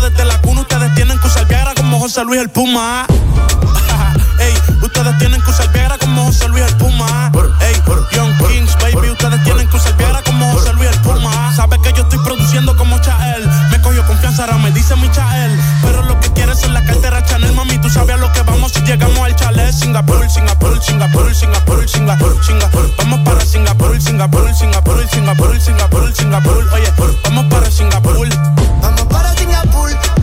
desde la cuna. Ustedes tienen que usar Viagra como José Luis el Puma. Ey, ustedes tienen que usar Viagra como José Luis el Puma. Ey, Young Kings, baby, ustedes tienen que usar Viagra como José Luis el Puma. Sabe que yo estoy produciendo como Chael. Me cogió confianza, ahora me dice mi Chael. Pero lo que quieres es la cartera Chanel, mami. Tú sabes a lo que vamos si llegamos al chalet. Singapur, Singapur, Singapur, Singapur, Singapur, Singapur. Vamos para Singapur, Singapur, Singapur, Singapur, Singapur, Singapur. Oye, vamos para Singapur. Vamos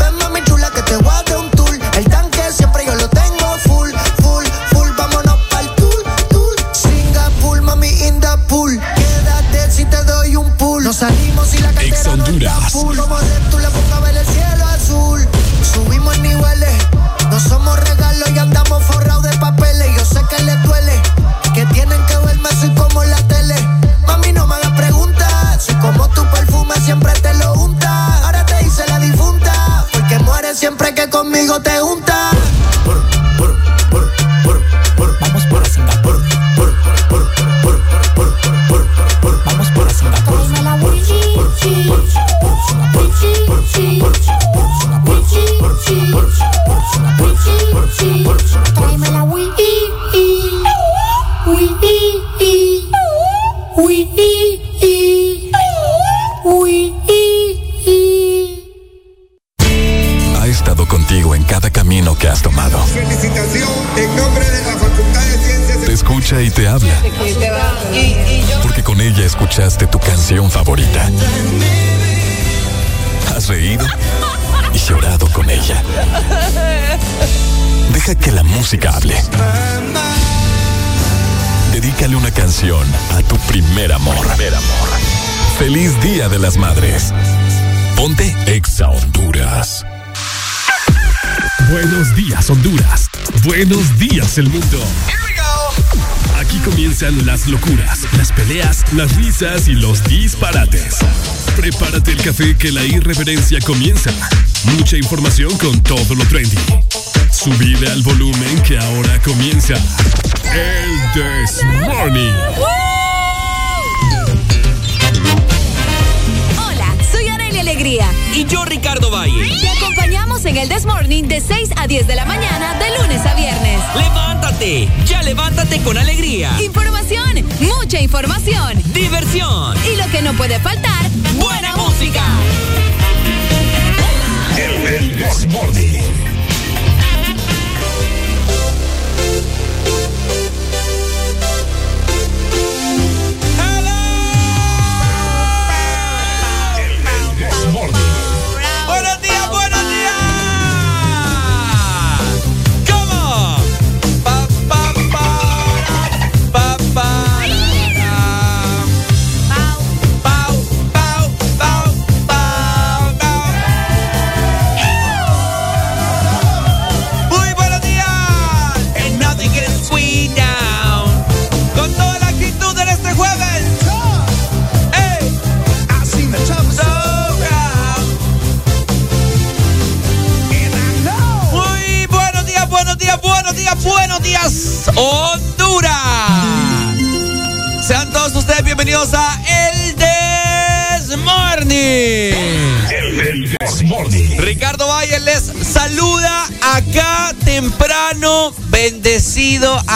canción a tu primer amor. Feliz Día de las Madres. Ponte Exa Honduras. Buenos días, Honduras. Buenos días, el mundo. Aquí comienzan las locuras, las peleas, las risas y los disparates. Prepárate el café que la irreverencia comienza. Mucha información con todo lo trendy. Subile al volumen que ahora comienza. El This Morning. Alegría. Y yo, Ricardo Valle. Te acompañamos en el This Morning de 6 a 10 de la mañana, de lunes a viernes. Levántate, ya levántate con alegría. Información, mucha información. Diversión. Y lo que no puede faltar, Buena música. El This Morning.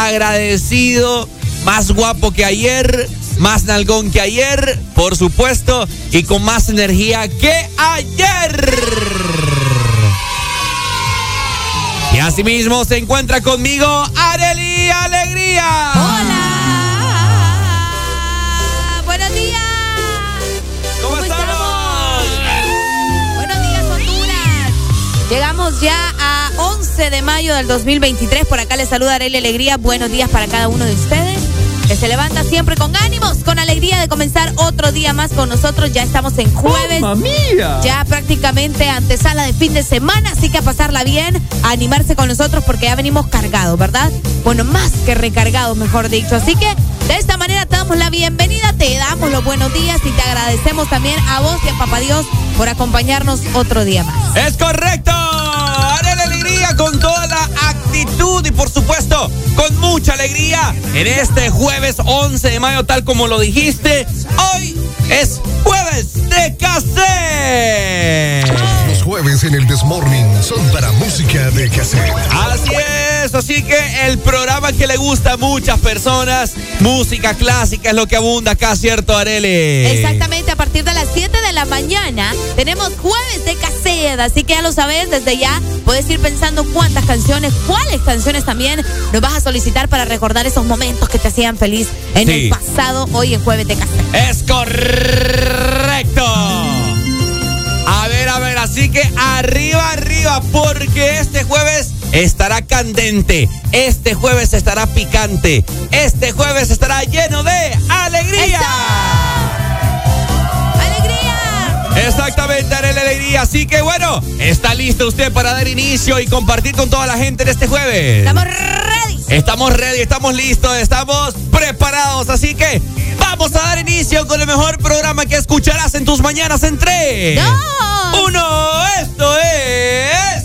Agradecido, más guapo que ayer, más nalgón que ayer, por supuesto, y con más energía que ayer. Y asimismo se encuentra conmigo Areli Alegría. 12 de mayo del 2023. Por acá les saluda Arely Alegría. Buenos días para cada uno de ustedes. Que se levanta siempre con ánimos, con alegría de comenzar otro día más con nosotros. Ya estamos en jueves. Mía! Ya prácticamente antesala de fin de semana, así que a pasarla bien, a animarse con nosotros porque ya venimos cargados, ¿verdad? Bueno, más que recargados, mejor dicho. Así que de esta manera te damos la bienvenida, te damos los buenos días y te agradecemos también a vos y a Papá Dios por acompañarnos otro día más. Es correcto. Con toda la actitud y por supuesto con mucha alegría en este jueves 11 de mayo tal como lo dijiste. Hoy es jueves de casé. jueves en el Desmorning son para música de cassette. Así es, así que el programa que le gusta a muchas personas, música clásica es lo que abunda acá, ¿cierto, Arele? Exactamente, a partir de las 7 de la mañana tenemos jueves de cassette, así que ya lo sabes, desde ya puedes ir pensando cuántas canciones, cuáles canciones también nos vas a solicitar para recordar esos momentos que te hacían feliz en el pasado, hoy en jueves de cassette. Es correcto. A ver, a ver, así que arriba, arriba, porque este jueves estará candente, este jueves estará picante, este jueves estará lleno de alegría. ¡Alegría! Exactamente, haré la alegría. Así que bueno, ¿está listo usted para dar inicio y compartir con toda la gente de este jueves? Estamos ready. Estamos ready, estamos listos, estamos preparados. Así que vamos a dar inicio con el mejor programa que escucharás en tus mañanas en tres. Dos. Uno, esto es.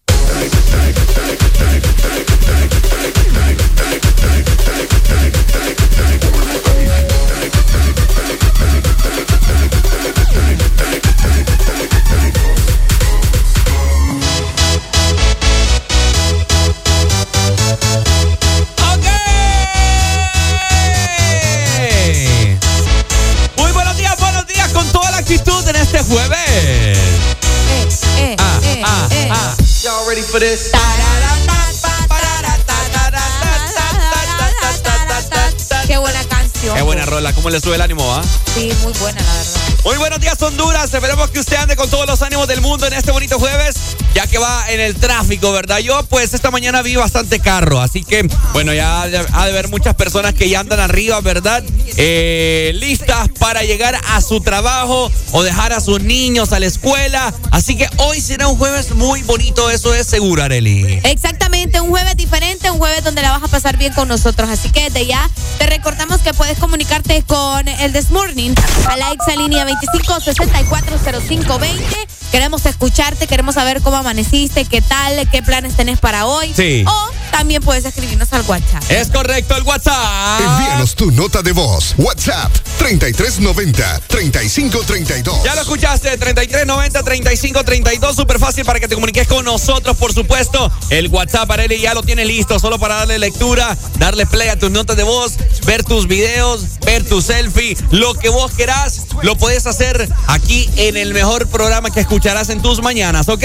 Qué buena canción. Qué buena rola, ¿cómo le sube el ánimo, ah? Sí, muy buena, la verdad. Muy buenos días, Honduras. Esperemos que usted ande con todos los ánimos del mundo en este bonito jueves, ya que va en el tráfico, ¿verdad? Yo, pues, esta mañana vi bastante carro, así que, bueno, ya ha de ha de haber muchas personas que ya andan arriba, ¿verdad? Eh, listas para llegar a su trabajo o dejar a sus niños a la escuela. Así que hoy será un jueves muy bonito, eso es seguro, Areli. Exactamente, un jueves diferente, un jueves donde la vas a pasar bien con nosotros. Así que desde ya te recordamos que puedes comunicarte con el This Morning a la exalínea 25640520. Queremos escucharte, queremos saber cómo amaneciste, qué tal, qué planes tenés para hoy. Sí. O también puedes escribirnos al WhatsApp. Es correcto, el WhatsApp. Envíanos tu nota de voz. WhatsApp 3390-3532. Ya lo escuchaste, 3390-3532, súper fácil para que te comuniques con nosotros, por supuesto. El WhatsApp, Areli, ya lo tiene listo, solo para darle lectura, darle play a tus notas de voz, ver tus videos, ver tu selfie, lo que vos querás, lo puedes hacer aquí en el mejor programa que escucharás en tus mañanas, ¿ok?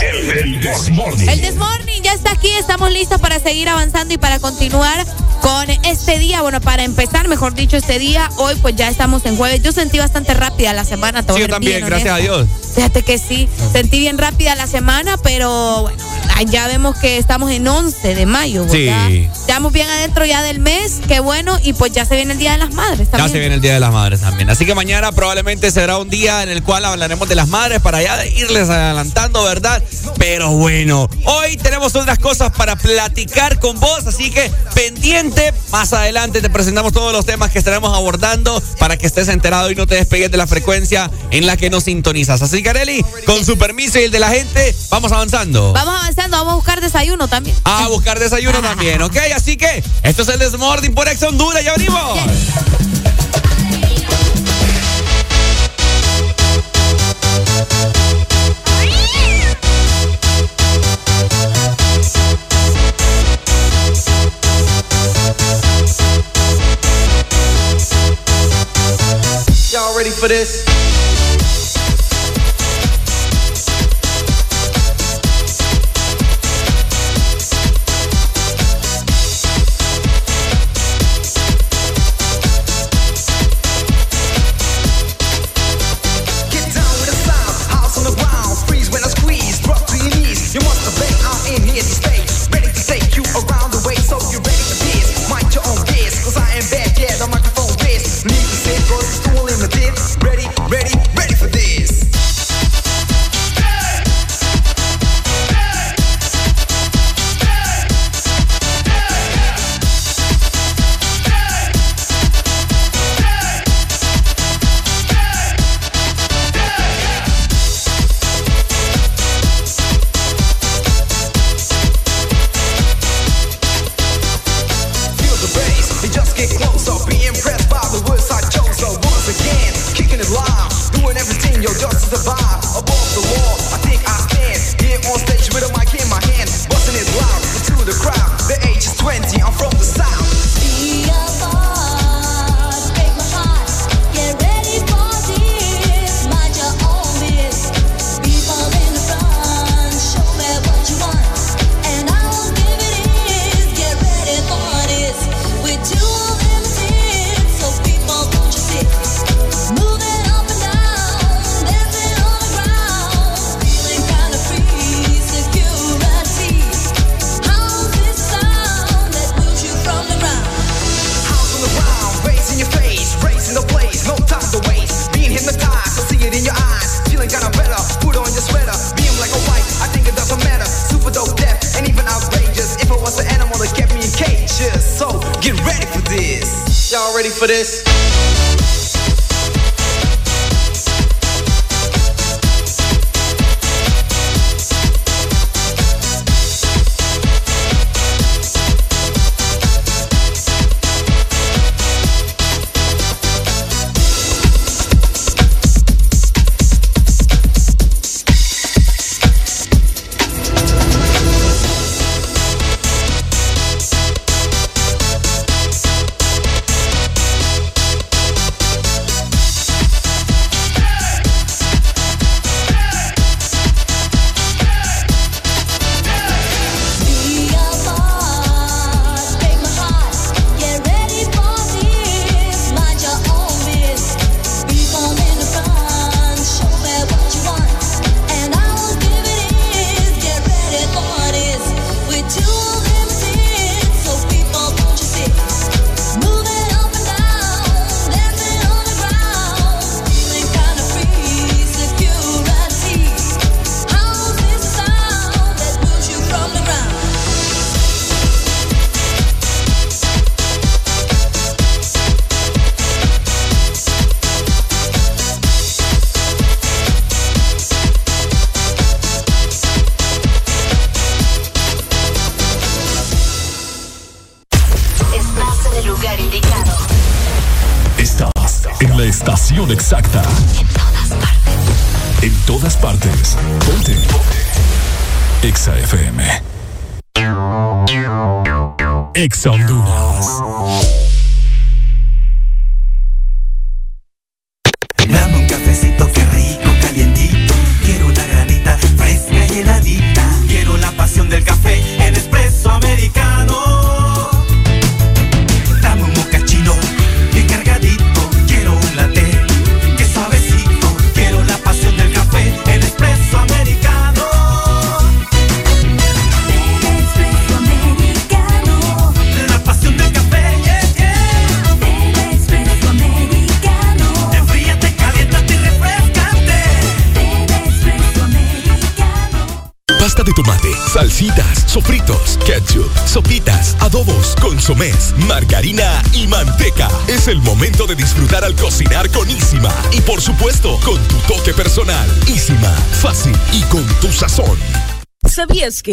El This Morning. El This Morning aquí, estamos listos para seguir avanzando y para continuar con este día. Bueno, para empezar, mejor dicho, este día. Hoy pues ya estamos en jueves. Yo sentí bastante rápida la semana. Sí, yo también, gracias a. Dios. Fíjate que sí, sentí bien rápida la semana, pero bueno, ya vemos que estamos en 11 de mayo. Sí. ¿verdad? Estamos bien adentro ya del mes, qué bueno, y pues ya se viene el Día de las Madres Ya también. se viene el Día de las Madres también. Así que mañana probablemente será un día en el cual hablaremos de las madres para ya irles adelantando, ¿verdad? Pero bueno, hoy tenemos otras cosas para platicar con vos, así que pendiente. Más adelante te presentamos todos los temas que estaremos abordando para que estés enterado y no te despegues de la frecuencia en la que nos sintonizas. Así que, Areli, con su permiso y el de la gente, vamos avanzando. Vamos avanzando, vamos a buscar desayuno también. A buscar desayuno también, ¿ok? Así que esto es el Desmorning por Ex Honduras, ya venimos. For this? For this? Por supuesto, con tu toque personal. Isima, fácil y con tu sazón. ¿Sabías que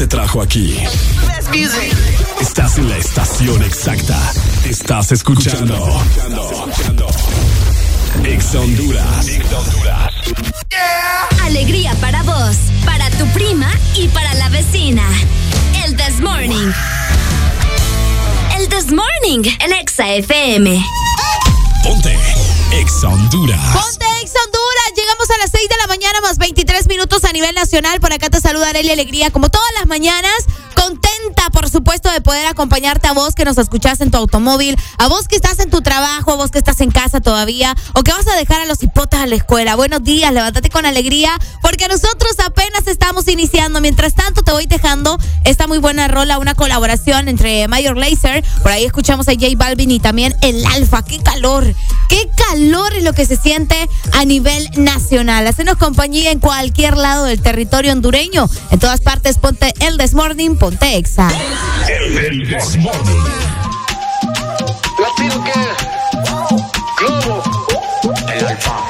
Te trajo aquí. Estás en la estación exacta. Estás escuchando. Ex Honduras. Alegría para vos, para tu prima y para la vecina. El This Morning. El This Morning en Exa FM. Ponte. Ex Honduras. Ponte Ex Honduras. Llegamos a las 6 de la mañana más 23 minutos a nivel nacional. Por acá te saluda Arely Alegría como todas las mañanas. Contenta, por supuesto, de poder acompañarte a vos que nos escuchás en tu automóvil, a vos que estás en tu trabajo, a vos que estás en casa todavía, o que vas a dejar a los hipotas a la escuela. Buenos días, levántate con alegría, porque nosotros apenas estamos iniciando. Mientras tanto, te voy dejando esta muy buena rola, una colaboración entre Mayor Lazer, por ahí escuchamos a J Balvin y también el Alfa. ¡Qué calor! ¡Qué calor es lo que se siente a nivel nacional! Hacenos compañía en cualquier lado del territorio hondureño. En todas partes, ponte el This Morning, ponte Exa. El This Morning. Latino que Globo El alfa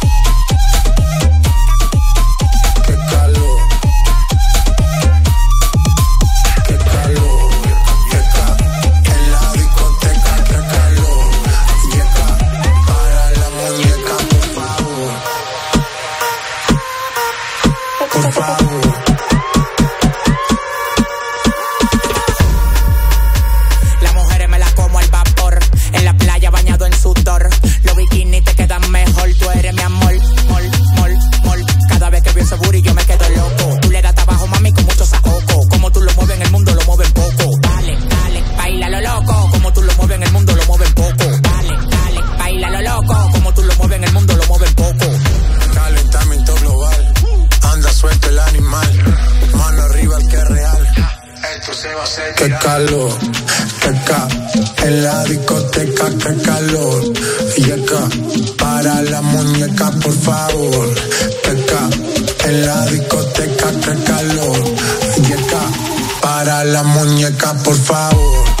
Qué calor. Qué ca. En la discoteca, qué calor. Y acá. Para la muñeca, por favor. Qué ca. En la discoteca, qué calor. Y acá. Para la muñeca, por favor.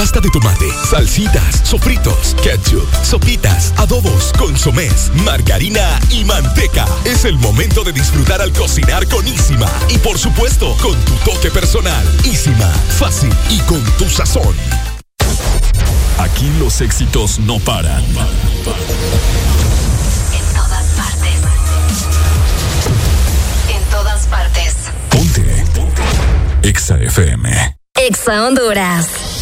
Pasta de tomate, salsitas, sofritos, ketchup, sopitas, adobos, consomés, margarina y manteca. Es el momento de disfrutar al cocinar con Isima. Y por supuesto, con tu toque personal. Isima, fácil y con tu sazón. Aquí los éxitos no paran. En todas partes. En todas partes. Ponte. EXA FM. Exa Honduras.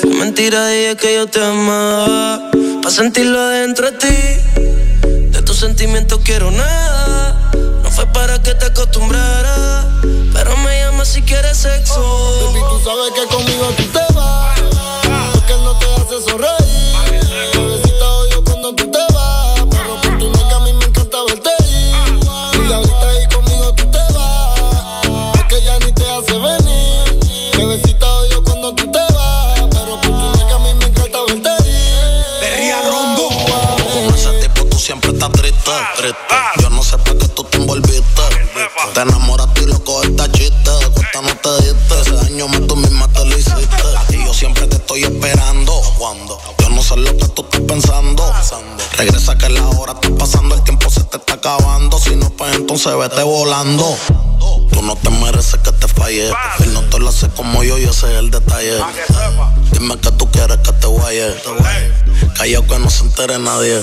Fue mentira, dije que yo te amaba. Pa' sentirlo adentro de ti. De tus sentimientos quiero nada. No fue para que te acostumbrara. Pero me llamas si quieres sexo. Baby, tú sabes que conmigo tú te Yo no sé lo que tú estás pensando. Regresa que la hora está pasando, el tiempo se te está acabando. Si no, pues entonces vete volando. Tú no te mereces que te falle. Él no te lo hace como yo y ese es el detalle. Dime que tú quieres que te guaye. Callao que no se entere nadie.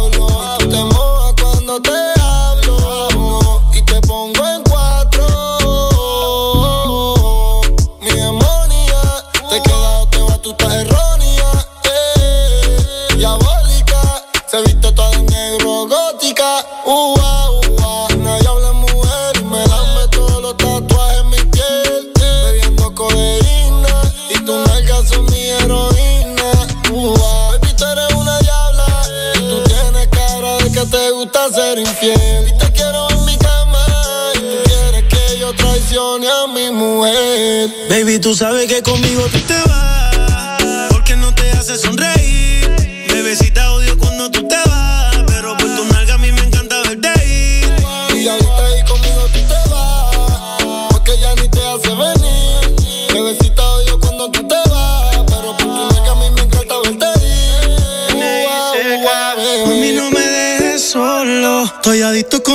Tú sabes que conmigo tú te vas. Porque no te hace sonreír.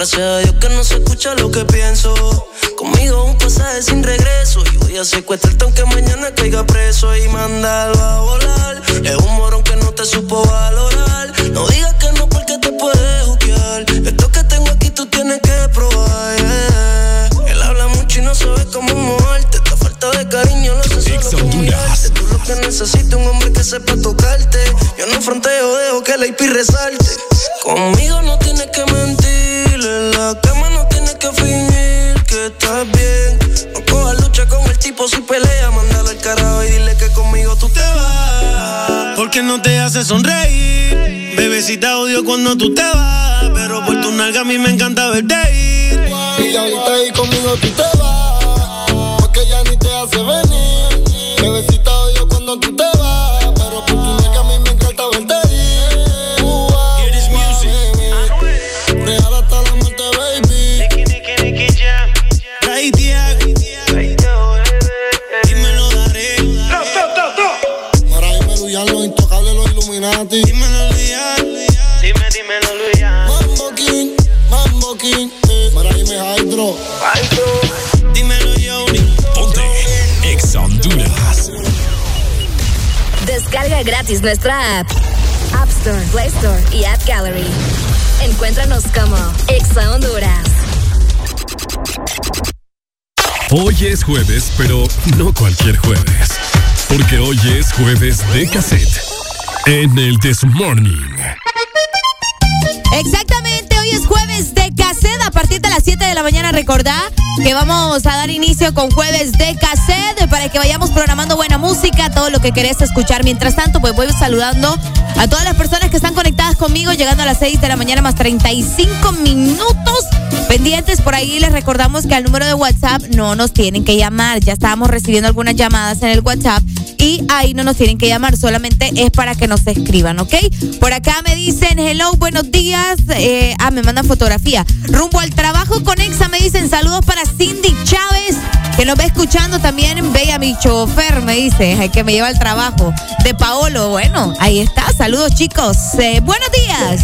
Gracias a Dios que no se escucha lo que pienso. Conmigo un pasaje sin regreso. Y voy a secuestrarte aunque mañana caiga preso y mandarlo a volar. Es un morón que no te supo valorar. No digas que no porque te puedes juzgar. Esto que tengo aquí tú tienes que probar. yeah. Él habla mucho y no sabe cómo moverte. Esta falta de cariño lo hace solo mirarte. Tú lo que necesitas un hombre que sepa tocarte. Yo no fronteo, dejo que la IP resalte. Conmigo no tienes que mentir. Tipo si pelea. Mándalo al carajo y dile que conmigo tú te vas. Porque no te hace sonreír. Bebecita odio cuando tú te vas. Pero por tu nalga a mí me encanta verte ir. Y ahorita ahí conmigo tú te vas, Descarga gratis nuestra app. App Store, Play Store y App Gallery. Encuéntranos como Exa Honduras. Hoy es jueves, pero no cualquier jueves. Porque hoy es jueves de cassette. En el This Morning. Exactamente, hoy es jueves de cassette. Partir de las 7 de la mañana, recordá que vamos a dar inicio con jueves de cassette para que vayamos programando buena música, todo lo que querés escuchar. Mientras tanto, pues voy saludando a todas las personas que están conectadas conmigo, llegando a las 6 de la mañana más 35 minutos pendientes. Por ahí les recordamos que al número de WhatsApp no nos tienen que llamar. Ya estábamos recibiendo algunas llamadas en el WhatsApp y ahí no nos tienen que llamar, solamente es para que nos escriban, ¿ok? Por acá me dicen, hello, buenos días. Eh, ah, me mandan fotografía. Rumbo al trabajo con Exa me dicen saludos para Cindy Chávez, que nos va escuchando también. Ve a mi chofer, me dice, el que me lleva al trabajo. De Paolo, bueno, ahí está. Saludos, chicos. Eh, buenos días.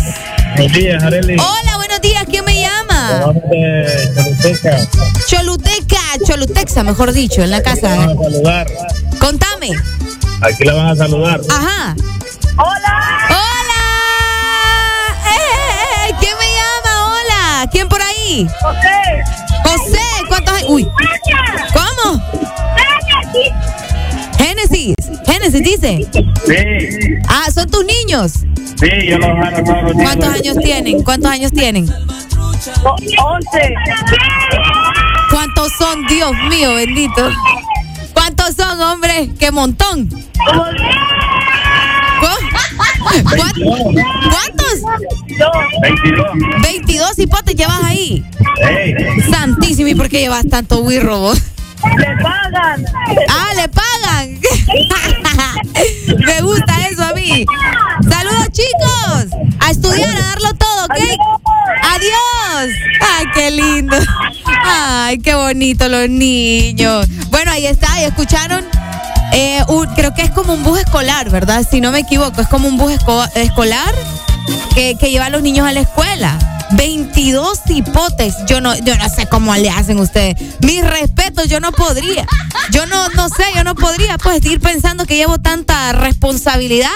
Buenos días, Arely. Hola, buenos días. ¿Quién me llama? De Choluteca. Choluteca, Cholutexa, mejor dicho, en la casa. Vamos a saludar. Contame. Aquí la van a saludar. Ajá. Hola. José. José, ¿cuántos hay? Uy. ¿Cómo? Génesis. Génesis dice. Sí, Ah, son tus niños. sí, yo los días. ¿Cuántos años tienen? ¿Cuántos años tienen? Once. ¿Cuántos son, Dios mío, bendito? ¿Cuántos son, hombre? ¡Qué montón! ¿Cu- ¿Cuán- ¿Cuántos? 22. 22 hipotes llevas ahí. Santísimo, ¿y por qué llevas tanto wirro vos? Le pagan. Ah, le pagan. Me gusta eso a mí. Saludos, chicos. A estudiar, a darlo todo, ¿ok? Adiós. Ay, qué lindo. Ay, qué bonito los niños. Bueno, ahí está, y escucharon. Eh, un- creo que es como un bus escolar, ¿verdad? Si no me equivoco, es como un bus esco- escolar que, que lleva a los niños a la escuela. 22 hipotes. Yo no, yo no sé cómo le hacen ustedes. Mis respetos, yo no podría. Yo no, no sé, yo no podría pues ir pensando que llevo tanta responsabilidad.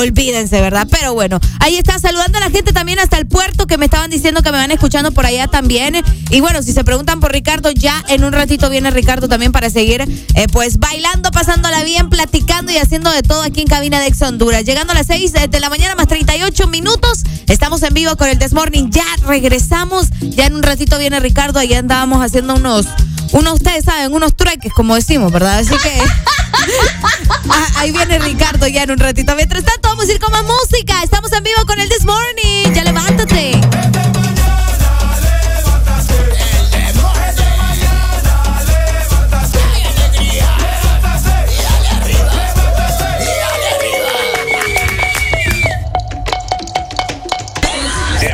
Eh, olvídense, ¿verdad? Pero bueno, ahí está saludando a la gente también hasta el puerto que me estaban diciendo que me van escuchando por allá también. Y bueno, si se preguntan por Ricardo, ya en un ratito viene Ricardo también para seguir eh, pues bailando, pasándola bien, platicando y haciendo de todo aquí en cabina de Ex Honduras. Llegando a las 6 de la mañana más 38 minutos, estamos en vivo con el This Morning. Ya regresamos, ya en un ratito viene Ricardo, allá andábamos haciendo unos, unos, ustedes saben, unos trueques, como decimos, ¿verdad? Así que... Ah, ahí viene Ricardo ya en un ratito. Mientras tanto, vamos a ir con más música. Estamos en vivo con el This Morning. Ya levántate.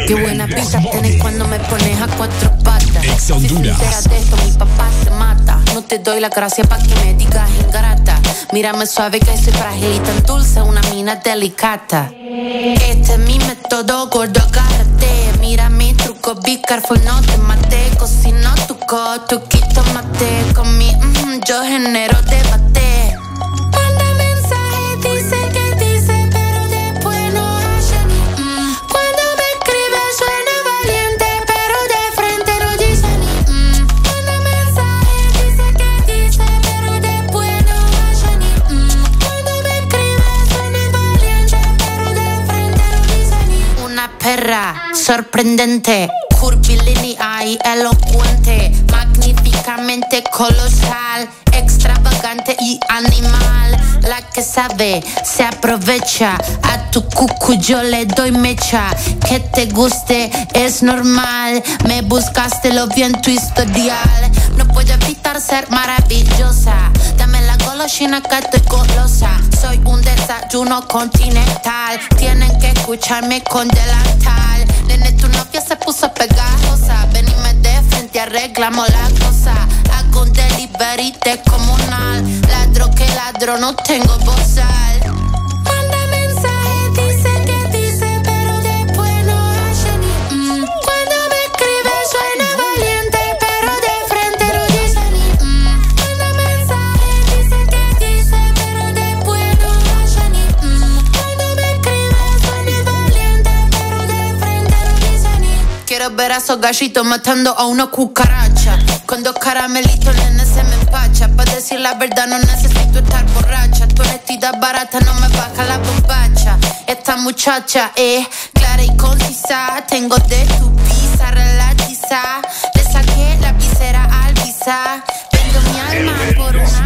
Qué buena pista tenés cuando me pones a cuatro patas. Ex Si Honduras. enteras de esto, mi papá se mata. No te doy la gracia pa' que me digas ingrata. Mírame suave que soy frágil y tan dulce, una mina delicata. Este es mi método, gordo, agárrate. Mira mi truco, be careful, no te mate. Cocino tu coto, quito mate. Con mi, mm, yo genero debate. Una perra sorprendente, curvilínea y elocuente, magníficamente colosal, extravagante y animal. La que sabe se aprovecha. A tu cucu yo le doy mecha. Que te guste es normal. Me buscaste lo vi tu historial. No puedo evitar ser maravillosa. Dame la golosina que estoy golosa. Soy un desayuno continental. Tienen que escucharme con delantal. Nene, tu novia se puso pegajosa. Venime de frente, arreglamos la cosa. Hago un delivery descomunal. Ladro que ladro, no tengo bozal. Quiero ver a esos gallitos matando a una cucaracha. Con dos caramelitos, nene, se me empacha. Para decir la verdad, no necesito estar borracha. Tu honestidad barata no me baja la bombacha. Esta muchacha es clara y concisa. Tengo de tu pizza relatiza. Le saqué la visera al visa. Vendo mi alma por una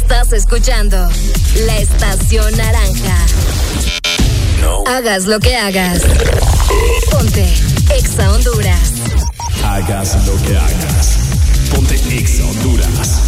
Estás escuchando la estación naranja. Hagas lo que hagas. Ponte Exa Honduras. Hagas lo que hagas. Ponte Exa Honduras.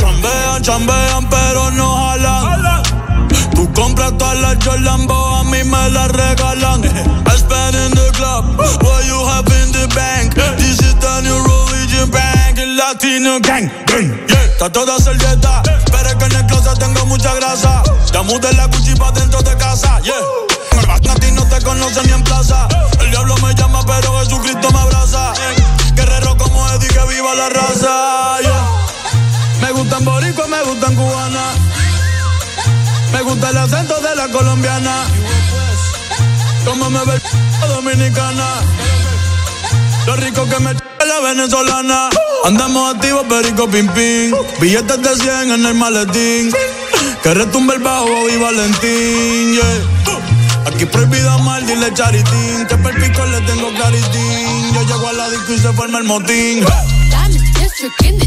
Chambean, chambean, pero no jalan. Tú compras todas las Jolambo, a mí me las regalan. I spend in the club, what you have in the bank. This is the new religion bank, el latino gang. gang. Yeah, está toda servieta, pero es que en el closet tengo mucha grasa. Ya mudé la cuchipa dentro de casa, yeah. Te conocen ni en plaza. El diablo me llama, pero Jesucristo me abraza. Guerrero como Eddie, que viva la raza. Me gustan boricua, me gustan cubana. Me gusta el acento de la colombiana. Como me ve dominicana. Lo rico que me la venezolana. Andamos activos, perico pim pim. Billetes de 100 en el maletín. Que retumbe el bajo y Valentín. yeah. Aquí prohibida mal, dile charitín. Que perpico le tengo claritín. Yo llego a la disco y se forma el motín. Diamond district in the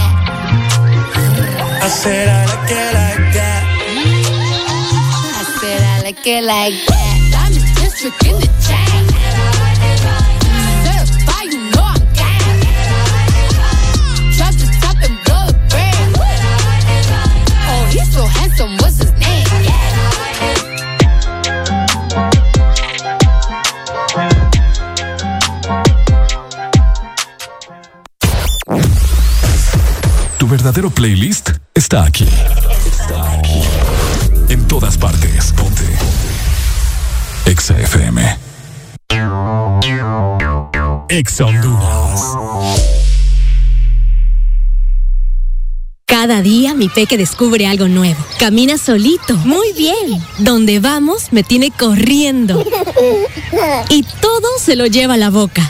I said I like it like that. I said I like it like that. Diamond district in the chain. Certified, you know I'm the and blow the. Oh, he's so handsome. What's his name? Tu verdadero playlist está aquí. Está aquí. En todas partes. Ponte. Exa FM. Exa Honduras. Cada día mi peque descubre algo nuevo. Camina solito. Muy bien. Donde vamos me tiene corriendo. Y todo se lo lleva a la boca.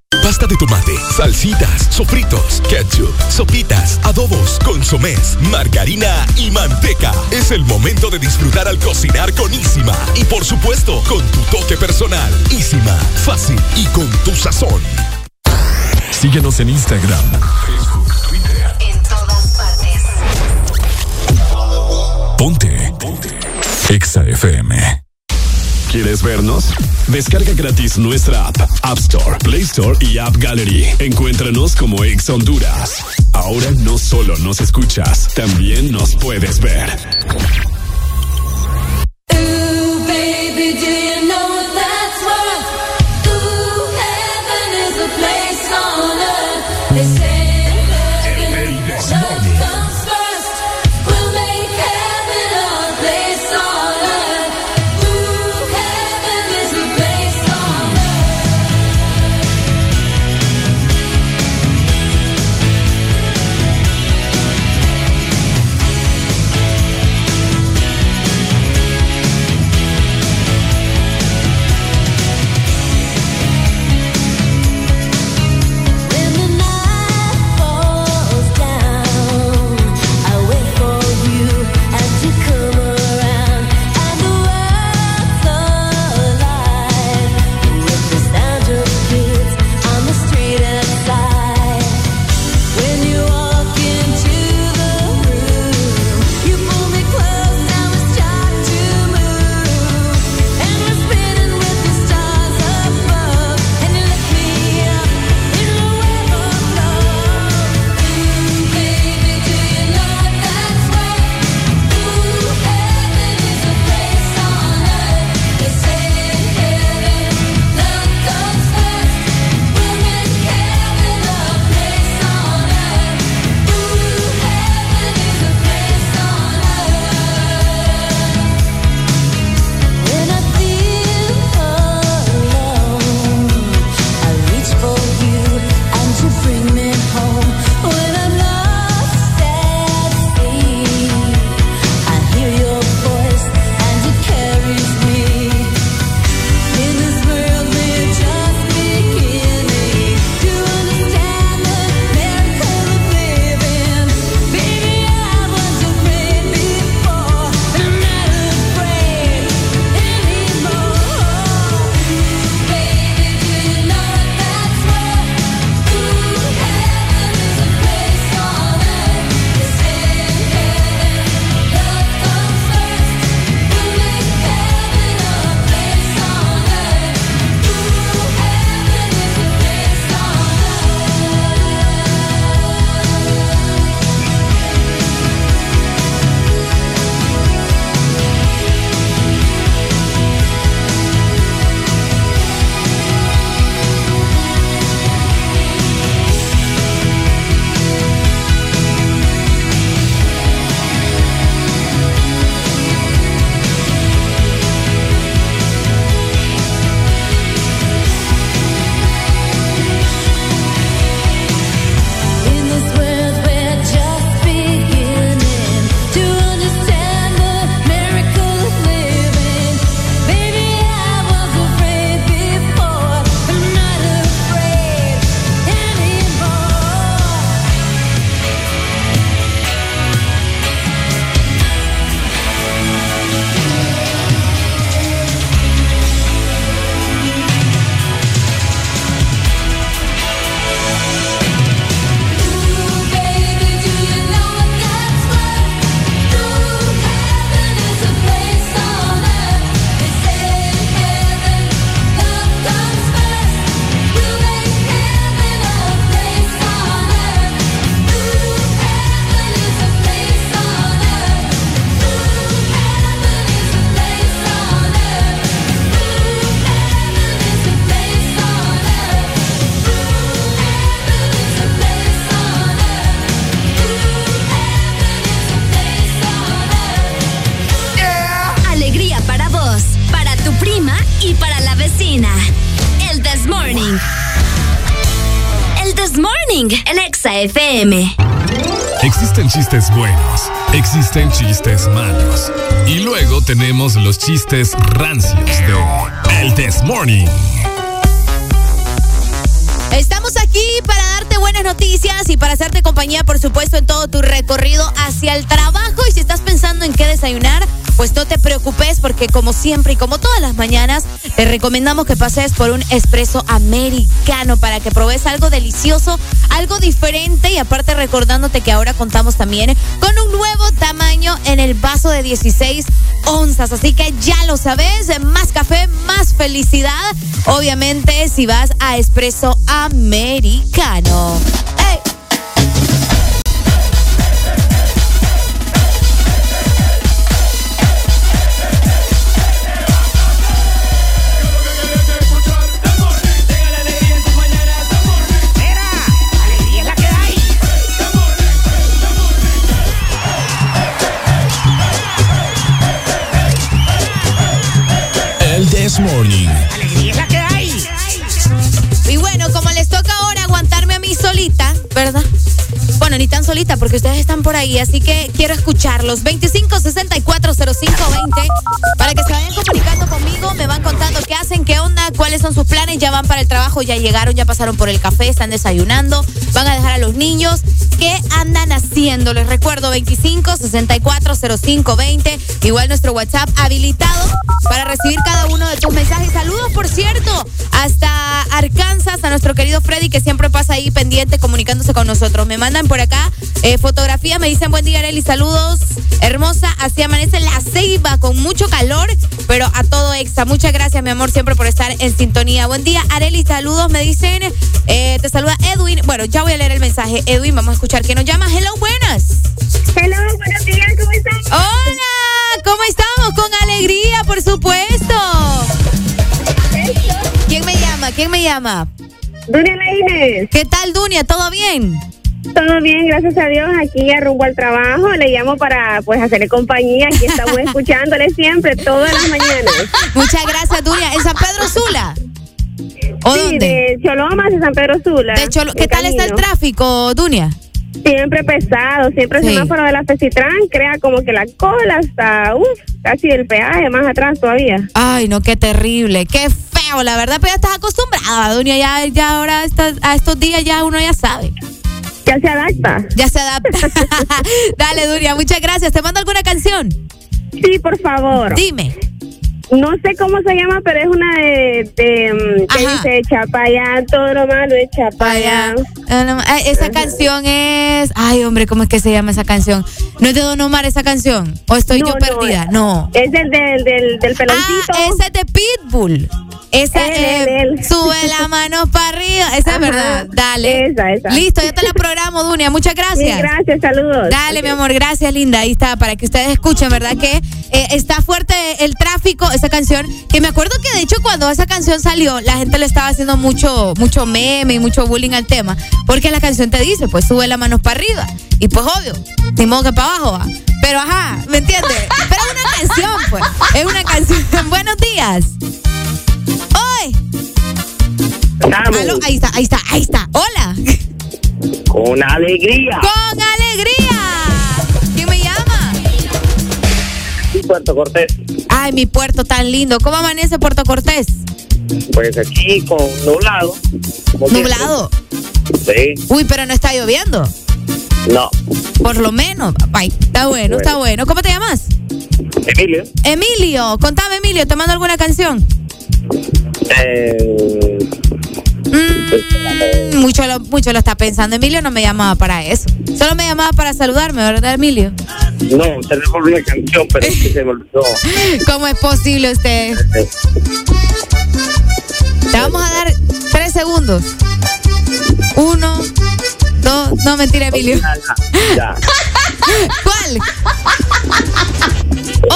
Pasta de tomate, salsitas, sofritos, ketchup, sopitas, adobos, consomés, margarina y manteca. Es el momento de disfrutar al cocinar con Isima. Y por supuesto, con tu toque personal. Isima, fácil y con tu sazón. Síguenos en Instagram, En todas partes. Ponte. Ponte. Exa FM. ¿Quieres vernos? Descarga gratis nuestra app, App Store, Play Store y App Gallery. Encuéntranos como Ex Honduras. Ahora no solo nos escuchas, también nos puedes ver. Chistes malos. Y luego tenemos los chistes rancios de El This Morning. Estamos aquí para darte buenas noticias y para hacerte compañía, por supuesto, en todo tu recorrido hacia el trabajo. Y si estás pensando en qué desayunar, pues no te preocupes porque como siempre y como todas las mañanas, te recomendamos que pases por un espresso americano para que probes algo delicioso, algo diferente y aparte recordándote que ahora contamos también con un nuevo tamaño en el vaso de 16 onzas. Así que ya lo sabes, más café, más felicidad. Obviamente si vas a espresso americano. Porque ustedes están por ahí, así que quiero escucharlos. 25640520 para que se vayan comunicando conmigo, me van contando qué son sus planes, ya van para el trabajo, ya llegaron, ya pasaron por el café, están desayunando, van a dejar a los niños. ¿Qué andan haciendo? Les recuerdo 25640520, igual nuestro WhatsApp habilitado para recibir cada uno de tus mensajes. Saludos, por cierto, hasta Arkansas, a nuestro querido Freddy, que siempre pasa ahí pendiente comunicándose con nosotros. Me mandan por acá eh, fotografía, me dicen buen día, Arely, saludos. Hermosa, así amanece la ceiba con mucho calor, pero a todo extra. Muchas gracias, mi amor, siempre por estar en sintonía. Buen día, Areli, saludos, me dicen. eh, te saluda Edwin. Bueno, ya voy a leer el mensaje. Edwin, vamos a escuchar quién nos llama. Hello, buenas. Hello, buenos días, ¿cómo están? Hola, ¿cómo estamos? Con alegría, por supuesto. ¿Quién me llama? ¿Quién me llama? Dunia Lainez. ¿Qué tal, Dunia? ¿Todo bien? Todo bien, gracias a Dios. Aquí rumbo al trabajo. Le llamo para pues hacerle compañía. Aquí estamos escuchándole siempre, todas las mañanas. Muchas gracias, Dunia. ¿En San Pedro Sula? ¿O sí, dónde? de Cholomas de San Pedro Sula. De Cholo- ¿Qué tal está el tráfico, Dunia? Siempre pesado, siempre el Sí. semáforo de la Fecitran crea como que la cola hasta, uff, casi el peaje, más atrás todavía. Ay, no, qué terrible, qué feo, la verdad, pero ya estás acostumbrada, Dunia, ya, ya ahora estas- a estos días ya uno ya sabe. Ya se adapta. Ya se adapta. Dale, Dunia, muchas gracias. ¿Te mando alguna canción? Sí, por favor. Dime. No sé cómo se llama, pero es una de, de mm, que dice Chapaya, todo lo malo es Chapaya. Ah, ah, esa canción es. Ay, hombre, ¿cómo es que se llama esa canción? ¿No es de Don Omar esa canción? ¿O estoy No, yo perdida? No. Es del, del, del, del peloncito. Ah, esa es de Pitbull. Esa Él, es. él, él. Sube la mano para arriba. Esa es verdad. Dale. Esa, esa. Listo, yo te la programo, Dunia. Muchas gracias. Sí, gracias, saludos. Dale, mi amor, gracias, linda. Ahí está, para que ustedes escuchen, ¿verdad? Que eh, está fuerte el tráfico, esa canción. Que me acuerdo que, de hecho, cuando esa canción salió, la gente le estaba haciendo mucho, mucho meme y mucho bullying al tema. Porque la canción te dice, pues sube las manos para arriba. Y pues, obvio, ni modo que para abajo va. Pero ajá, ¿me entiendes? Pero es una canción, pues. Es una canción. Buenos días. ¡Hoy! Aló, ahí está, ahí está, ahí está. Hola. Con alegría. ¡Con alegría! Puerto Cortés. Ay, mi puerto tan lindo. ¿Cómo amanece Puerto Cortés? Pues aquí con nublado. Nublado. Sí. Uy, pero no está lloviendo. No. Por lo menos. Ay, está bueno, está bueno. ¿Cómo te llamas? Emilio. Emilio. Contame, Emilio. ¿Te mando alguna canción? Eh, Mm, mucho, lo, mucho lo está pensando. Emilio no me llamaba para eso. Solo me llamaba para saludarme, ¿verdad, Emilio? no, tenemos una canción, pero es que se me olvidó. ¿Cómo es posible usted? Te vamos a dar tres segundos. Uno, dos, no mentira, Emilio. Ya. ¿Cuál?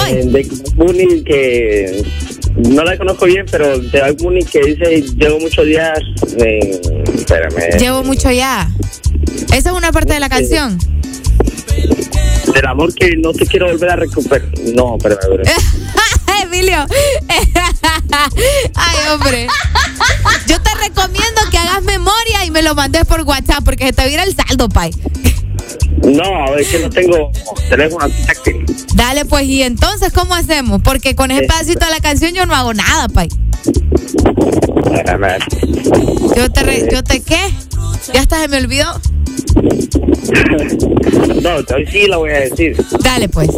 Eh, de que no la conozco bien, pero de Bunny que dice llevo muchos días. eh, espérame. Llevo mucho ya. Esa es una parte de la canción. Del amor que no te quiero volver a recuperar. No, espérame, espérame. Emilio. Ay, hombre. Yo te recomiendo que hagas memoria y me lo mandes por WhatsApp porque se te vira el saldo, pay. No, es que no tengo teléfono táctil. Dale, pues, y entonces, ¿cómo hacemos? Porque con ese pedacito de la canción yo no hago nada, pay. Yo te, re- yo te, ¿qué? Ya hasta se me olvidó. No, hoy sí la voy a decir. Dale, pues.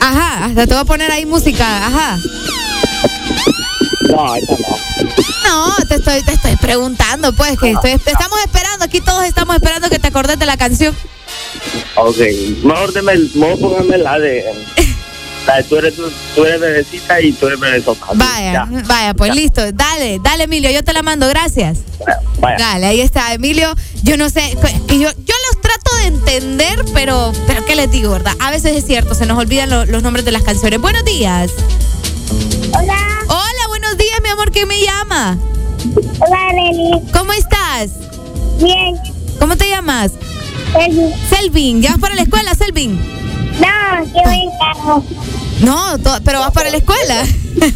Ajá, hasta te voy a poner ahí música, ajá. No, esa no. No, te estoy, te estoy preguntando, pues, que estoy, te estamos esperando, aquí todos estamos esperando que te acordes de la canción. Ok, mejor, deme, el- mejor póngame la de. La de tú eres, tú eres bebecita y tú eres bebesota. Vaya, Ya. vaya, pues listo. Dale, dale, Emilio, yo te la mando, gracias. Vaya. Dale, ahí está, Emilio. Yo no sé, y yo, yo los trato de entender, pero, pero ¿qué les digo, verdad? A veces es cierto, se nos olvidan lo- los nombres de las canciones. Buenos días. Hola. Hola, mi amor, ¿quién me llama? Hola, Nelly. ¿Cómo estás? Bien. ¿Cómo te llamas? Selvin. Selvin, ¿ya vas para la escuela, Selvin? No, que voy en carro. No, pero vas para la escuela.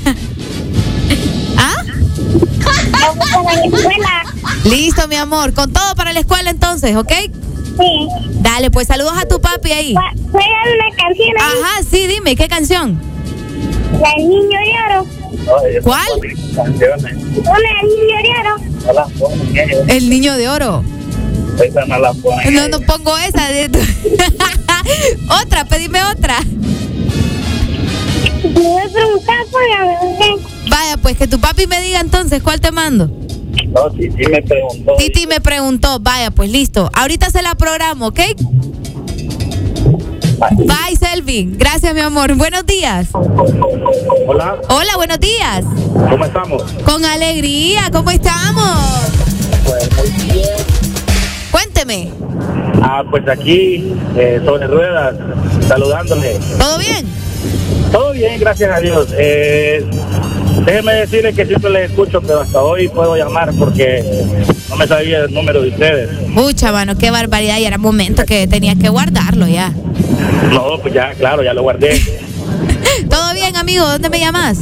¿Ah? Yo voy para la escuela. Listo, mi amor. Con todo para la escuela entonces, ¿ok? Sí. Dale, pues saludos a tu papi ahí. Voy a dar una canción ahí. Ajá, sí, dime, ¿qué canción? Del niño de oro. ¿Cuál? El niño de oro. Esa no la. No, no pongo esa. de- otra, pedime otra. ¿ok? Vaya, pues que tu papi me diga entonces cuál te mando. No, sí me preguntó. Titi me preguntó, vaya, pues listo. Ahorita se la programo, ¿ok? Bye, Selvin. Gracias, mi amor. Buenos días. Hola, Hola, buenos días. ¿cómo estamos? Con alegría, ¿cómo estamos? Pues muy bien. Cuénteme, Ah, pues aquí, eh, sobre ruedas, saludándole. ¿todo bien? Todo bien, gracias a Dios. Eh, déjeme decirle que siempre les escucho, pero hasta hoy puedo llamar porque no me sabía el número de ustedes. Pucha, mano, qué barbaridad. Y era momento que tenías que guardarlo ya. No, pues ya, claro, ya lo guardé. ¿Todo bien, amigo? ¿Dónde me llamas?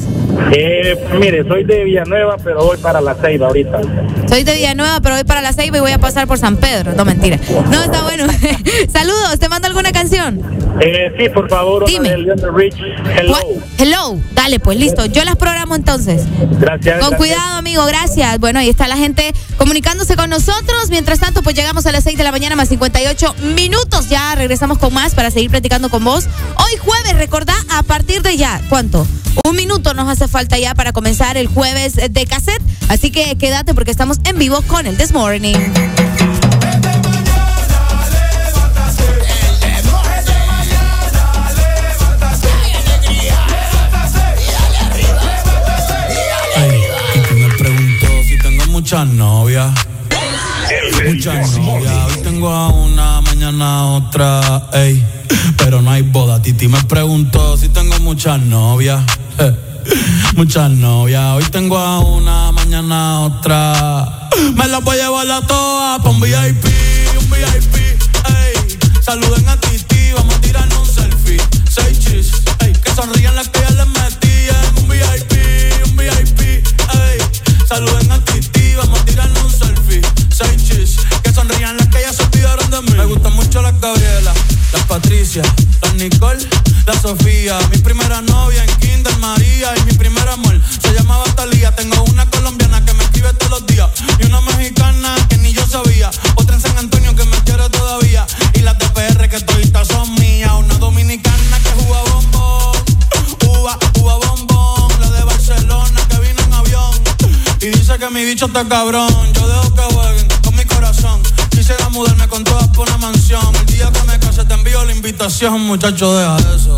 Eh, mire, soy de Villanueva, pero voy para la Ceiba ahorita. Soy de Villanueva, pero voy para la Ceiba y voy a pasar por San Pedro. No, mentira. No, está bueno. Saludos, ¿te mando alguna canción? Eh, sí, por favor, Dime. Rich. Hello. Hello. Dale, pues listo. Yo las programo entonces. Gracias. Con gracias. cuidado, amigo, gracias. Bueno, ahí está la gente comunicándose con nosotros. Mientras tanto, pues llegamos a las 6 de la mañana más 58 minutos. Ya regresamos con más para seguir platicando con vos. Hoy jueves, recordá, a partir de ya, ¿cuánto? Un minuto nos hace falta ya para comenzar el jueves de cassette. Así que quédate porque estamos en vivo con el This Morning. Muchas novias. Muchas novias. Hoy tengo a una, mañana a otra, ey. Pero no hay boda. Titi me preguntó si tengo muchas novias. eh. Muchas novias. Hoy tengo a una, mañana otra. Me las voy a llevar a todas pa' un VIP, un VIP, ey. Saluden a Titi, vamos a tirarnos un selfie. Seis chis. Que sonrían las que ya les metí en un VIP, un VIP, ey. Saluden a Titi, vamos a tirarnos un selfie. Seis chis, sonrían las que ya se olvidaron de mí. Me gustan mucho las Gabriela, las Patricia, las Nicole, la Sofía. Mi primera novia en Kinder María y mi primer amor se llamaba Talía. Tengo una colombiana que me escribe todos los días y una mexicana que ni yo sabía. Otra en San Antonio que me quiere todavía y las de PR que toditas son mías. Una dominicana que juega bombón, uva, uva bombón. La de Barcelona que vino en avión y dice que mi bicho está cabrón. Invitación, muchacho, deja eso.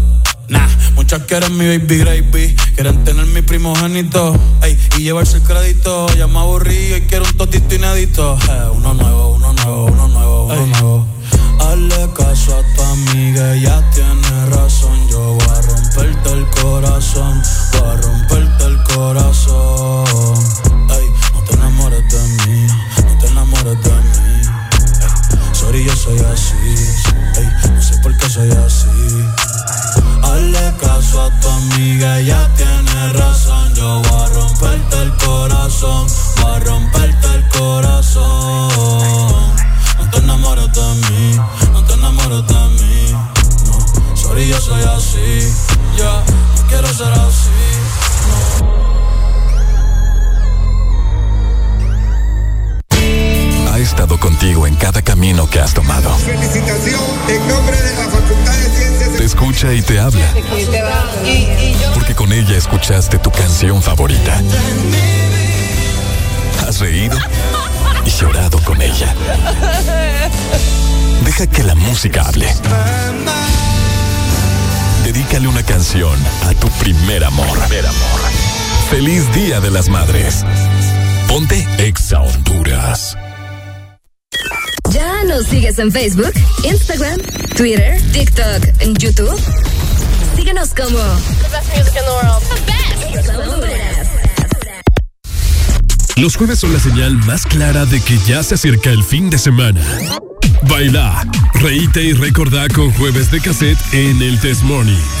Nah, muchas quieren mi baby gravy, quieren tener mi primogénito, ey, y llevarse el crédito. Ya me aburrí y quiero un totito inédito. Eh, uno nuevo, uno nuevo, uno nuevo, uno nuevo. Hazle caso a tu amiga, ella tiene razón. Yo voy a romperte el corazón, voy a romperte el corazón. Ey, no te enamores de mí, no te enamores de mí. Ey, sorry, yo soy así, Deja que la música hable. Dedícale una canción a tu primer amor. Feliz Día de las Madres. Ponte Exa Honduras. ¿Ya nos sigues en Facebook, Instagram, Twitter, TikTok, en YouTube? Síguenos como The Best Music in the World. The Best. Los jueves son la señal más clara de que ya se acerca el fin de semana. Baila, reíte y recordá con jueves de cassette en el Test Morning.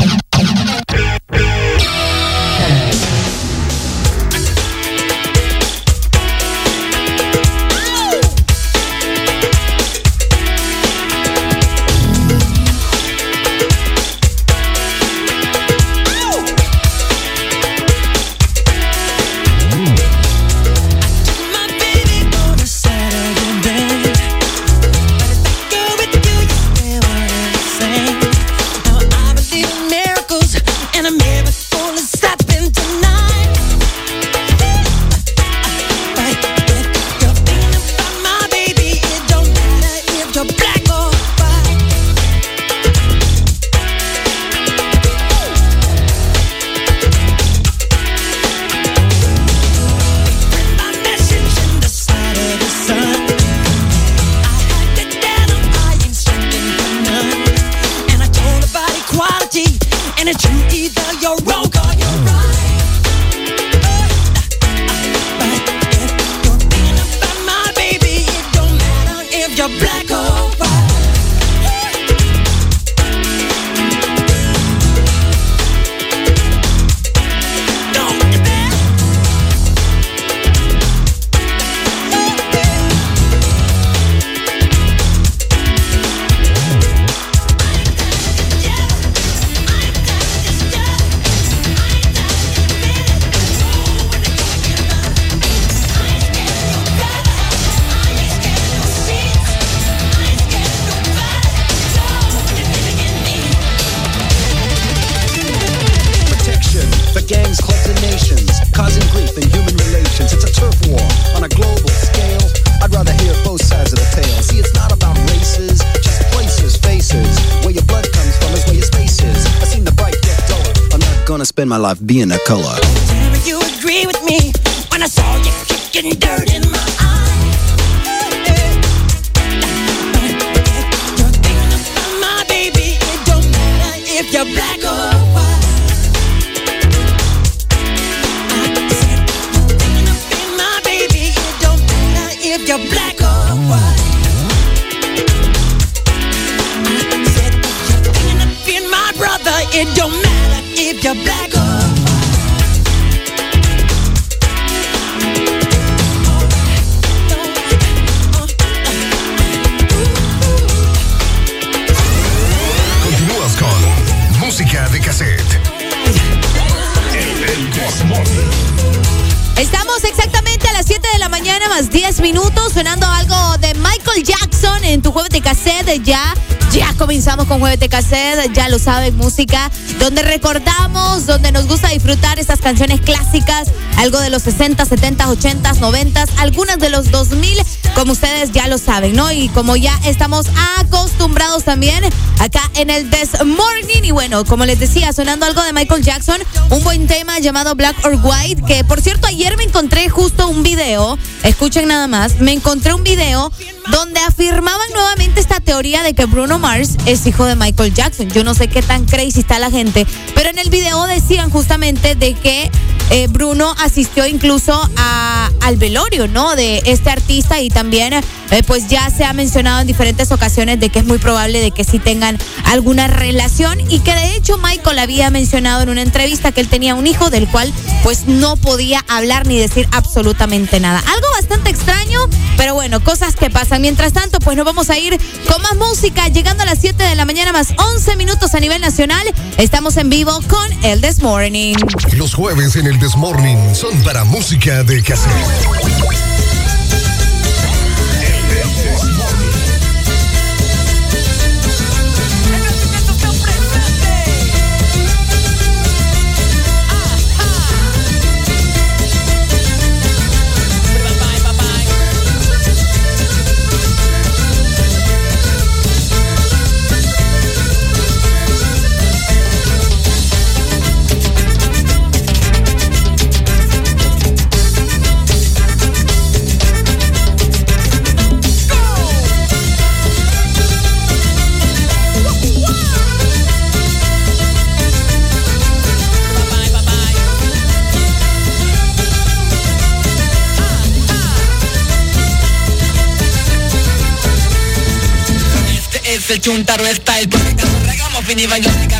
Being a color. Con jueves de ya lo saben, música donde recordamos, donde nos gusta disfrutar estas canciones clásicas, algo de los 60, 70, 80, 90, algunas de los 2000, como ustedes ya lo saben, ¿no? Y como ya estamos acostumbrados también acá en el This Morning. Y bueno, como les decía, sonando algo de Michael Jackson, un buen tema llamado Black or White, que por cierto ayer me encontré justo un video, escuchen nada más, me encontré un video donde afirmaban nuevamente esta teoría de que Bruno Mars es hijo de Michael Jackson. Yo no sé qué tan crazy está la gente, pero en el video decían justamente de que eh, Bruno asistió incluso a, al velorio, ¿no? De este artista y también, eh, pues ya se ha mencionado en diferentes ocasiones de que es muy probable de que sí tengan alguna relación y que de hecho Michael había mencionado en una entrevista que él tenía un hijo del cual pues no podía hablar ni decir absolutamente nada. Algo pero bueno, cosas que pasan. Mientras tanto, pues nos vamos a ir con más música, llegando a las 7 de la mañana más 11 minutos a nivel nacional. Estamos en vivo con El This Morning. Los jueves en el Desmorning son para música de cassette. chuntaro style. Porque cuando regamos finiva yo sé que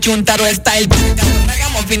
chuntaro style. Pegamos fin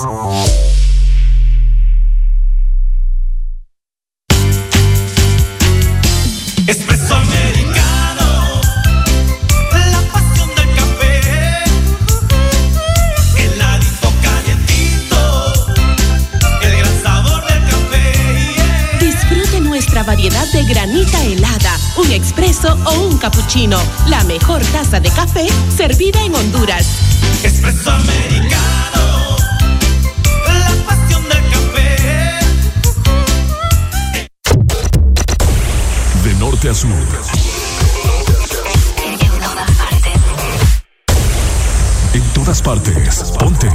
cappuccino, la mejor taza de café servida en Honduras. Espresso americano, la pasión del café. De norte a sur. En todas partes. Ponte.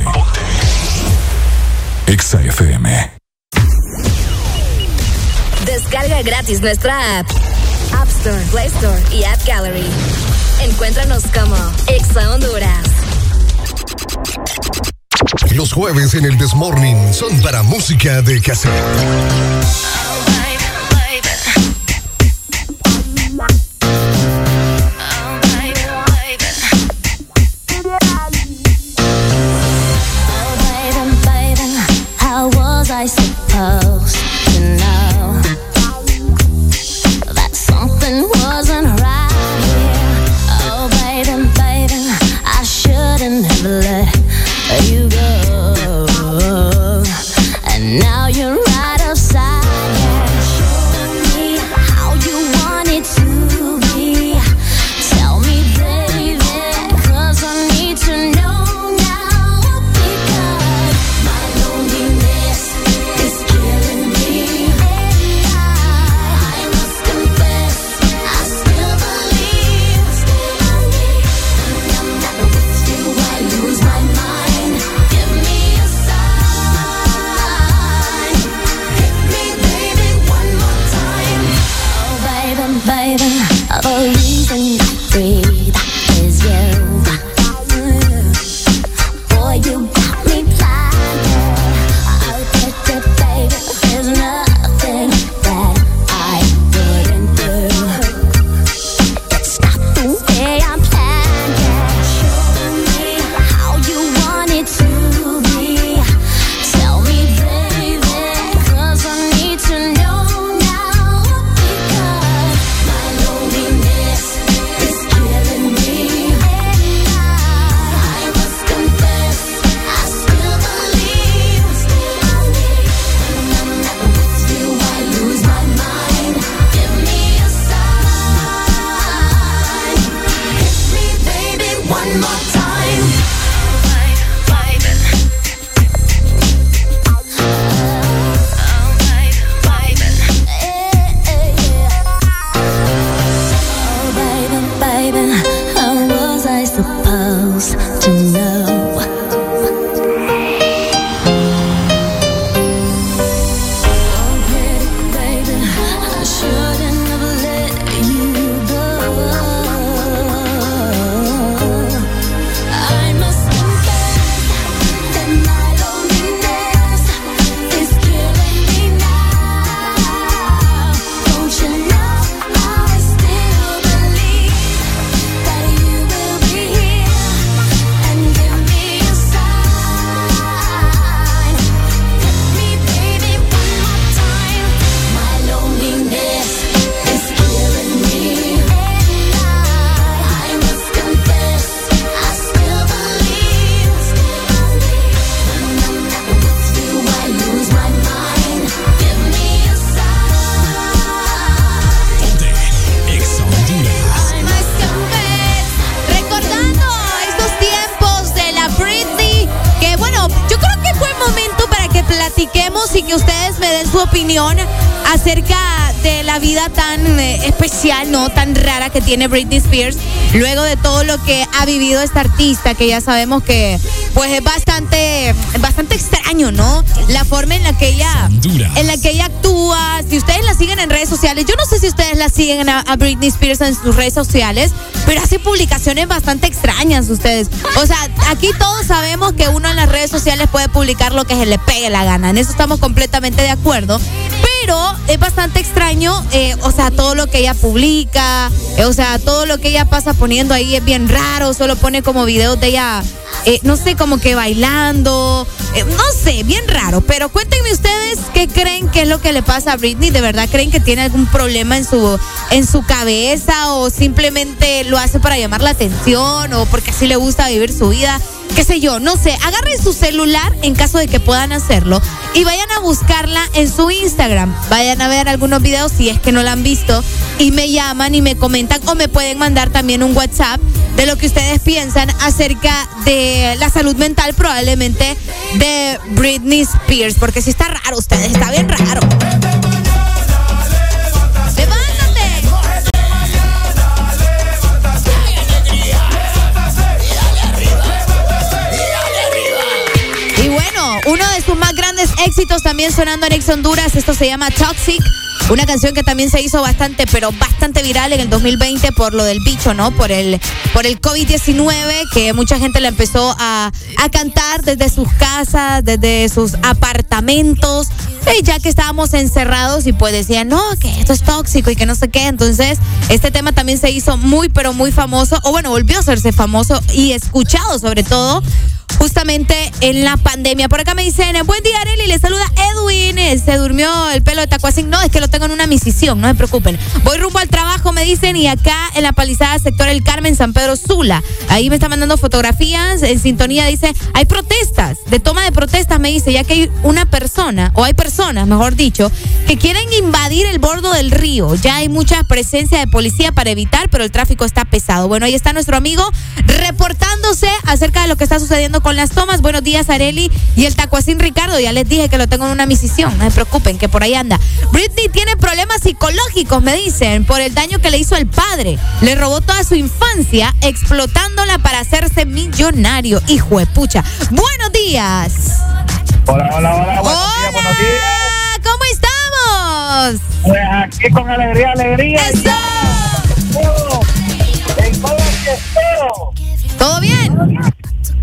Exa FM. Descarga gratis nuestra app Play Store y App Gallery. Encuéntranos como Exa Honduras. Los jueves en el Desmorning son para música de cassette. Que tiene Britney Spears, luego de todo lo que ha vivido esta artista, que ya sabemos que pues es bastante, bastante extraño, ¿no? La forma en la que ella, en la que ella actúa. Si ustedes la siguen en redes sociales, yo no sé si ustedes la siguen a, a Britney Spears en sus redes sociales, pero hace publicaciones bastante extrañas ustedes. O sea, aquí todos sabemos que uno en las redes sociales puede publicar lo que se le pegue la gana. En eso estamos completamente de acuerdo. Pero es bastante extraño, eh, o sea, todo lo que ella publica, eh, o sea, todo lo que ella pasa poniendo ahí es bien raro, solo pone como videos de ella, eh, no sé, como que bailando, eh, no sé, bien raro. Pero cuéntenme ustedes qué creen que es lo que le pasa a Britney, ¿de verdad creen que tiene algún problema en su, en su cabeza o simplemente lo hace para llamar la atención o porque así le gusta vivir su vida? qué sé yo, no sé, agarren su celular en caso de que puedan hacerlo y vayan a buscarla en su Instagram. Vayan a ver algunos videos si es que no la han visto y me llaman y me comentan o me pueden mandar también un WhatsApp de lo que ustedes piensan acerca de la salud mental probablemente de Britney Spears, porque si está raro ustedes, está bien raro. Y bueno, uno de sus más grandes éxitos también sonando en Ex Honduras, esto se llama Toxic. Una canción que también se hizo bastante, pero bastante viral en el 2020 por lo del bicho, ¿no? Por el, por el COVID-19, que mucha gente la empezó a, a cantar desde sus casas, desde sus apartamentos, eh, ya que estábamos encerrados y pues decían, no, que esto es tóxico y que no sé qué. Entonces, este tema también se hizo muy, pero muy famoso, o bueno, volvió a hacerse famoso y escuchado sobre todo justamente en la pandemia. Por acá me dicen, buen día Arely, le saluda Edwin, Eh, se durmió el pelo de Tacuacín. No, es que lo tengo en una misisión, no se preocupen. Voy rumbo al trabajo, me dicen, y acá en la palizada sector El Carmen, San Pedro Sula. Ahí me está mandando fotografías, en sintonía dice, hay protestas, de toma de protestas me dice, ya que hay una persona, o hay personas, mejor dicho, que quieren invadir el bordo del río. Ya hay mucha presencia de policía para evitar, pero el tráfico está pesado. Bueno, ahí está nuestro amigo reportándose acerca de lo que está sucediendo con las tomas. Buenos días, Areli y el Tacuacín Ricardo. Ya les dije que lo tengo en una misión. No se preocupen, que por ahí anda. Britney tiene problemas psicológicos, me dicen, por el daño que le hizo el padre. Le robó toda su infancia explotándola para hacerse millonario. Hijo de pucha. Buenos días. Hola, hola, hola. Buenos días, buenos días. ¿Cómo estamos? Pues aquí con alegría, alegría. ¡Eso! ¿Todo bien?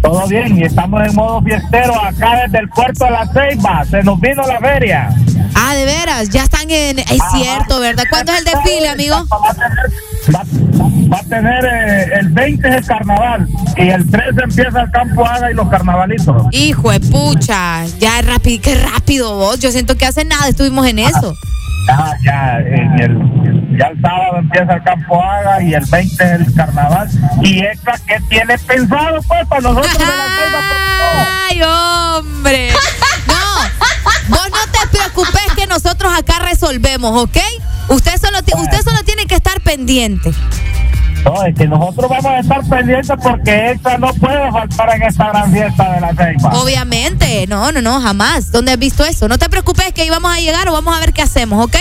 Todo bien, y estamos en modo fiestero acá desde el puerto de la Ceiba. Se nos vino la feria. Ah, de veras, ya están en. Es cierto, ¿verdad? ¿Cuándo es el desfile, amigo? Va a tener eh, el 20 es el carnaval y el 13 empieza el campo Haga y los carnavalitos. Hijo de pucha, ya rápido, qué rápido vos. Yo siento que hace nada estuvimos en eso. Ya, ya, en el, ya el sábado empieza el campo Haga y el 20 es el carnaval. Y extra, ¿qué tiene pensado pues para nosotros de la? Ay, hombre. No, vos no te preocupes que nosotros acá resolvemos, ¿ok? Usted solo, usted solo tiene que estar pendiente. No, es que nosotros vamos a estar pendientes porque esta no puede faltar en esta gran fiesta de la Ceiba. Obviamente, no, no, no, jamás. ¿Dónde has visto eso? No te preocupes que ahí vamos a llegar o vamos a ver qué hacemos, ¿ok?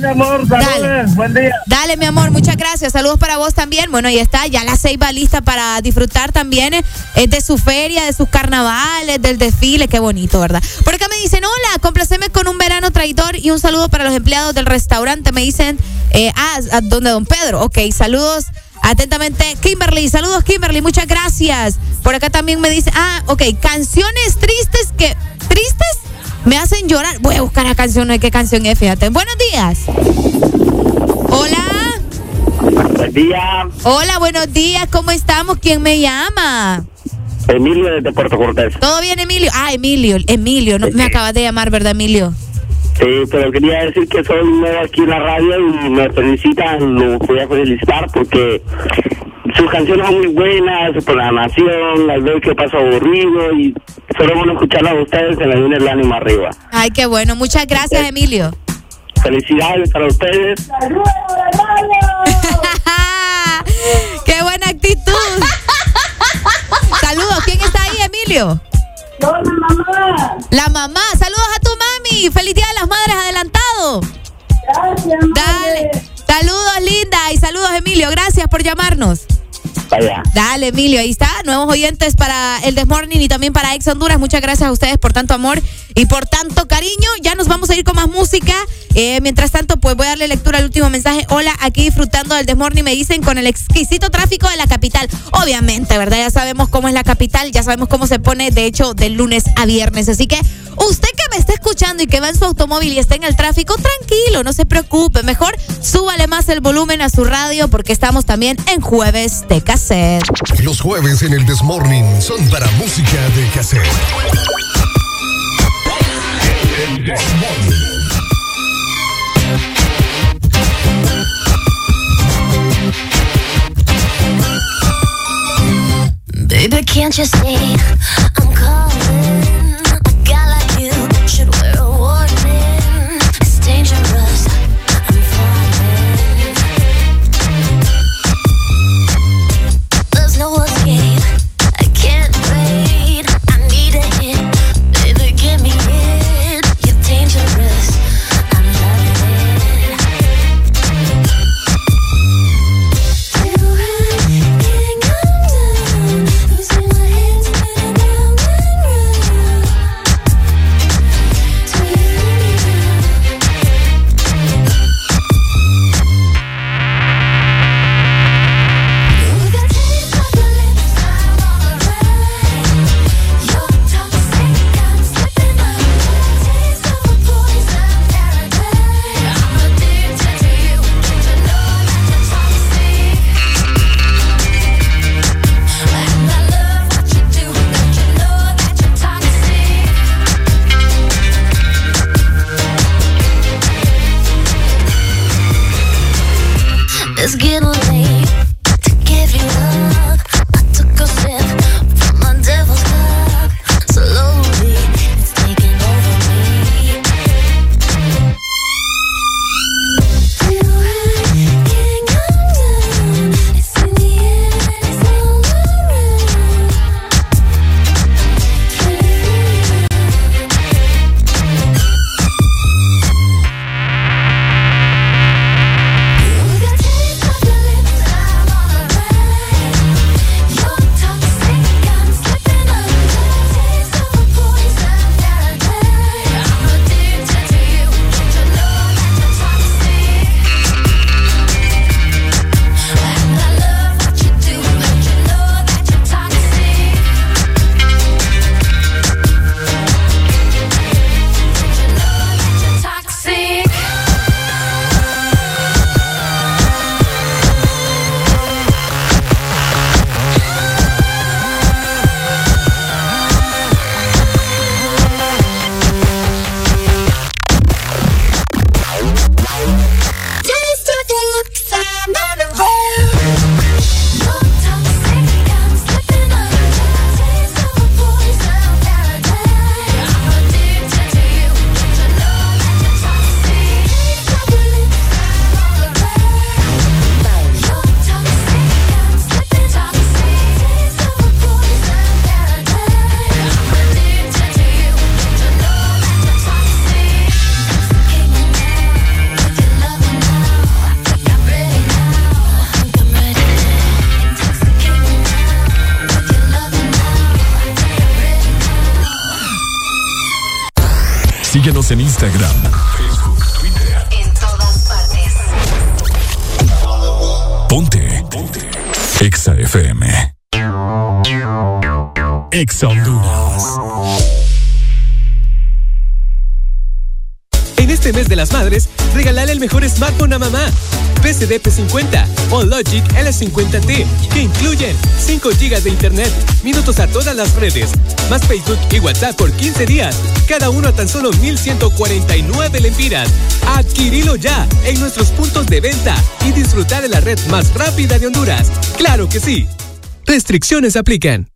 Mi amor, saludos, buen día. Dale, mi amor, muchas gracias. Saludos para vos también. Bueno, ya está, ya la Ceiba lista para disfrutar también eh, de su feria, de sus carnavales, del desfile. Qué bonito, ¿verdad? Por acá me dicen, hola, complaceme con un verano traidor y un saludo para los empleados del restaurante. Me dicen, eh, ah, ¿a dónde, don Pedro? Ok, saludos. Atentamente, Kimberly. Saludos, Kimberly. Muchas gracias. Por acá también me dice, ah, ok, canciones tristes que. ¿Tristes? Me hacen llorar. Voy a buscar la canción, qué canción es, fíjate. Buenos días. Hola. Buen día, Hola, buenos días. ¿Cómo estamos? ¿Quién me llama? Emilio desde Puerto Cortés. ¿Todo bien, Emilio? Ah, Emilio, Emilio. No, me acabas de llamar, ¿verdad, Emilio? Sí, pero quería decir que soy nuevo aquí en la radio y me felicitan, lo voy a felicitar porque sus canciones son muy buenas, su programación, las veo que paso aburrido y solo bueno escucharlas a ustedes, se me viene el ánimo arriba. Ay, qué bueno. Muchas gracias, Emilio. Felicidades para ustedes. ¡Qué buena actitud! Saludos. ¿Quién está ahí, Emilio? la mamá. La mamá. Saludos a mami. Feliz Día de las Madres adelantado. Gracias, Dale. Saludos, linda. Y saludos, Emilio. Gracias por llamarnos. Dale, Emilio, ahí está. Nuevos oyentes para el Desmorning y también para Ex Honduras. Muchas gracias a ustedes por tanto amor y por tanto cariño. Ya nos vamos a ir con más música. Eh, mientras tanto, pues voy a darle lectura al último mensaje. Hola, aquí disfrutando del Desmorning, me dicen, con el exquisito tráfico de la capital. Obviamente, ¿verdad? Ya sabemos cómo es la capital, ya sabemos cómo se pone, de hecho, de lunes a viernes. Así que usted que me está escuchando y que va en su automóvil y está en el tráfico, tranquilo, no se preocupe. Mejor súbale más el volumen a su radio porque estamos también en jueves de cassette. Los jueves en el Desmorning son para música de cassette. Baby, can't you see Instagram, Facebook, Twitter. En todas partes. Ponte. Ponte. Exa FM. Exa Honduras. En este mes de las madres, regálale el mejor smartphone a mamá. PCD P50 o Logic L50T, que incluyen 5 GB de internet, minutos a todas las redes, más Facebook y WhatsApp por 15 días, cada uno a tan solo 1,149 lempiras. Adquirilo ya en nuestros puntos de venta y disfrutar de la red más rápida de Honduras. ¡Claro que sí! Restricciones aplican.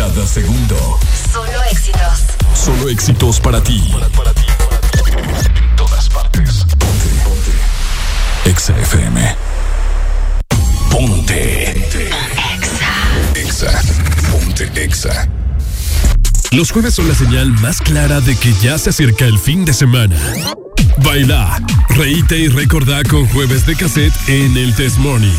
Cada segundo. Solo éxitos. Solo éxitos para ti. En todas partes. Ponte. Ponte. Exa FM. Ponte. Exa. Ponte Exa. Los jueves son la señal más clara de que ya se acerca el fin de semana. Baila, reíte y recordá con jueves de cassette en el Test Morning.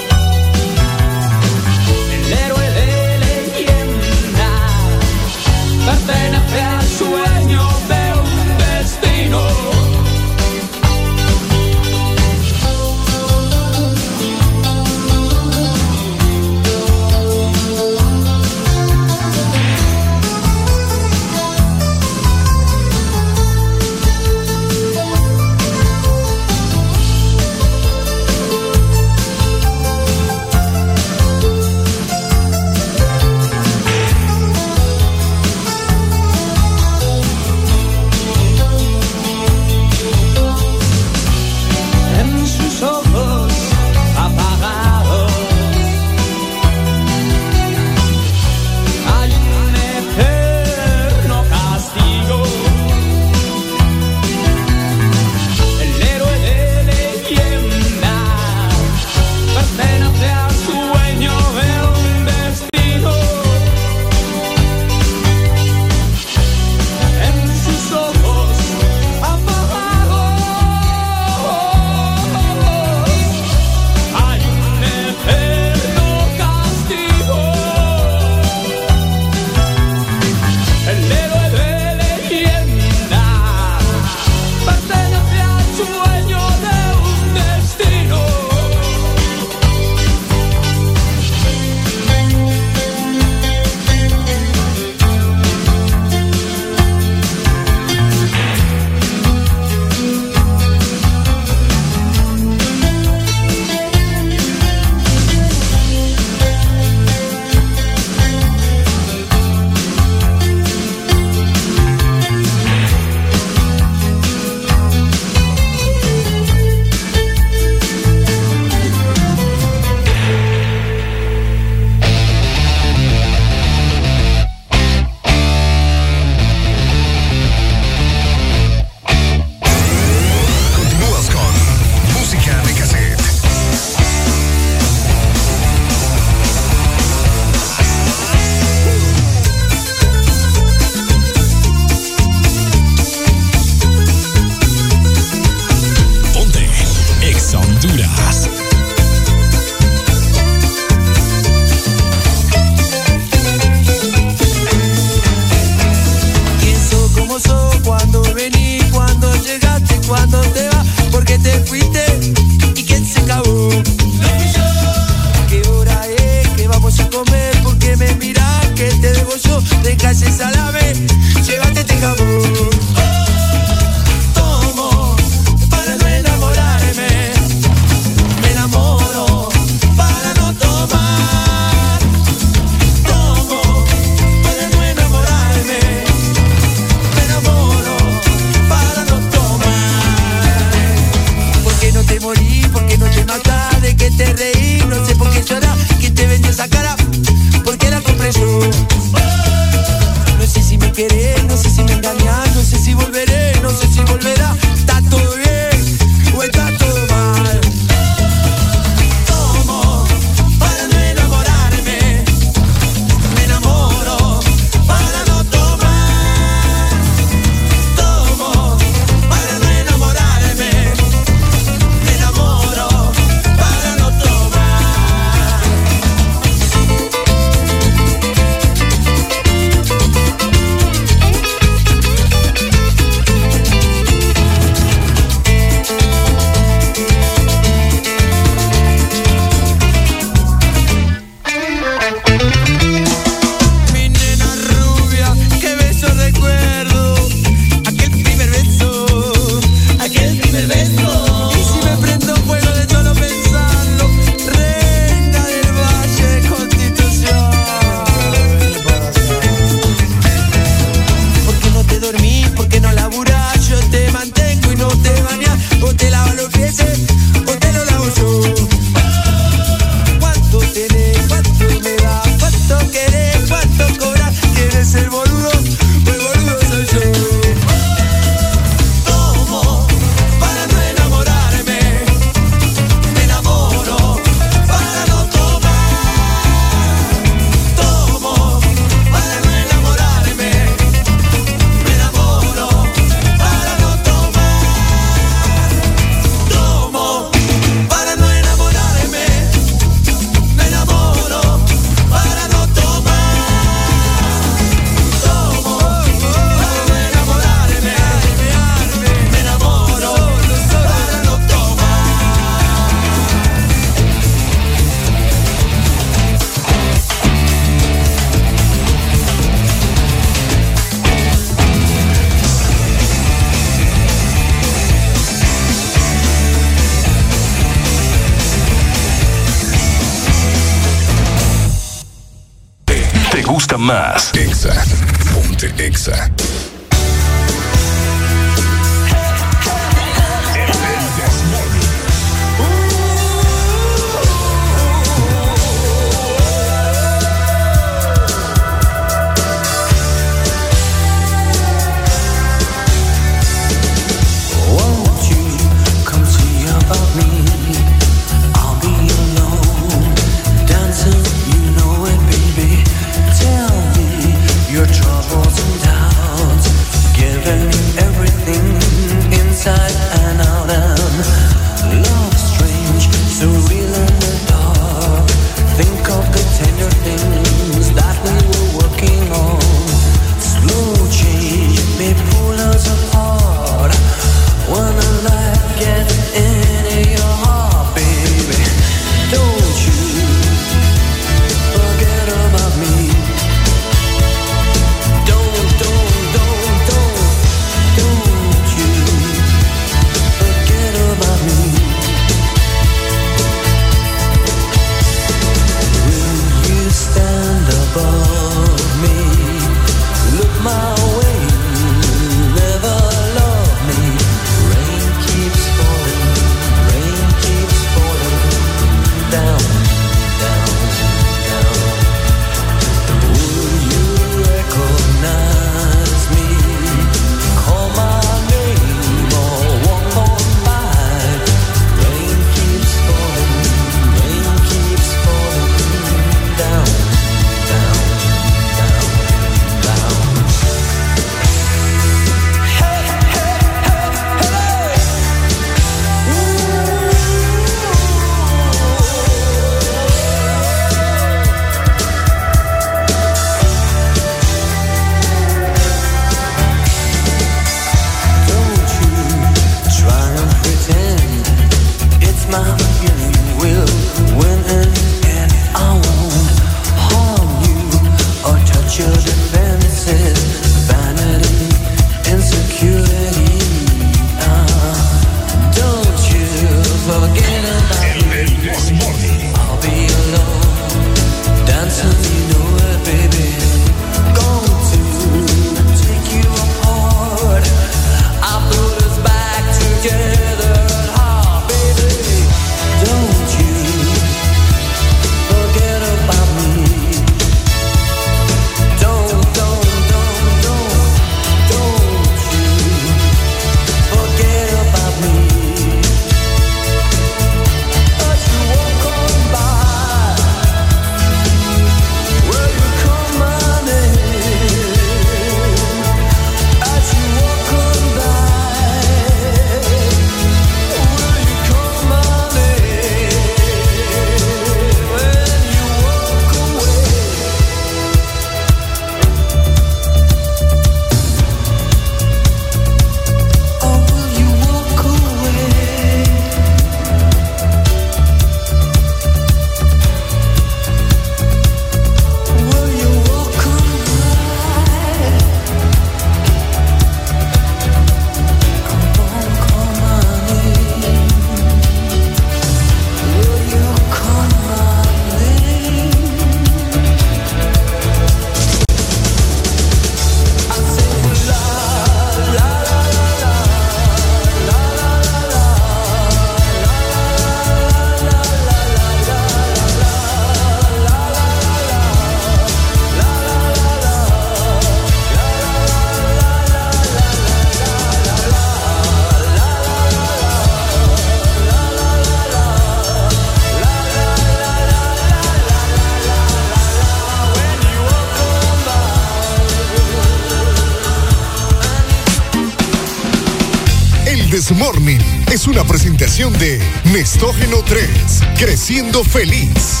siendo feliz.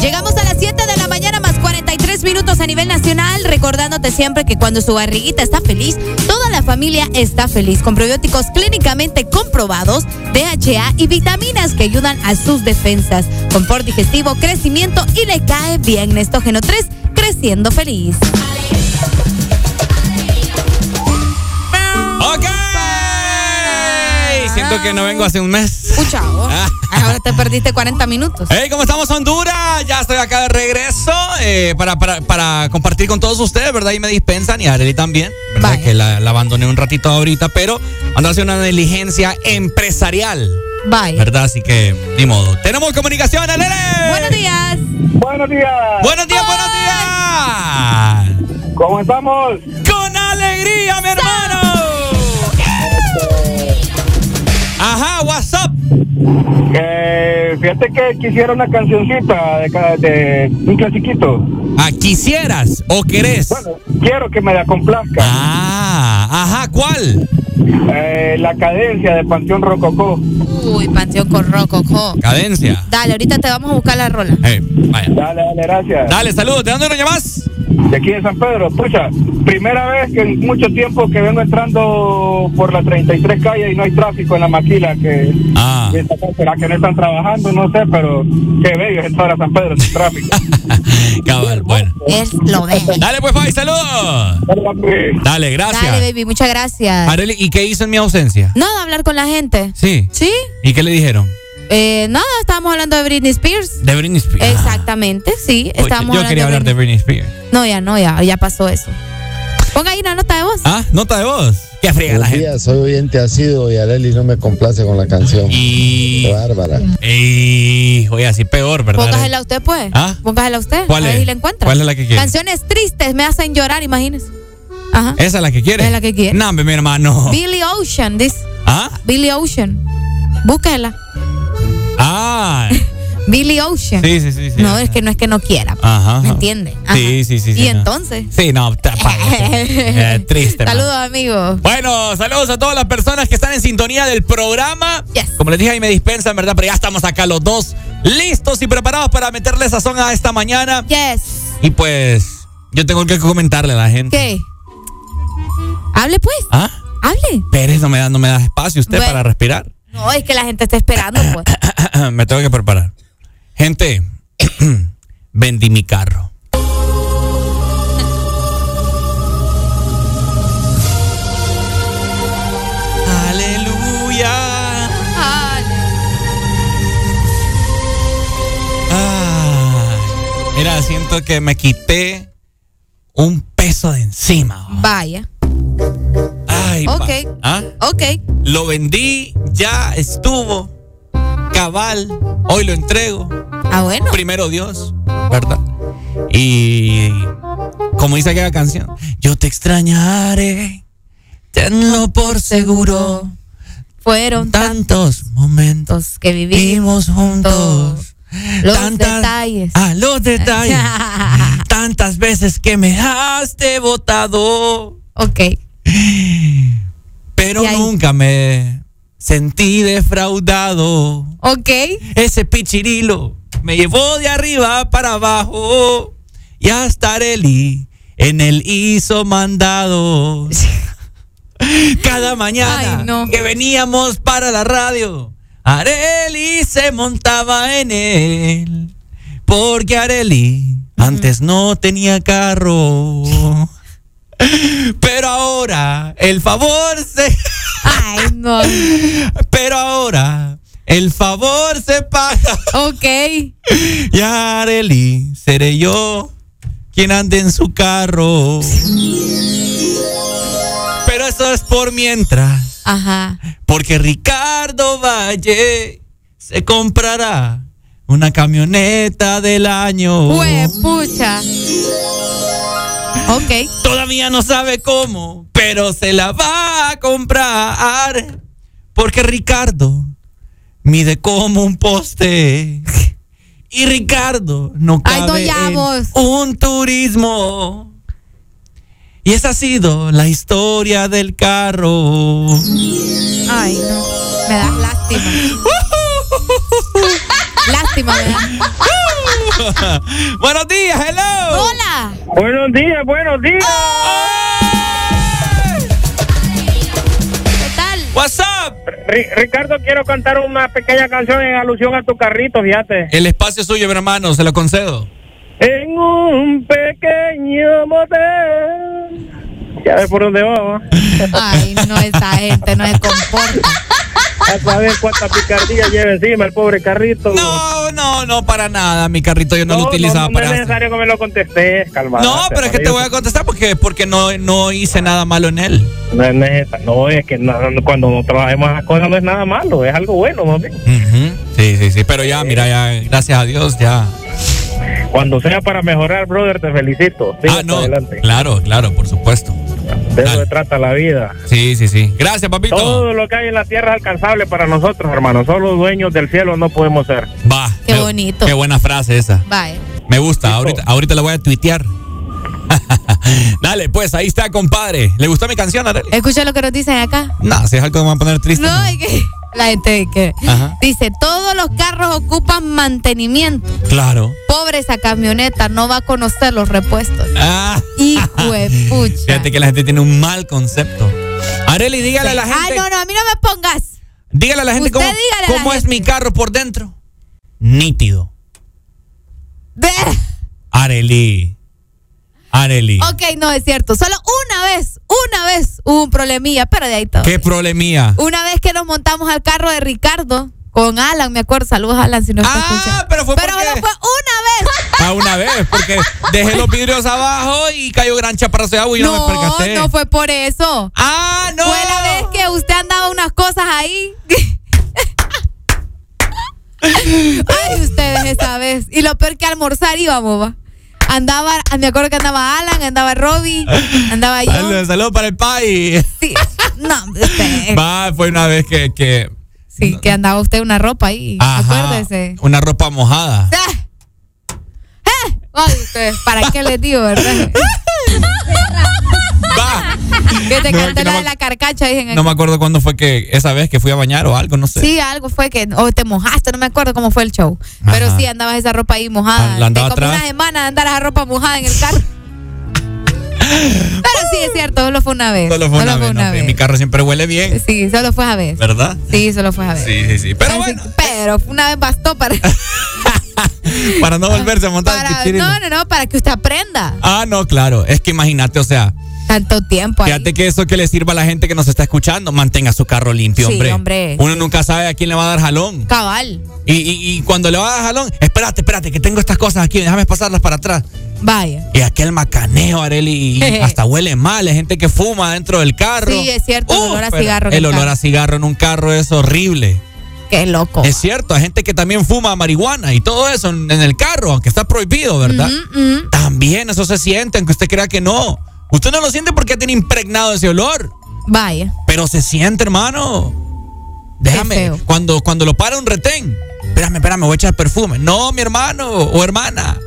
Llegamos a las 7 de la mañana más 43 minutos a nivel nacional, recordándote siempre que cuando su barriguita está feliz, toda la familia está feliz, con probióticos clínicamente comprobados, DHA y vitaminas que ayudan a sus defensas, confort digestivo, crecimiento y le cae bien Nestógeno 3, creciendo feliz. Siento que no vengo hace un mes. Pucha, vos. Ah. Ahora te perdiste 40 minutos. Hey, ¿cómo estamos, Honduras? Ya estoy acá de regreso eh, para, para, para compartir con todos ustedes, ¿verdad? Y me dispensan y a Arely también, ¿verdad? Que la, la abandoné un ratito ahorita, pero ando hacer una diligencia empresarial, Bye. ¿verdad? Así que, ni modo. Tenemos comunicación, Arely. Buenos días. Buenos días. Buenos días, buenos días. ¿Cómo estamos? Con alegría, mi hermano. Ajá, what's up? Eh, fíjate que quisiera una cancioncita de, un clasiquito. Ah, ¿quisieras o querés? Bueno, quiero que me la complazca. Ah, ajá, ¿cuál? Eh, la cadencia de Panteón Rococó. Uy, Panteón con Rococó. Cadencia. Dale, ahorita te vamos a buscar la rola. Hey, vaya. Dale, dale, gracias. Dale, saludos. ¿De dónde nos llamas? De aquí de San Pedro. Pucha, primera vez que en mucho tiempo que vengo entrando por la 33 calle y no hay tráfico en la maquila. Que, Ah. que ¿Será que no están trabajando? No sé, pero qué bello es entrar a San Pedro sin tráfico. Cabal, bueno. Es lo de. Dale, pues, bye, saludos. Dale, gracias. Dale, baby, muchas gracias. Arely, ¿y qué hizo en mi ausencia? Nada, hablar con la gente. Sí. ¿Sí? ¿Y qué le dijeron? Eh, nada, estábamos hablando de Britney Spears. De Britney Spears. Exactamente, sí. Oye, Estábamos yo hablando quería hablar de Britney Spears. No, ya no, ya, ya pasó eso. Ponga ahí una nota de voz. ¿Ah? ¿Nota de voz? ¿Qué friega la gente? días, soy oyente asiduo y Areli no me complace con la canción. Y... Qué bárbara. Y... Oye, así peor, ¿verdad? Póngasela usted, pues. ¿Ah? Póngasela usted. ¿Cuál a ver es? si la encuentra. ¿Cuál es la que quiere? Canciones tristes me hacen llorar, imagínese. Ajá. ¿Esa es la que quiere? Es la que quiere. No, mi hermano. Billy Ocean, this. ¿Ah? Billy Ocean. Búsquela. Ah. Billy Ocean. Sí, sí, sí. sí. No, es que no es que no quiera. Ajá. ¿Me entiende? Ajá. Sí, sí, sí. sí, Y entonces. Sí, no, eh, triste. Saludos, amigos. Bueno, saludos a todas las personas que están en sintonía del programa. Como les dije, ahí me dispensan, ¿verdad? Pero ya estamos acá los dos listos y preparados para meterle sazón a esta mañana. Yes. Y pues, yo tengo que comentarle a la gente. ¿Qué? Hable pues. ¿Ah? Hable. Pérez, no me da, no me da espacio usted Bueno. para respirar. No, es que la gente está esperando, pues. me tengo que preparar. Gente, vendí mi carro. Aleluya. Ay, mira, siento que me quité un peso de encima. Vaya. Ay, pa- Ok. ¿Ah? Ok. Lo vendí, ya estuvo. Cabal, hoy lo entrego. Ah, bueno. Primero Dios, ¿verdad? Y como dice aquella canción, yo te extrañaré, tenlo por seguro. Fueron tantos momentos que vivimos juntos. Los Tantas- detalles. Ah, los detalles. Tantas veces que me has votado. Ok. Pero nunca me sentí defraudado. Ok. Ese pichirilo me llevó de arriba para abajo. Y hasta Areli en el hizo mandado. Cada mañana Ay, no. que veníamos para la radio, Areli se montaba en él. Porque Areli antes no tenía carro. Pero ahora el favor se. Ay, no. Pero ahora el favor se paga. Ok. Y Areli seré yo quien ande en su carro. Pero eso es por mientras. Ajá. Porque Ricardo Valle se comprará una camioneta del año. Hue, pucha. Ok. Todavía no sabe cómo, pero se la va a comprar. Porque Ricardo mide como un poste. Y Ricardo no Ay, no, cabe en un turismo. Y esa ha sido la historia del carro. Ay, no. Me das lástima. lástima, me da. Buenos días, hello. Hola. Buenos días, buenos días. ¿Qué What's up? Ri- Ricardo, quiero cantar una pequeña canción en alusión a tu carrito, fíjate. El espacio es suyo, mi hermano, se lo concedo. En un pequeño motel. Ya ves por dónde vamos. Ay, no, esa gente no se comporta. A saber cuánta picardía lleva encima el pobre carrito. No, no, no, para nada. Mi carrito yo no, lo utilizaba no, no para es eso. necesario que me lo contestes, calma. No, pero es que te voy a contestar porque, porque no, no hice nada malo en él. No es necesario. No, es que no- no- cuando no trabajemos esas cosas no es nada malo, es algo bueno, mami. Ujú. Sí, sí, sí. Pero ya, mira, ya, gracias a Dios, ya. Cuando sea para mejorar, brother, te felicito. Sigue Ah, no. adelante. Claro, claro, por supuesto. De eso se trata la vida. Sí, sí, sí. Gracias, papito. Todo lo que hay en la tierra es alcanzable para nosotros, hermano. Solo dueños del cielo no podemos ser. Va. Qué bonito. Qué buena frase esa. Vaya. Me gusta. Ahorita, ahorita la voy a tuitear. Dale, pues ahí está, compadre. ¿Le gustó mi canción, Arely? Escucha lo que nos dicen acá. No, si es algo que me va a poner triste. No, es que la gente que Ajá. dice, todos los carros ocupan mantenimiento. Claro. Pobre esa camioneta, no va a conocer los repuestos. Ah. Hijo de pucha. Fíjate que la gente tiene un mal concepto. Areli, dígale a la gente. Ah, no, no, a mí no me pongas. Dígale a la gente Usted cómo, es mi carro por dentro. Nítido. Ve. Areli. Areli. Ok, no es cierto. Solo una vez, una vez hubo un problemilla, pero de ahí todo. ¿Qué problemía? Una vez que nos montamos al carro de Ricardo con Alan, me acuerdo. Saludos, Alan, si no escuchando. pero fue Pero porque- fue una vez. Ah, una vez, porque dejé los vidrios abajo y cayó gran chaparrazo de agua y no, me No, percaté. no fue por eso. Ah, no. Fue la vez que usted andaba unas cosas ahí. Ay, ustedes esa vez. Y lo peor que almorzar íbamos, va. Andaba, me acuerdo que andaba Alan, andaba Robbie, andaba yo. Saludos saludos para el país. Sí. No, usted. Va, fue una vez que, que Sí, que andaba usted una ropa ahí. Ajá. Acuérdese. una ropa mojada. Ay, usted, ¿para qué les digo, verdad? Que te No, canté no la de me- la carcacha, dicen No me acuerdo cuándo fue que esa vez que fui a bañar o algo, no sé. Sí, algo fue que, o te mojaste, no me acuerdo cómo fue el show. Pero sí, andabas esa ropa ahí mojada. Ah, la andaba como una semana de andar esa ropa mojada en el carro. Pero sí, es cierto, solo fue una vez. Solo fue una vez. no, Mi carro siempre huele bien, Sí, solo fue a vez. ¿verdad? Sí, solo fue a vez. Sí, sí, sí. Pero Así que- pero una vez bastó para, para no volverse a montar el para no, no, no, para que usted aprenda. Ah, no, claro. Es que imagínate, o sea, Tanto tiempo ahí. fíjate que eso que le sirva a la gente que nos está escuchando, mantenga su carro limpio, Sí, hombre. hombre. Uno nunca sabe a quién le va a dar jalón. Cabal. Y, y- y cuando le va a dar jalón, espérate, espérate, que tengo estas cosas aquí, déjame pasarlas para atrás. Vaya. Y aquel macaneo, Areli, y hasta huele mal. Hay gente que fuma dentro del carro. Sí, es cierto, el olor a cigarro. en El olor carro. a cigarro en un carro es horrible. Qué loco. Es cierto, hay gente que también fuma marihuana y todo eso en, en el carro, aunque está prohibido, ¿verdad? También eso se siente, aunque usted crea que no. Usted no lo siente porque tiene impregnado ese olor, Vaya. pero se siente, hermano. Déjame, cuando, cuando lo para un retén, espérame, espérame, voy a echar perfume. No, mi hermano o hermana.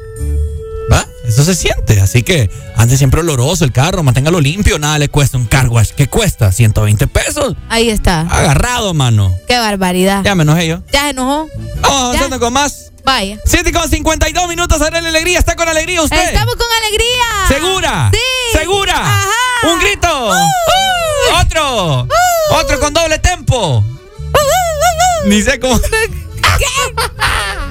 Eso se siente, así que ande siempre oloroso el carro, manténgalo limpio, nada le cuesta un car wash. ¿Qué cuesta? 120 pesos. Ahí está. Agarrado, mano. Qué barbaridad. Ya me enojé yo. Ya se enojó. Vamos avanzando con más. Vaya. 7 con 52 minutos, Arely Alegría. ¿Está con alegría usted? Estamos con alegría. ¿Segura? Sí. ¿Segura? Ajá. ¡Un grito! ¡Otro! ¡Otro con doble tempo! Ni sé cómo. Los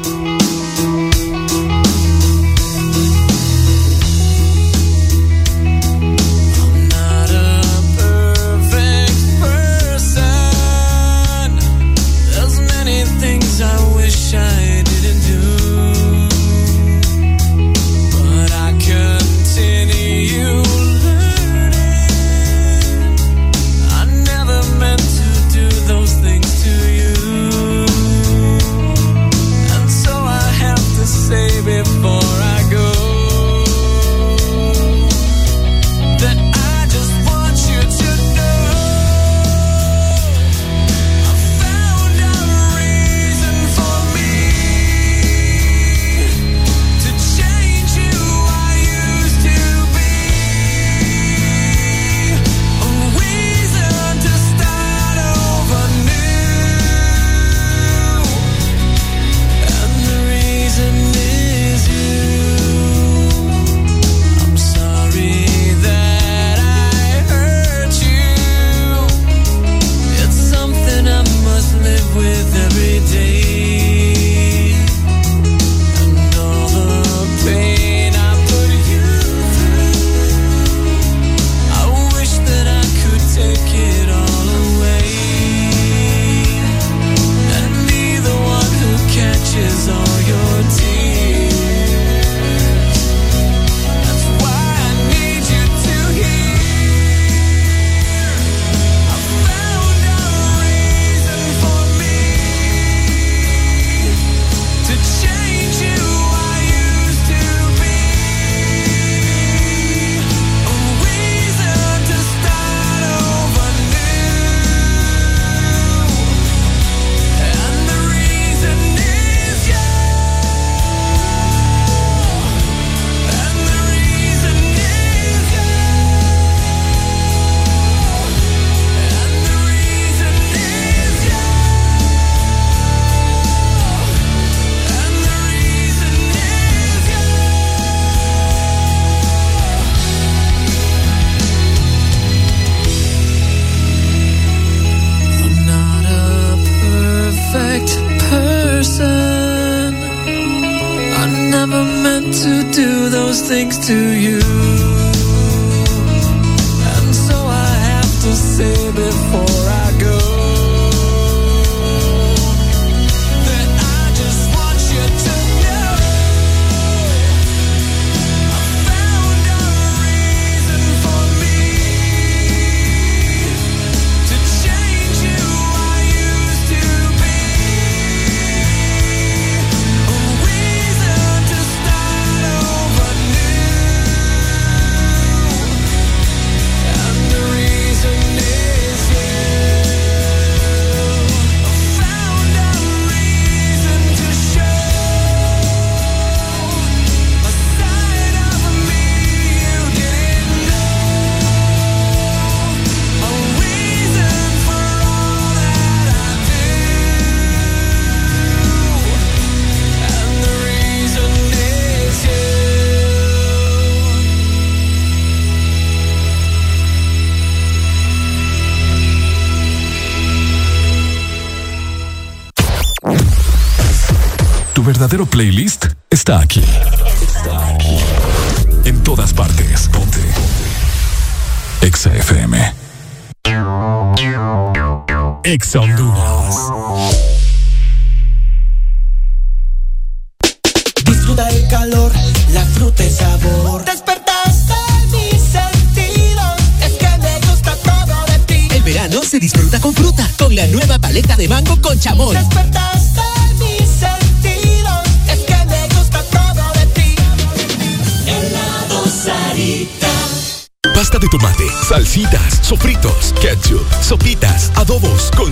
playlist está aquí.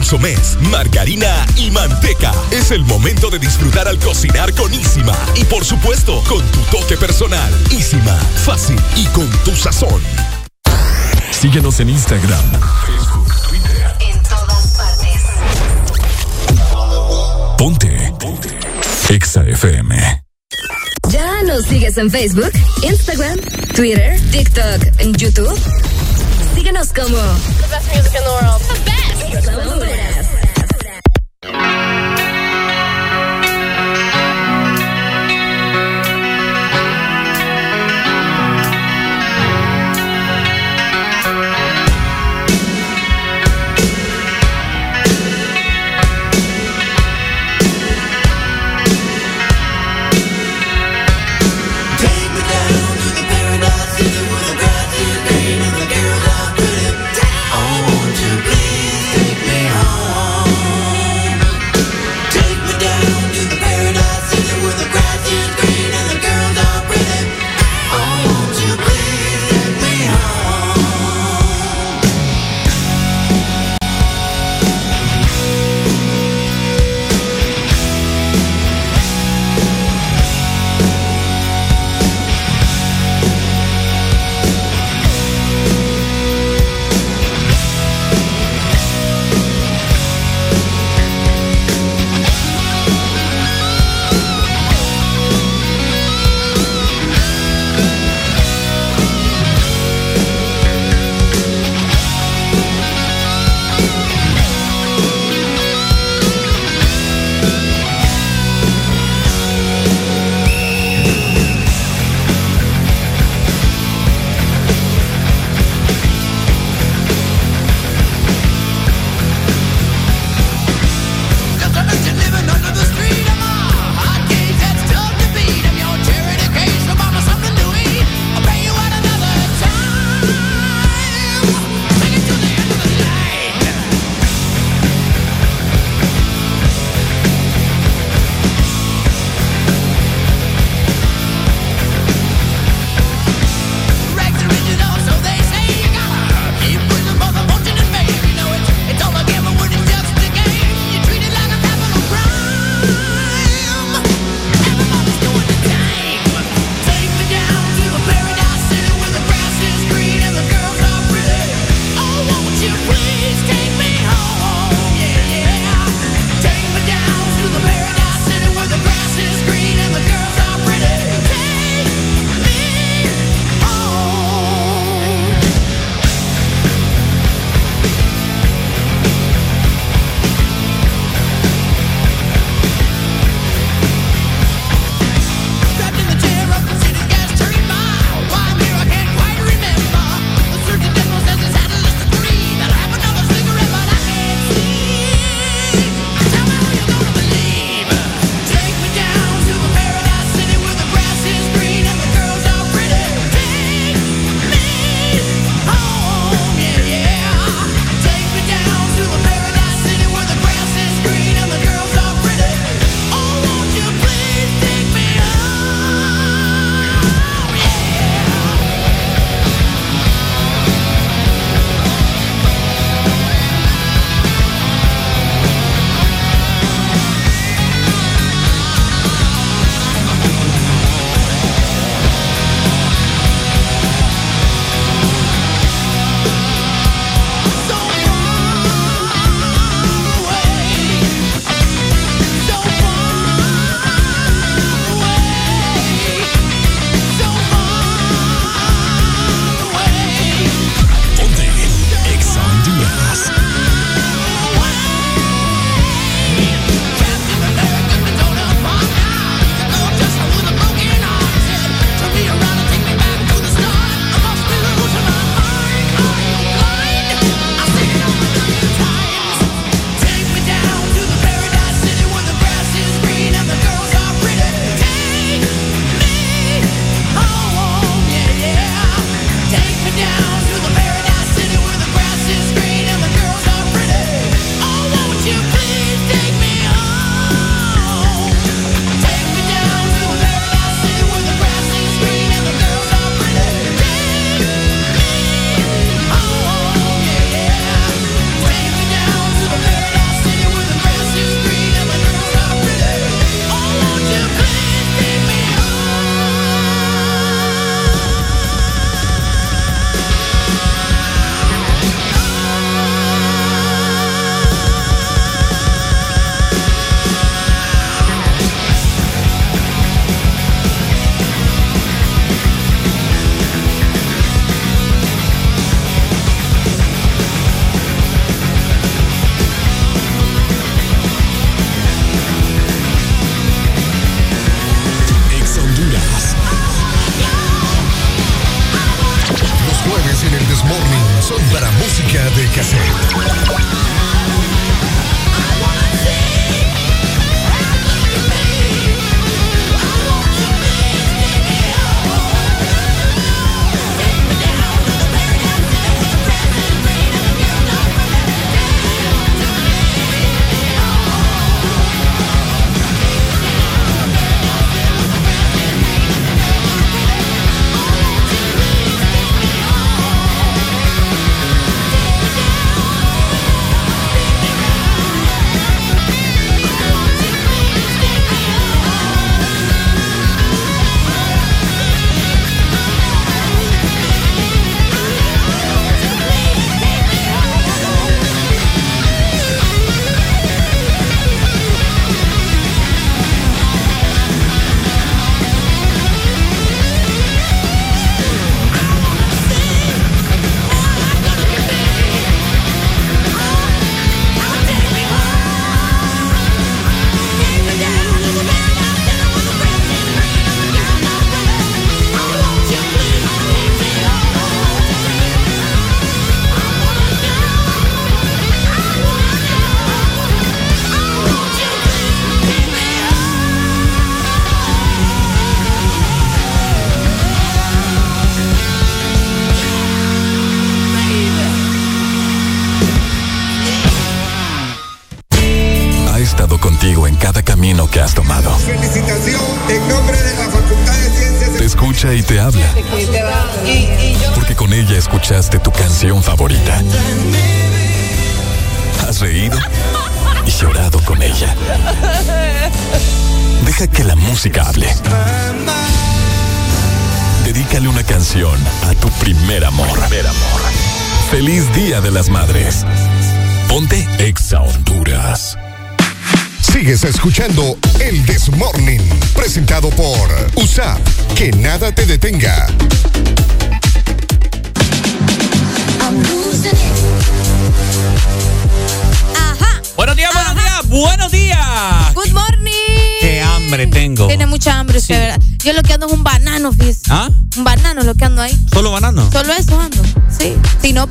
Sosomés, margarina y manteca. Es el momento de disfrutar al cocinar con Ísima. Y por supuesto, con tu toque personal. Ísima, fácil y con tu sazón. Síguenos en Instagram, Facebook, Twitter. En todas partes. Ponte. Ponte. Exa FM. ¿Ya nos sigues en Facebook, Instagram, Twitter, TikTok, YouTube? Síguenos como The Best Music in the World. The Best.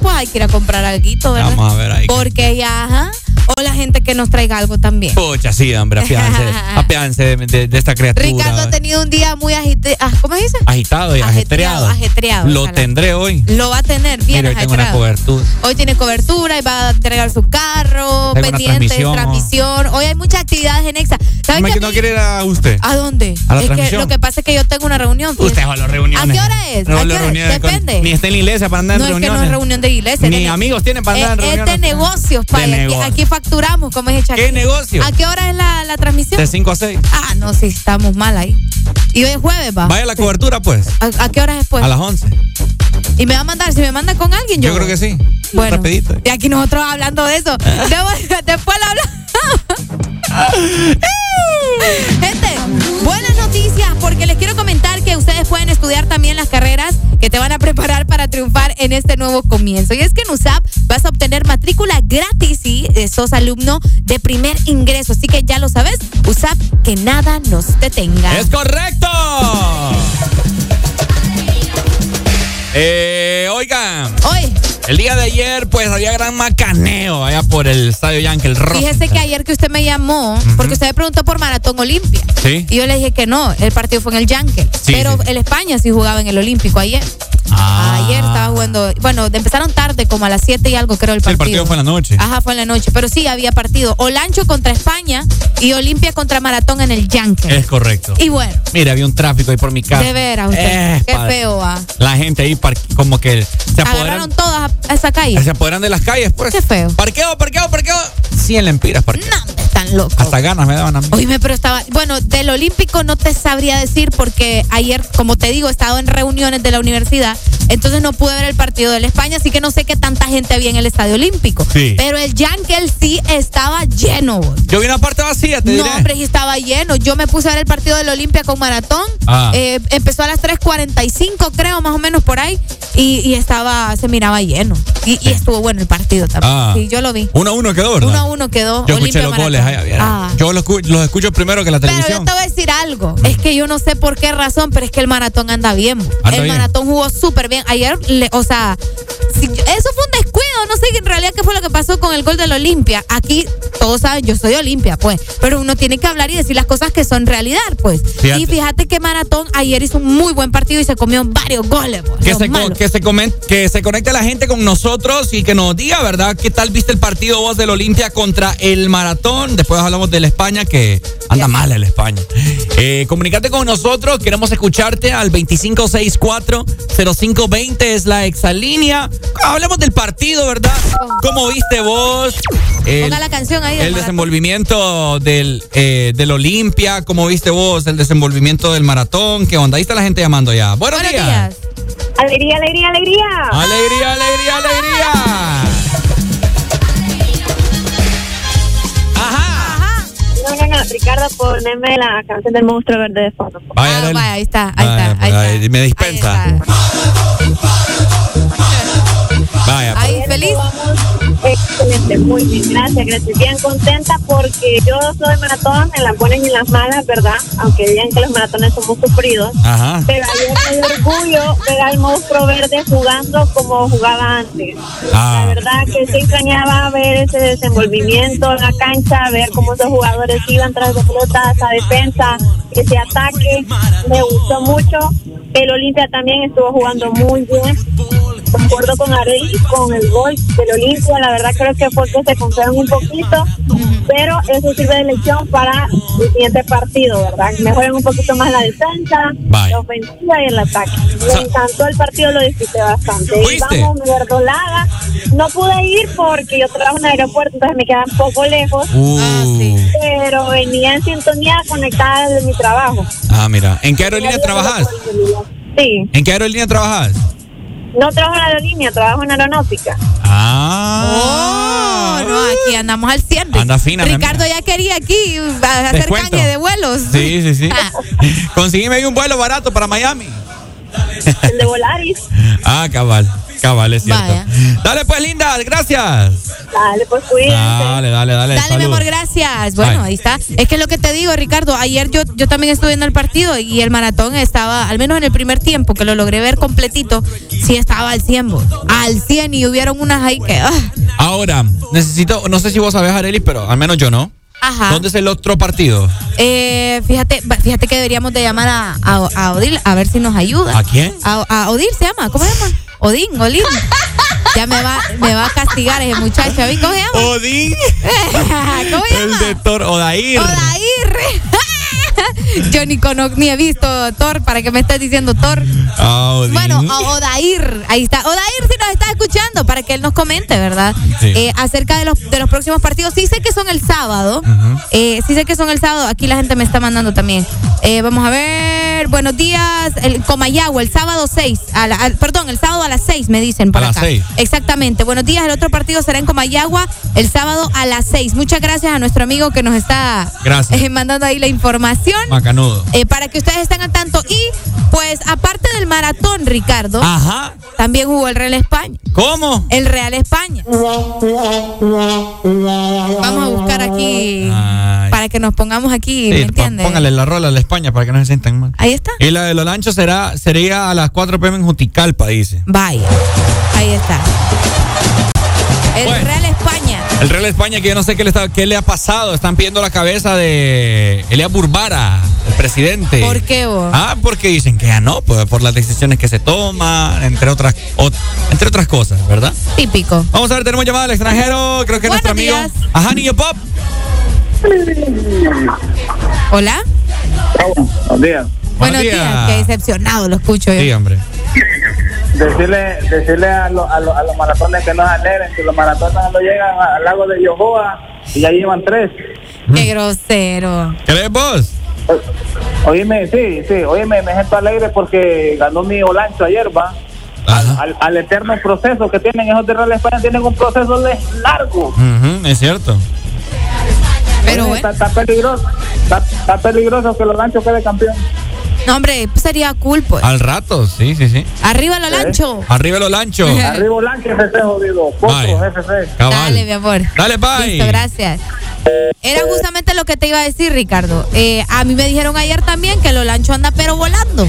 Pues hay que ir a comprar algo, ¿verdad? Vamos a ver ahí. Porque ya, ajá. O la gente que nos traiga algo también. Pucha, sí, hombre, apiádense, apiádense de, de- de esta criatura. Ricardo ha tenido un día muy agitado. ¿Cómo se dice? Agitado y ajetreado. ajetreado, Lo ojalá. tendré hoy. Lo va a tener bien Mira, hoy tengo una cobertura. Hoy tiene cobertura y va a entregar su carro, Tengo pendiente de transmisión. Hoy hay muchas actividades en Exa. ¿Saben ¿No, qué? no quiere ir a usted? ¿A dónde? ¿A la es que lo que pasa es que yo tengo una reunión. Usted va a las reuniones. ¿A qué hora es? No, ¿A las qué hora? reuniones con- Depende. ni está en la iglesia para andar en No es que reuniones. no es reunión de iglesia. Ni amigos tienen para andar en es, es reuniones. de negocios, De pa. Aquí, facturamos, como es hecha. ¿Qué negocio? ¿A qué hora es la, la transmisión? De 5 a 6. Ah, no, sí, estamos mal ahí. Y hoy es jueves, va. Vaya a la cobertura, pues. ¿A, a qué hora es después? A las 11. Y me va a mandar, si me manda con alguien, yo. Yo creo que sí. Bueno. Rapidito. Y aquí nosotros hablando de eso. Después lo hablamos. Gente, buenas noticias porque les quiero comentar que ustedes pueden estudiar también las carreras que te van a preparar para triunfar en este nuevo comienzo. Y es que en USAP vas a obtener matrícula gratis si eh, sos alumno de primer ingreso. Así que ya lo sabes, USAP, que nada nos detenga. ¡Es correcto! Eh, Hoy, el día de ayer, pues había gran macaneo allá por el estadio Yankee, el Rojo. fíjese que ayer que usted me llamó, porque usted me preguntó por Maratón Olimpia. Sí. Y yo le dije que no, el partido fue en el Yankee. Sí, pero sí. el España sí jugaba en el Olímpico ayer. Ah. Ayer estaba jugando, bueno, empezaron tarde, como a las 7 y algo creo el partido. el partido fue en la noche. Ajá, fue en la noche, pero sí había partido. Olancho contra España y Olimpia contra Maratón en el Yankee. Es correcto. Y bueno, Mira, había un tráfico ahí por mi casa. de veras, usted, Eh, qué padre. feo, ah. La gente ahí como que se apoderan, Agarraron todas a, a esa calle. se apoderan de las calles, pues. Qué feo. Parqueo, parqueo, parqueo. 100 lempiras, parqueo. No, están locos. Hasta ganas me daban a mí. Oíme, pero estaba, bueno, del Olímpico no te sabría decir porque ayer, como te digo, he estado en reuniones de la universidad, entonces no pude ver el partido de la España, así que no sé qué tanta gente había en el Estadio Olímpico. Sí. Pero el Yankel sí estaba lleno. Yo vi una parte vacía, te No, diré. hombre, sí estaba lleno. Yo me puse a ver el partido del Olimpia con Maratón. Ah. Eh, empezó a las 3.45, creo, más o menos por ahí. Y, y estaba, se miraba lleno. Y, y estuvo bueno el partido también. Ah. Sí, yo lo vi. Uno a uno quedó, ¿verdad? Uno a uno quedó. Yo escuché los goles vieran. Ah. Yo los, los escucho primero que la Pero televisión. yo te voy a decir algo. Es que yo no sé por qué razón, pero es que el maratón anda bien. Anda el bien. maratón jugó súper bien. Ayer, le- o sea, si- eso fue un descuido, pasó con el gol del Olimpia. Aquí todos saben, yo soy Olimpia, pues, pero uno tiene que hablar y decir las cosas que son realidad, pues. Fíjate. Y fíjate que Maratón ayer hizo un muy buen partido y se comió varios goles. pues, Que se, que, se que se conecte la gente con nosotros y que nos diga, ¿verdad? ¿Qué tal viste el partido vos del Olimpia contra el Maratón? Después hablamos del España, que anda mal el España. Eh, comunicate con nosotros, queremos escucharte al 2564-0520, es la exalínea. Hablemos del partido, ¿verdad? ¿Cómo viste vos? el- Ponga la canción ahí. el desenvolvimiento del, eh, del Olimpia, ¿cómo viste vos el desenvolvimiento del maratón? ¿Qué onda? Ahí está la gente llamando ya. Buenos, Buenos días. días. Alegría, alegría, alegría. Alegría, alegría, alegría. No, no, no, Ricardo, poneme la canción del monstruo verde de fondo. Vaya, Ah, vaya, ahí está, ahí Vaya, está, ahí está. Me dispensa. Vaya. pues. Ahí, feliz. Excelente, muy bien, gracias, gracias. Bien contenta porque yo soy maratón en las buenas y en las malas, ¿verdad? Aunque digan que los maratones somos sufridos. Ajá. Pero ayer me dio orgullo ver al monstruo verde jugando como jugaba antes. Ah. La verdad que sí extrañaba ver ese desenvolvimiento en la cancha, ver cómo esos jugadores iban tras de pelota, esa defensa, ese ataque. Me gustó mucho. El Olimpia también estuvo jugando muy bien. Concuerdo con Arey con el gol del Olimpia. La verdad creo que fue que se confiaron un poquito, pero eso sirve de lección para el siguiente partido, ¿verdad? Mejoren un poquito más la defensa, Vaya. la ofensiva y el ataque. Me encantó el partido, lo disfruté bastante. ¿Fuiste? Íbamos verdolada. No pude ir porque yo trabajo en el aeropuerto, entonces me queda un poco lejos. Uh. Pero venía en sintonía conectada desde mi trabajo. Ah, mira. ¿En qué aerolínea trabajas? Sí, ¿En qué aerolínea trabajas? No trabajo en aerolínea, trabajo en aeronáutica. Ah. Oh, no, aquí andamos al 100. Anda fina, Ricardo ya quería aquí hacer Descuento. caña de vuelos. Sí, sí, sí. Ah. Consígueme ahí un vuelo barato para Miami. El de Volaris. Ah, cabal. Cabal, es cierto. Vaya. Dale pues, linda. Gracias. Dale, pues cuídense. Dale, dale, dale. Dale, mi salud. amor, gracias. Bueno, Bye. ahí está. Es que lo que te digo, Ricardo, ayer yo, yo también estuve en el partido y el maratón estaba, al menos en el primer tiempo, que lo logré ver completito, sí estaba al 100, bo. al 100 y hubieron unas ahí que... ah, Ahora, necesito, no sé si vos sabés, Areli, pero al menos yo no. Ajá. ¿Dónde es el otro partido? Eh, fíjate, fíjate que deberíamos de llamar a, a, a Odil a ver si nos ayuda. ¿A quién? A, a Odil se llama, ¿cómo se llama? Odín, Odín. Ya me va, me va a castigar ese muchacho. ¿Cómo se llama? Odín. ¿Cómo se El llama? de Thor, Odair. Odair. Yo ni, ni he visto Thor, ¿para que me estés diciendo Thor? Ah. Bueno, Odair, ahí está. Odair, si nos está escuchando, para que él nos comente, ¿verdad? Sí. Eh, acerca de los, de los próximos partidos. Sí sé que son el sábado. Eh, sí sé que son el sábado. Aquí la gente me está mandando también. Eh, vamos a ver. Buenos días. El Comayagua, el sábado 6. a la- perdón, el sábado a las 6 me dicen por A las acá. seis. Exactamente. Buenos días. El otro partido será en Comayagua el sábado a las 6. Muchas gracias a nuestro amigo que nos está eh, mandando ahí la información. Macanudo. Eh, para que ustedes estén al tanto. Y pues aparte del maratón, Ricardo, Ajá. también jugó el Real España. ¿Cómo? El Real España. Vamos a buscar aquí Ay. para que nos pongamos aquí, ¿me entiendes? pó- póngale la rola a la España para que no se sientan mal. Ahí está. Y la de los lanchos será, sería a las 4 pm en Juticalpa, dice. Vaya. Ahí está. El Bueno. Real España. El Real España, que yo no sé qué le, está, qué le ha pasado. Están pidiendo la cabeza de Elías Burbara, el presidente. ¿Por qué vos? Ah, porque dicen que ya no, pues, por las decisiones que se toman, entre otras, o- entre otras cosas, ¿verdad? Típico. Vamos a ver, tenemos llamada al extranjero, creo que es nuestro amigo. Buenos Ajá, niño pop. Hola. Buenos días. Buenos días. Qué decepcionado lo escucho yo. Sí, hombre. Decirle, decirle a, lo- a, lo- a los maratones que no se alegren, que los maratones no llegan al lago de Yohoa y ya llevan tres. Qué grosero. ¿Qué lees vos? Oíme, sí, sí, oíme, me siento alegre porque ganó mi Olancho ayer, va. Al, al eterno proceso que tienen esos de Real España, tienen un proceso de- largo. Ujú, es cierto. Pero Oye, está, está peligroso, está, está peligroso que el Olancho quede campeón. No, hombre, sería cool, pues. Al rato, sí, sí, sí. Arriba lo lancho. Arriba los lanchos. Arriba Olancho FC, jodido. FC. Cabal. Dale, mi amor. Dale, bye. Listo, gracias. Era justamente lo que te iba a decir, Ricardo. Eh, a mí me dijeron ayer también que el Olancho anda pero volando.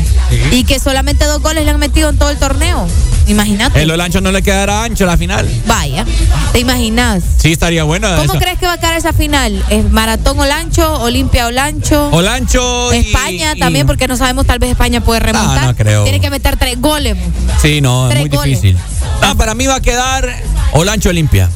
Y que solamente dos goles le han metido en todo el torneo. Imagínate. El Olancho no le quedará ancho la final. Vaya. ¿Te imaginas? Sí, estaría bueno. ¿Cómo eso. crees que va a quedar esa final? ¿Es Maratón Olancho, Olimpia Olancho? Olancho y- España y- también, porque no sabemos, tal vez España puede remontar. no creo. Tiene que meter tres goles. Sí, no, es muy goles. difícil. No, para mí va a quedar Olancho Olimpia.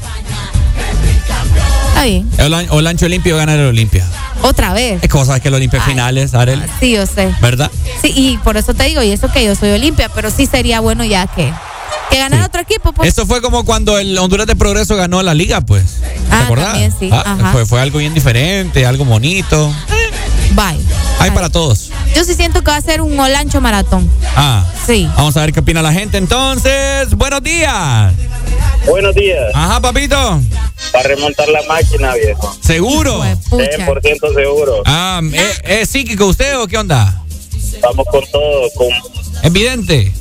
Está bien. Olan- Olancho Olimpia va a ganar el Olimpia. Otra vez. Es cosa que el Olimpia finales, Arel. Sí, yo sé. ¿Verdad? Sí, y por eso te digo, y eso que yo soy Olimpia, pero sí sería bueno ya que, que ganara otro equipo. Pues. Esto fue como cuando el Honduras de Progreso ganó la liga, pues. ¿Te Ah, acordás? también sí, Ah, ajá. fue, fue algo bien diferente, algo bonito. Bye. Hay para todos. Yo sí siento que va a ser un Olancho maratón. Ah. Sí. Vamos a ver qué opina la gente entonces. Buenos días. Buenos días. Ajá, papito. Para remontar la máquina, viejo. ¿Seguro? 100% seguro. Ah, ¿es, es psíquico usted o qué onda? Vamos con todo, con Evidente.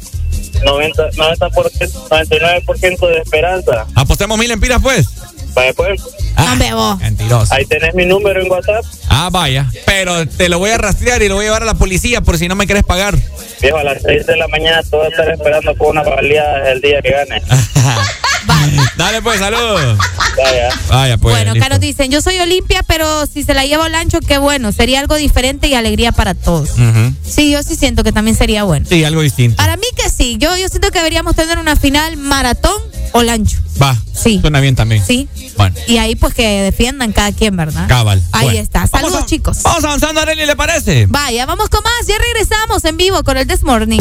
90, 90%, 99% de esperanza. Apostemos mil empiras, pues. Vaya pues. Ah, Mentiroso. Ahí tenés mi número en WhatsApp. Ah, vaya. Pero te lo voy a rastrear y lo voy a llevar a la policía por si no me quieres pagar. Viejo, a las 6 de la mañana te voy a estar esperando con una baleada el día que gane. Dale, pues, saludos. Vaya. Vaya, pues. bueno, acá nos dicen, yo soy Olimpia, pero si se la lleva Olancho, qué bueno. Sería algo diferente y alegría para todos. Sí, yo sí siento que también sería bueno. Sí, algo distinto. Para mí que sí. Yo, yo siento que deberíamos tener una final maratón Olancho. Va. Sí. Suena bien también. Sí. Bueno, Y ahí pues que defiendan cada quien, ¿verdad? cabal. Ahí Bueno. está. Saludos, chicos. Vamos avanzando, Arely, ¿le parece? Vaya, vamos con más. Ya regresamos en vivo con el This Morning.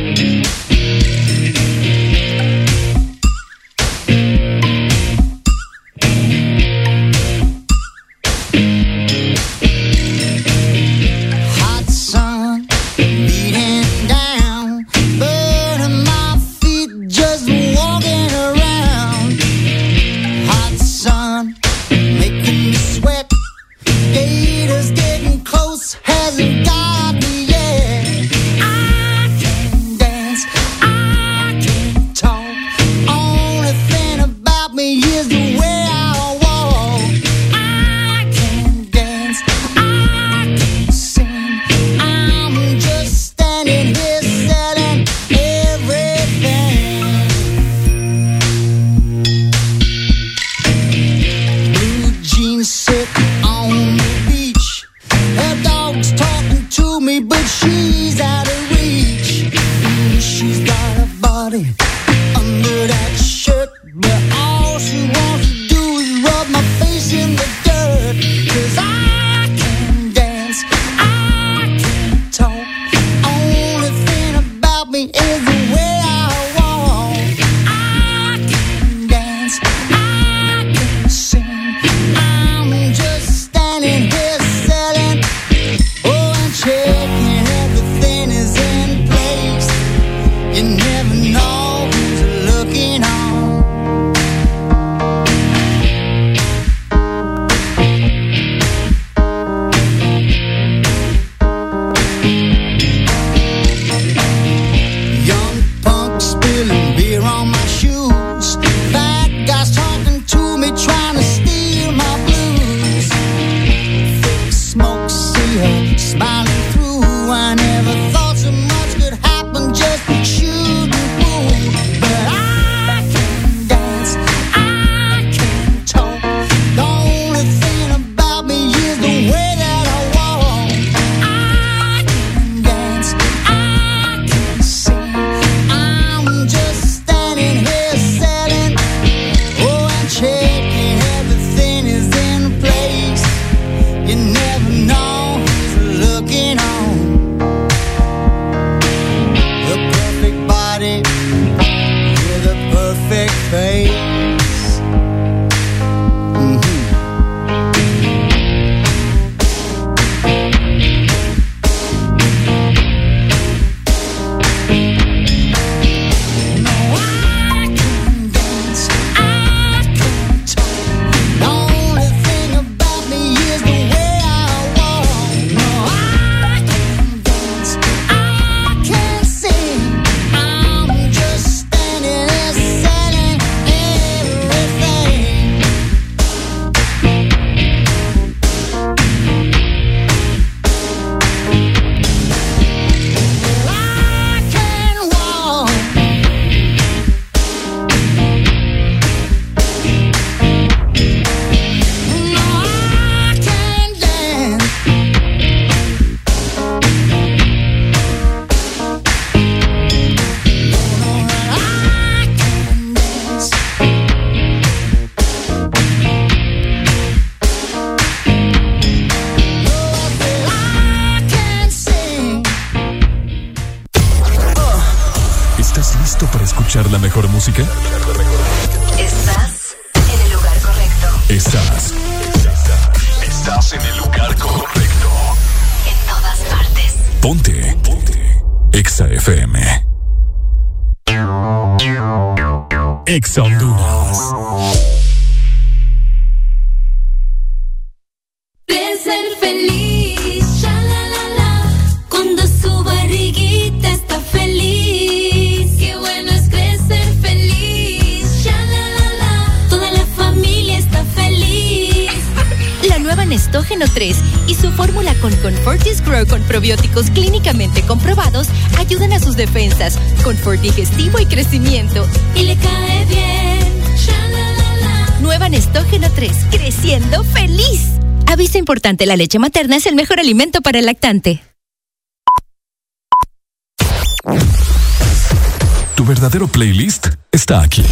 Y le cae bien. Nueva Nestógeno 3, creciendo feliz. Aviso importante, la leche materna es el mejor alimento para el lactante. Tu verdadero playlist está aquí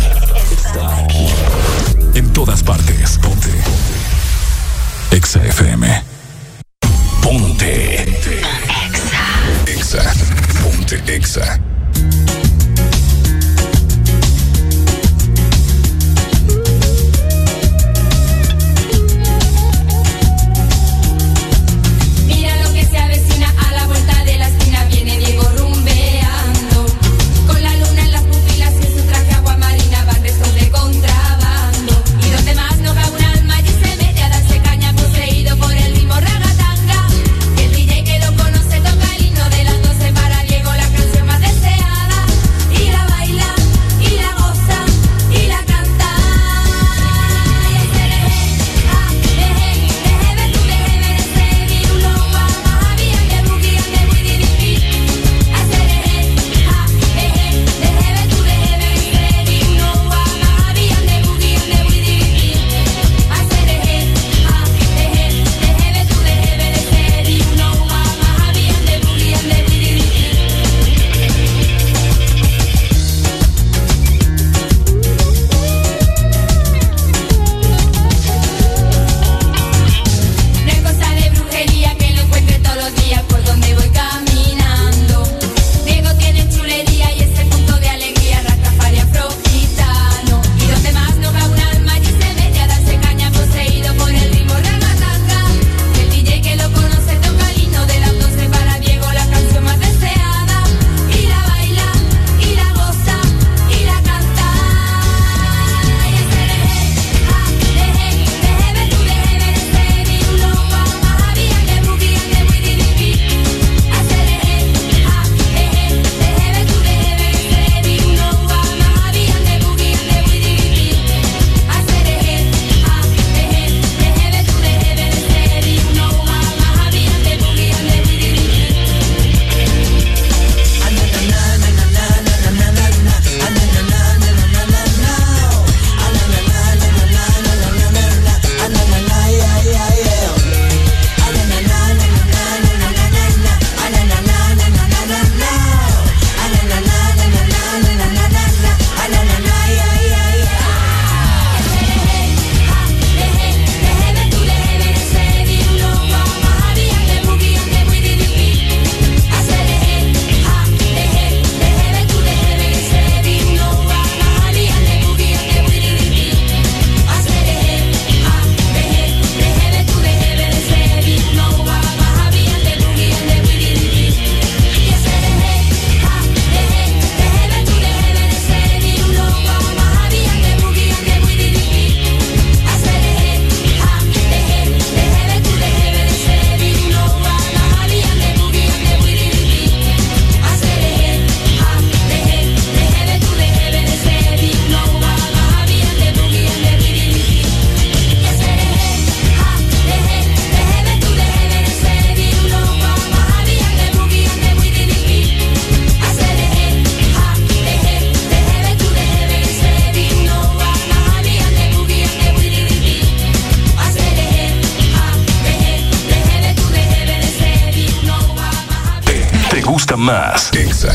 más. Exa.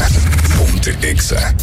Ponte Exa.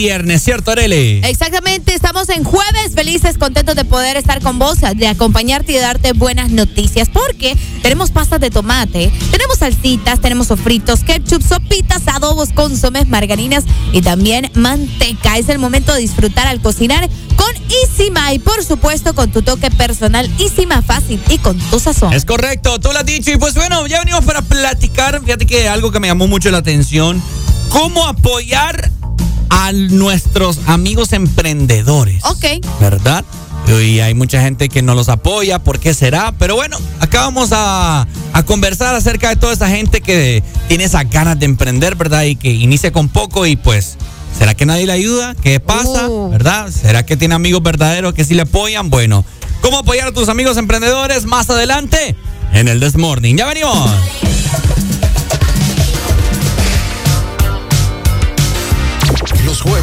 viernes, ¿cierto, Arele? Exactamente, estamos en jueves, felices, contentos de poder estar con vos, de acompañarte y de darte buenas noticias, porque tenemos pastas de tomate, tenemos salsitas, tenemos sofritos, ketchup, sopitas, adobos, consomes, margarinas y también manteca. Es el momento de disfrutar al cocinar con Isima y por supuesto con tu toque personal, Isima fácil y con tu sazón. Es correcto, tú lo has dicho y pues bueno, ya venimos para platicar, fíjate que algo que me llamó mucho la atención, cómo apoyar a nuestros amigos emprendedores. Ok. ¿Verdad? Y hay mucha gente que no los apoya, ¿por qué será? Pero bueno, acá vamos a, a, conversar acerca de toda esa gente que tiene esas ganas de emprender, ¿verdad? Y que inicia con poco y pues, ¿será que nadie le ayuda? ¿Qué pasa? Uh. ¿Verdad? ¿Será que tiene amigos verdaderos que sí le apoyan? Bueno, ¿cómo apoyar a tus amigos emprendedores más adelante? En el This Morning. Ya venimos.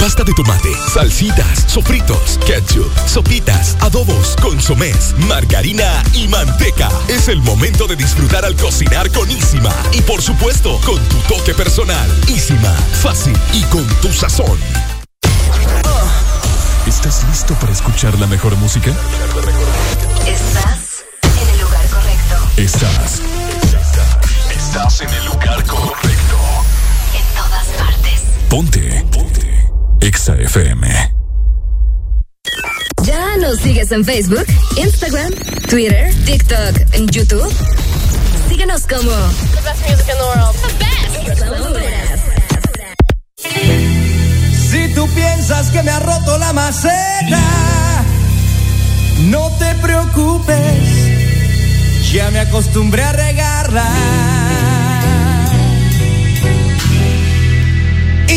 Pasta de tomate, salsitas, sofritos, ketchup, sopitas, adobos, consomés, margarina y manteca. Es el momento de disfrutar al cocinar con Isima. Y por supuesto, con tu toque personal. Isima, fácil y con tu sazón. ¿Estás listo para escuchar la mejor música? Estás en el lugar correcto. Estás. Estás en el lugar correcto. En todas partes. Ponte. Ponte. Exa FM. ¿Ya nos sigues en Facebook, Instagram, Twitter, TikTok, en YouTube? Síguenos como The best music in the world. The best. Si tú piensas que me ha roto la maceta, no te preocupes, ya me acostumbré a regarla.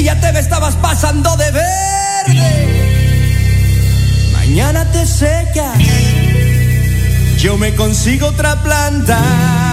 Ya te me estabas pasando de verde. Mañana te secas, yo me consigo otra planta.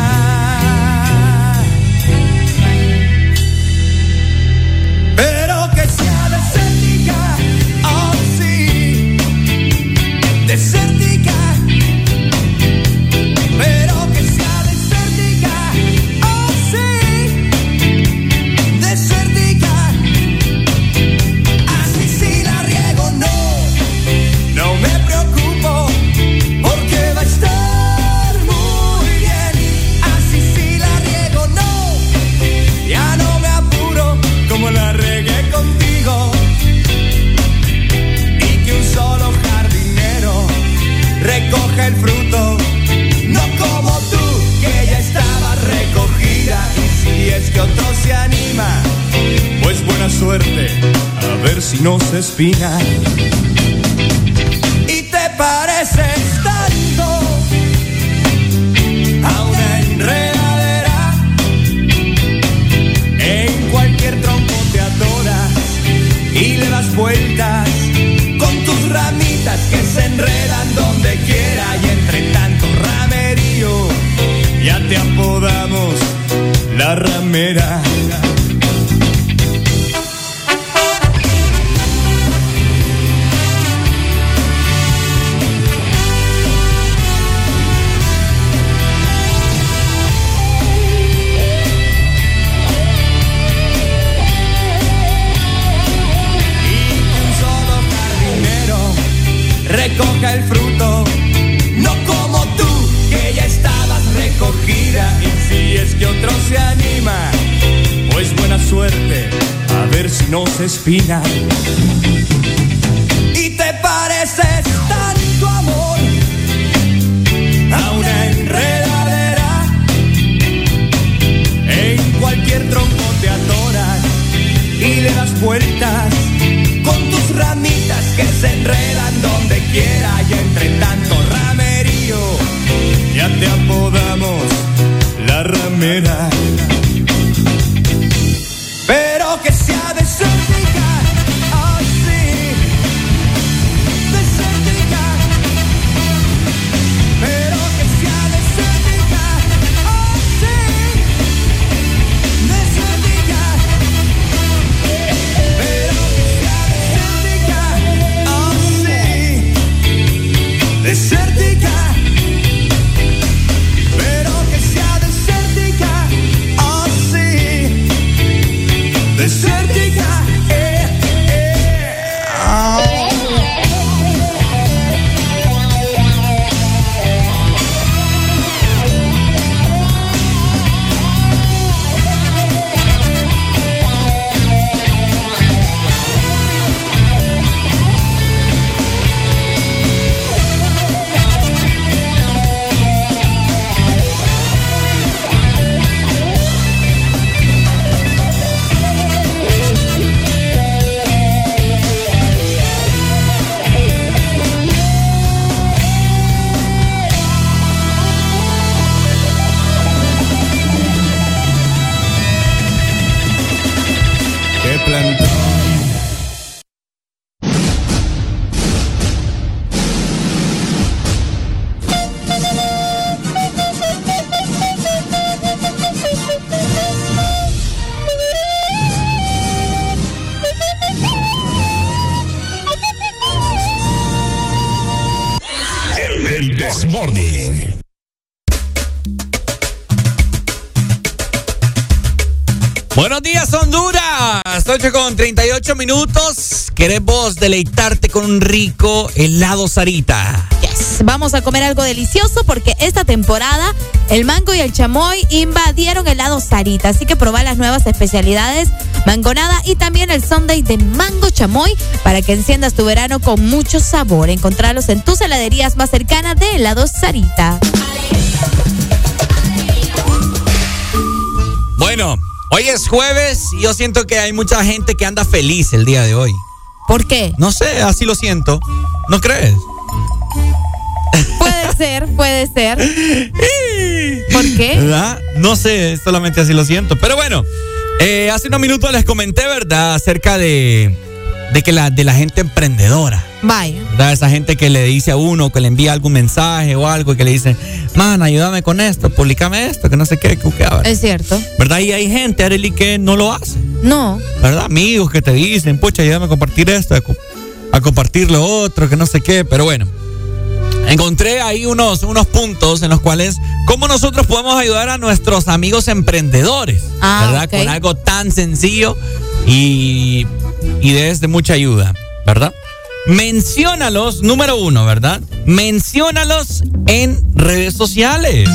A ver si no se espina. Y te pareces tanto a una enredadera. En cualquier tronco te adoras y le das vueltas con tus ramitas que se enredan donde quiera y entre tanto ramerío ya te apodamos la ramera. A ver si no se espina. Y te pareces tanto amor a una enredadera. En cualquier tronco te adoras y le das vueltas con tus ramitas que se enredan donde quiera y entre tanto ramerío ya te apodamos la ramera. 8 minutos. Queremos deleitarte con un rico helado Sarita. Vamos a comer algo delicioso porque esta temporada el mango y el chamoy invadieron helado Sarita. Así que probá las nuevas especialidades mangonada y también el Sunday de mango chamoy para que enciendas tu verano con mucho sabor. Encontralos en tus heladerías más cercanas de helado Sarita. Bueno hoy es jueves y yo siento que hay mucha gente que anda feliz el día de hoy. ¿Por qué? No sé, así lo siento. ¿No crees? Puede ser, puede ser. ¿Por qué? ¿Verdad? No sé, solamente así lo siento. Pero bueno, eh, hace unos minutos les comenté, ¿verdad? Acerca de, de que la, de la gente emprendedora. Vaya. ¿verdad? Esa gente que le dice a uno, que le envía algún mensaje o algo y que le dice, man, ayúdame con esto, publicame esto, que no sé qué, que, que ahora". Es cierto. ¿Verdad? Y hay gente, Arely, que no lo hace. No. ¿Verdad? Amigos que te dicen, pucha, ayúdame a compartir esto, a, co- a compartir lo otro, que no sé qué, pero bueno. Encontré ahí unos, unos puntos en los cuales, cómo nosotros podemos ayudar a nuestros amigos emprendedores, Ah, ¿verdad? Con algo tan sencillo y, y de, de mucha ayuda, ¿verdad? Menciónalos, número uno, ¿verdad? Menciónalos en redes sociales.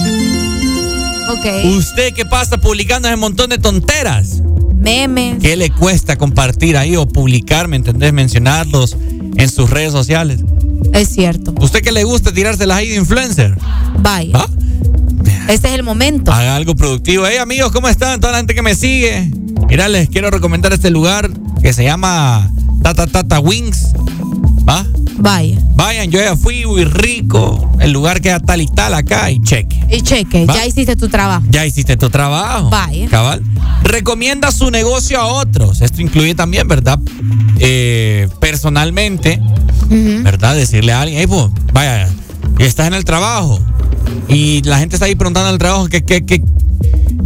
Ok. Usted que pasa publicando ese montón de tonteras. Memes. ¿Qué le cuesta compartir ahí o publicar, me entendés? Mencionarlos en sus redes sociales. Es cierto. ¿Usted que le gusta tirárselas ahí de influencer? Vaya. ¿Va? Este es el momento. Haga algo productivo. Hey amigos, ¿cómo están? Toda la gente que me sigue. Mira, les quiero recomendar este lugar que se llama Tata Tata Wings. ¿Va? Vaya. Vayan, yo ya fui, muy rico. El lugar queda tal y tal acá y cheque. Y cheque, Va. ya hiciste tu trabajo. Ya hiciste tu trabajo. Vaya. Cabal. Recomienda su negocio a otros. Esto incluye también, ¿verdad? Eh, personalmente, ¿verdad? Decirle a alguien, hey, pues, vaya, estás en el trabajo y la gente está ahí preguntando el trabajo que,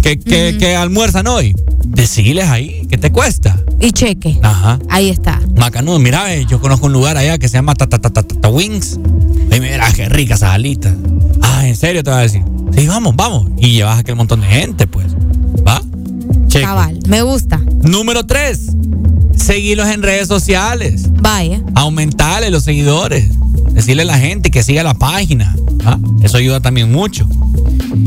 que, que, almuerzan hoy. Decirles ahí, ¿qué te cuesta? Y cheque. Ajá. Ahí está. Macanudo, mira, eh, yo conozco un lugar allá que se llama Tata Wings. Y mira, qué ricas esas alitas. Ah, ¿en serio te va a decir? Sí, vamos, vamos. Y llevas aquel montón de gente, pues. ¿Va? Cheque. Cabal. Me gusta. Número tres, seguirlos en redes sociales. Vaya. Aumentarle los seguidores. Decirle a la gente que siga la página. ¿ah? Eso ayuda también mucho.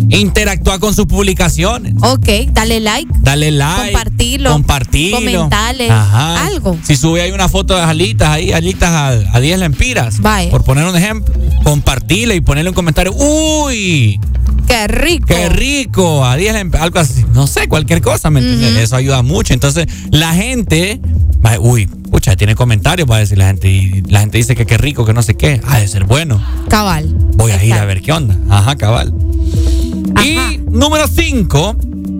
Interactúa con sus publicaciones. Ok, dale like. Dale like. Compartirlo. Compartirlo. Comentale. Ajá. Algo. Si sube ahí una foto de alitas ahí, alitas a, a 10 lempiras. Vaya. Por poner un ejemplo, compartirle y ponerle un comentario. ¡Uy! Qué rico. ¡Qué rico! A 10 lempiras. Algo así. No sé, cualquier cosa, ¿me entiendes? Eso ayuda mucho. Entonces, la gente. va, Uy, pucha, tiene comentarios para decir la gente. Y la gente dice que qué rico, que no sé qué. Ha de ser bueno. Cabal. Voy a ir a ver qué onda. Ajá, cabal. Y número 5,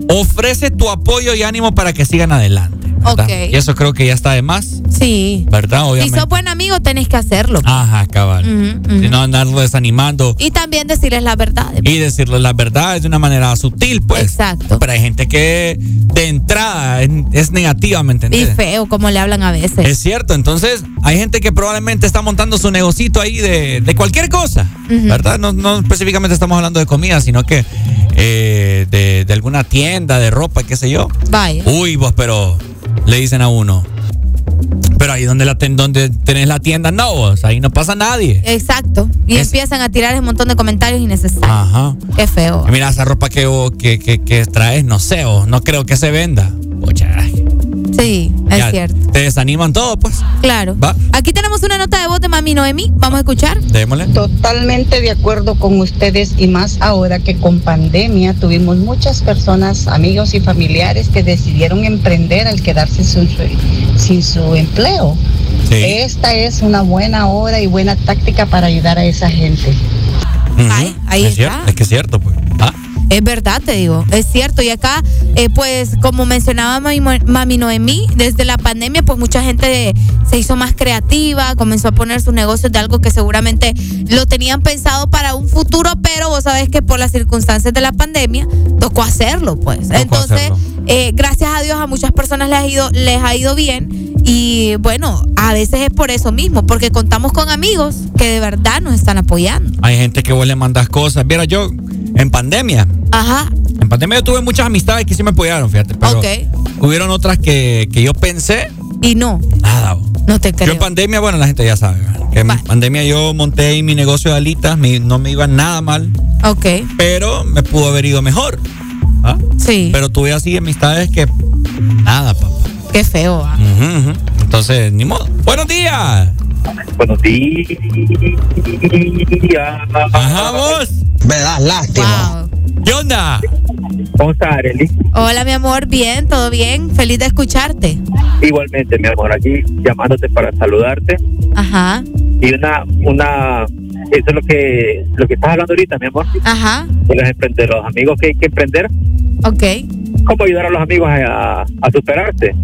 ofrece tu apoyo y ánimo para que sigan adelante. ¿Verdad? Ok. Y eso creo que ya está de más, Sí. ¿verdad? Si Obviamente. sos buen amigo, tenés que hacerlo. Ajá, cabal. Y no andarlo desanimando Y también decirles la verdad. y decirle las verdades de una manera sutil, pues. Exacto. Pero hay gente que de entrada es, negativa, ¿me Y entendés? feo, como le hablan a veces. Es cierto, entonces hay gente que probablemente está montando su negocito ahí de, de cualquier cosa. ¿verdad? No, no específicamente estamos hablando de comida, sino que eh, de, de alguna tienda, de ropa, qué sé yo. Vaya. Uy, vos, pero le dicen a uno, pero ahí donde, la ten- donde tenés la tienda, no, vos, ahí no pasa nadie. Exacto. Y Es- empiezan a tirar un montón de comentarios innecesarios. Ajá. Qué feo. Y Mira, esa ropa que, vos- que, que, que traes, no sé, vos, no creo que se venda. Pucha, Sí, es ya cierto. Te desaniman todo, pues. Claro. Va. Aquí tenemos una nota de voz de Mami Noemi. Vamos a escuchar. Démosle. Totalmente de acuerdo con ustedes y más ahora que con pandemia tuvimos muchas personas, amigos y familiares que decidieron emprender al quedarse sin su, sin su empleo. Esta es una buena hora y buena táctica para ayudar a esa gente. Ahí es está. Cierto, es que es cierto, pues. Ah, Es verdad, te digo, es cierto. Y acá, eh, pues, como mencionaba mami, mami Noemí, desde la pandemia, pues mucha gente se hizo más creativa, comenzó a poner sus negocios de algo que seguramente lo tenían pensado para un futuro, pero vos sabés que por las circunstancias de la pandemia tocó hacerlo, pues. Entonces, hacerlo. eh, gracias a Dios a muchas personas les ha ido, les ha ido bien. Y bueno, a veces es por eso mismo, porque contamos con amigos que de verdad nos están apoyando. Hay gente que vos le mandas cosas. Mira, yo en pandemia, Ajá, en pandemia yo tuve muchas amistades que sí me apoyaron, fíjate. Pero ok. hubieron otras que, que yo pensé, Y no, nada. no te Yo creo. en pandemia, bueno, la gente ya sabe, ¿verdad? que en pandemia yo monté mi negocio de alitas, mi- no me iba nada mal, Ok, pero me pudo haber ido mejor. ¿ah? sí, Pero tuve así amistades que nada, papá. qué feo. ah. Ujú, ujú. Entonces, ni modo. Buenos días. Buenos días. Ajá, vos. Me das lástima. Wow. ¿Qué onda? ¿Cómo estás, Arely? Hola, mi amor, bien, todo bien, feliz de escucharte. Igualmente, mi amor, aquí llamándote para saludarte. Ajá, Y una, una, eso es lo que, lo que estás hablando ahorita, mi amor, ajá, de los emprendedores, los amigos que hay que emprender. ok. ¿Cómo ayudar a los amigos a, a superarse?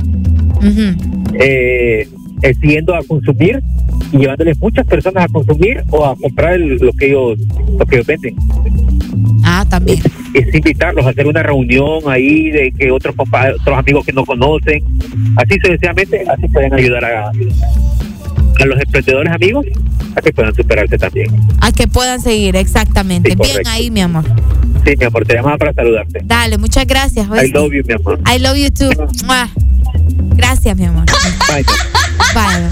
Ujú. Eh, yendo a consumir y llevándoles muchas personas a consumir o a comprar el- lo que ellos lo que ellos venden. Ah, también. Es invitarlos a hacer una reunión ahí de que otros otros amigos que no conocen, así sucesivamente, así pueden ayudar a, a los emprendedores amigos a que puedan superarse también. A que puedan seguir, exactamente. Sí, bien ahí, mi amor. Sí, mi amor, te llamaba para saludarte. Dale, muchas gracias. I love you, mi amor. I love you too. Mua. Gracias, mi amor. Bye. Bye.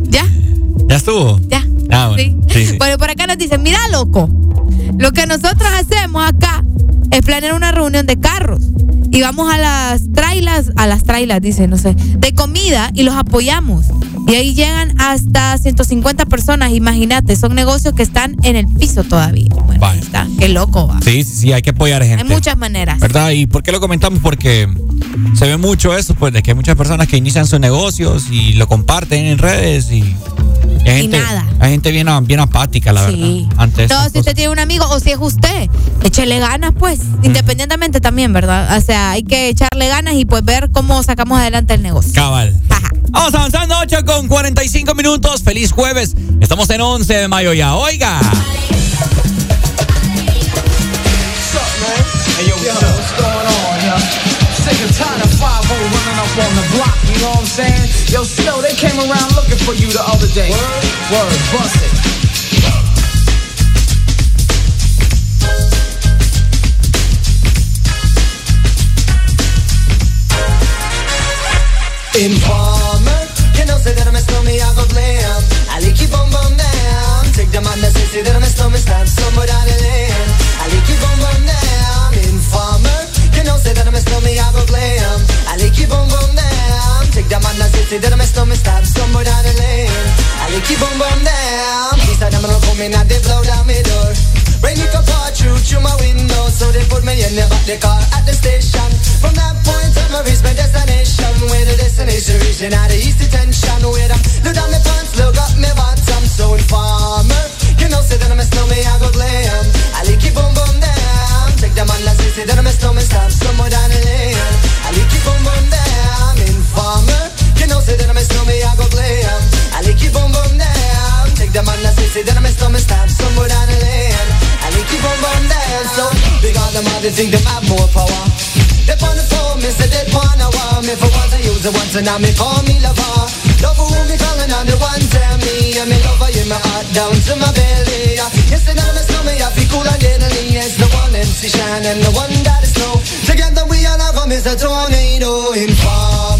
¿Ya? ¿Ya estuvo? Ya. Ah, bueno. Sí. Sí, sí. Bueno, por acá nos dicen, mira, loco, lo que nosotros hacemos acá es planear una reunión de carros. Y vamos a las trailas, a las trailas, dice, no sé, de comida y los apoyamos. Y ahí llegan hasta 150 personas, imagínate, son negocios que están en el piso todavía. Bueno, ahí está, qué loco va. Sí, sí, sí, hay que apoyar gente. Hay muchas maneras. ¿Verdad? ¿Y por qué lo comentamos? Porque se ve mucho eso, pues, de que hay muchas personas que inician sus negocios y lo comparten en redes y, y nada. Hay gente bien, bien apática, la Sí. verdad. Ante No, si usted tiene un amigo o si es usted, échele ganas, pues, independientemente también, ¿verdad? O sea, hay que echarle ganas y pues ver cómo sacamos adelante el negocio. Cabal. Vamos avanzando 8 con 45 minutos. Feliz jueves. Estamos en 11 de mayo ya. Oiga. Hey, yo, what's going on, yo? Sick and tired of 5 running up on the block, you know what I'm saying? Yo, Snow, they came around looking for you the other day. Word? Word, bust it. Informer, you know say that I'm a snowman, I go glam. I like keep on bum down. Take the man that say, say that I'm a snowman, stab somewhere say that I'm a snowman, stab somewhere down the lane. I like keep on bum down. These are them gonna come in and they blow down my door. Rain it up all through through my window, so they put me in the back the car at the station. From that point on, I reached my destination. Where the destination region at the east detention. Where them look down my pants, look up my bottom. So informer, you know say that I'm a snowman, I go glam. I like it boom boom down. Take the man that say say that I'm a snowman, stop somewhere down the lane. I like it boom boom down. Informer, say that I'm a snowman, I go glam. I like it boom boom down. Take the man that say say that I'm a snowman, stop somewhere down the lane. I like it boom boom down. So because them all they think them have more power. They on the phone, me say they wanna want me for once I use it once and now me call me lover. Love who me calling on the one tell me and me lover in my heart down to my belly. Yes, and I'm a snowman, I feel cool and deadly. It's the one MC Shine and the one that is snow. Together we all have a tornado informer.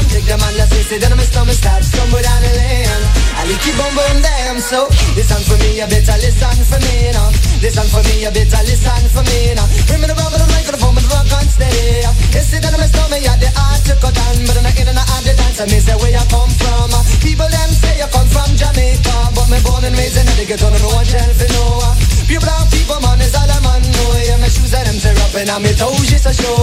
Take the man that say, say that I'm a snowman, start somewhere down the lane. I like it boom boom down. So listen for me, you better listen for me now. Listen for me, you better listen for me now. Bring me the rubber, the microphone, but rock on steady. You see that I'm a snowman, yeah, the art to cut down, but I'm not in and out the dance. I me say where you come from. People them say you come from Jamaica, but me born and raised in the ghetto, no one tell for no. Pure black people, man, is all I'm on. shoes and them tear up and me toes just to show.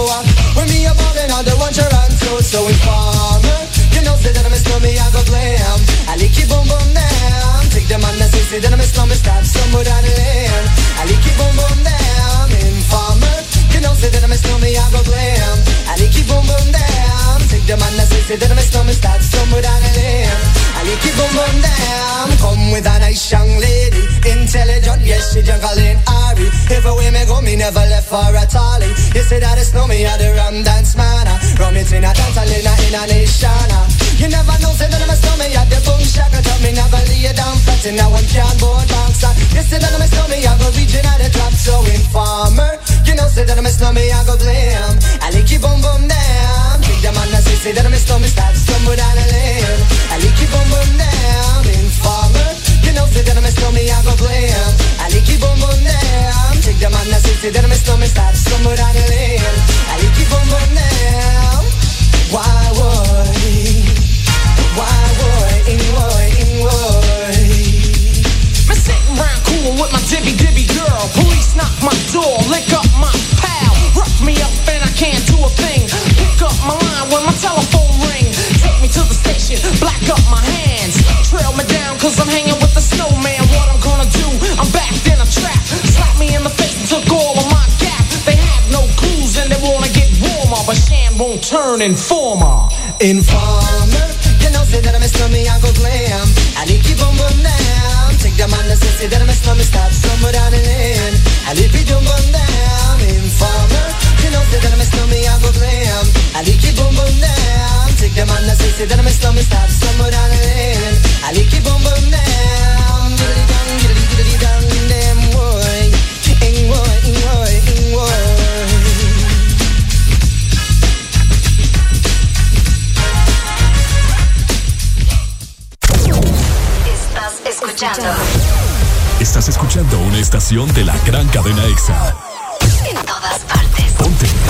When me a ballin' on the one to so so informer. You know say that I'm a snowman, I go glam. Um, I lick your boom boom down. Take them on the say that I'm a snowman, stop somewhere down the lane. I lick your boom boom down. Informer. You know say that I'm a snowman, I go glam. Um, I lick your boom boom down. Take them on the say that I'm a snowman, stop somewhere down the lane. I your boom boom down. Come with a nice young lady, intelligent, yes she juggling Ari. Everywhere me go, me never left for a tally. You say that it's no me, I the rum dance man. Ah. Rum it in a dance, I in a in nation. Ah. You never know, say that I'm a snowman, I the boom shaka top me, never lay you down flat in a one cardboard box. Ah. You say that I'm a snowman, I go region at the top, so informer. You know, say that I'm a snowman, I go blame. I you boom boom down. Take them on the say, say that I'm a snowman, start somewhere down the lane. I lick you boom boom down. Informer. You know, say that I'm a snowman, I go blame. I lick you boom boom down. Take them on the say, say that I'm a snowman, start somewhere down the lane. I lick you boom boom down. Why would? Why would? In would? In would? I'm sitting round cool with my dibby dibby girl. Police knock my door, lick up my pal. Rough me up and I can't do a thing. When my telephone ring. Take me to the station, black up my hands. Trail me down cause I'm hanging with the snowman. What I'm gonna do? I'm backed in a trap. Slap me in the face and took all of my gap. They have no clues and they wanna get warmer. But Shan won't turn informer. Informer. You know, say that I'm a snowman, I go glam. I lick you boom boom down. Take them on the say, that I'm a snowman, stop somewhere down the lane. I lick you boom boom down. Informer. You know, say that I'm a snowman, I go glam. I lick you boom boom down. Take them on the say, say that I'm a snowman, stop somewhere down the lane. I lick you boom boom down. Diddly dong, diddly diddly dong, damn boy. Ing boy, ing boy, ing boy. Estás escuchando Estás escuchando una estación de la gran cadena EXA. en todas partes. Ponte.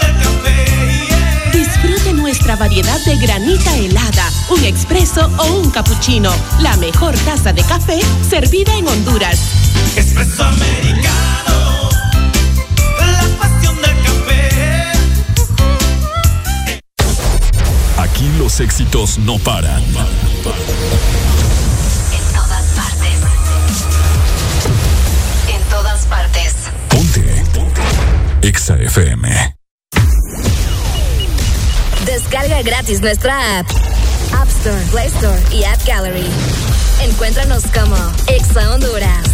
Del café. Disfrute nuestra variedad de granita helada, un expreso o un cappuccino. La mejor taza de café servida en Honduras. Espresso americano, la pasión del café. Aquí los éxitos no paran. En todas partes. En todas partes. Ponte. EXA FM. Descarga gratis nuestra app. App Store, Play Store y App Gallery. Encuéntranos como Exa Honduras.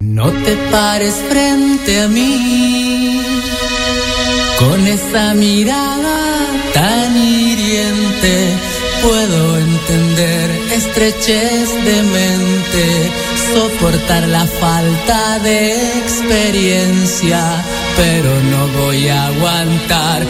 No te pares frente a mí con esa mirada tan hiriente. Puedo entender estrechez de mente, soportar la falta de experiencia, pero no voy a aguantar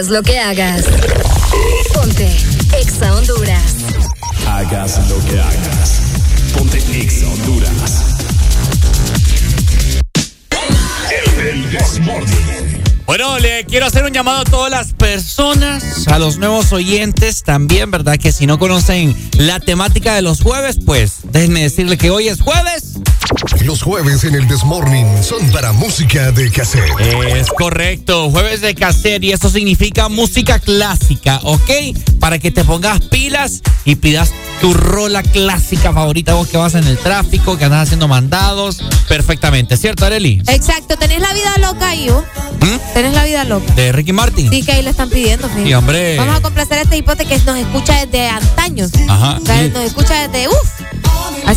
Hagas lo que hagas. Ponte Exa Honduras. Hagas lo que hagas. Ponte Exa Honduras. El. Bueno, le quiero hacer un llamado a todas las personas, a los nuevos oyentes también, ¿verdad? Que si no conocen la temática de los jueves, pues déjenme decirle que hoy es jueves. Los jueves en el Desmorning son para música de cassette. Es correcto, jueves de cassette y eso significa música clásica, ¿ok? Para que te pongas pilas y pidas tu rola clásica favorita, vos que vas en el tráfico, que andas haciendo mandados, perfectamente, ¿cierto, Areli? Exacto, tenés la vida loca, Ivo. Tenés la vida loca. De Ricky Martin. Sí, que ahí lo están pidiendo, fíjate. Sí, hombre. Vamos a complacer a este hipote que nos escucha desde antaño. Ajá, O sea, sí. Nos escucha desde uff.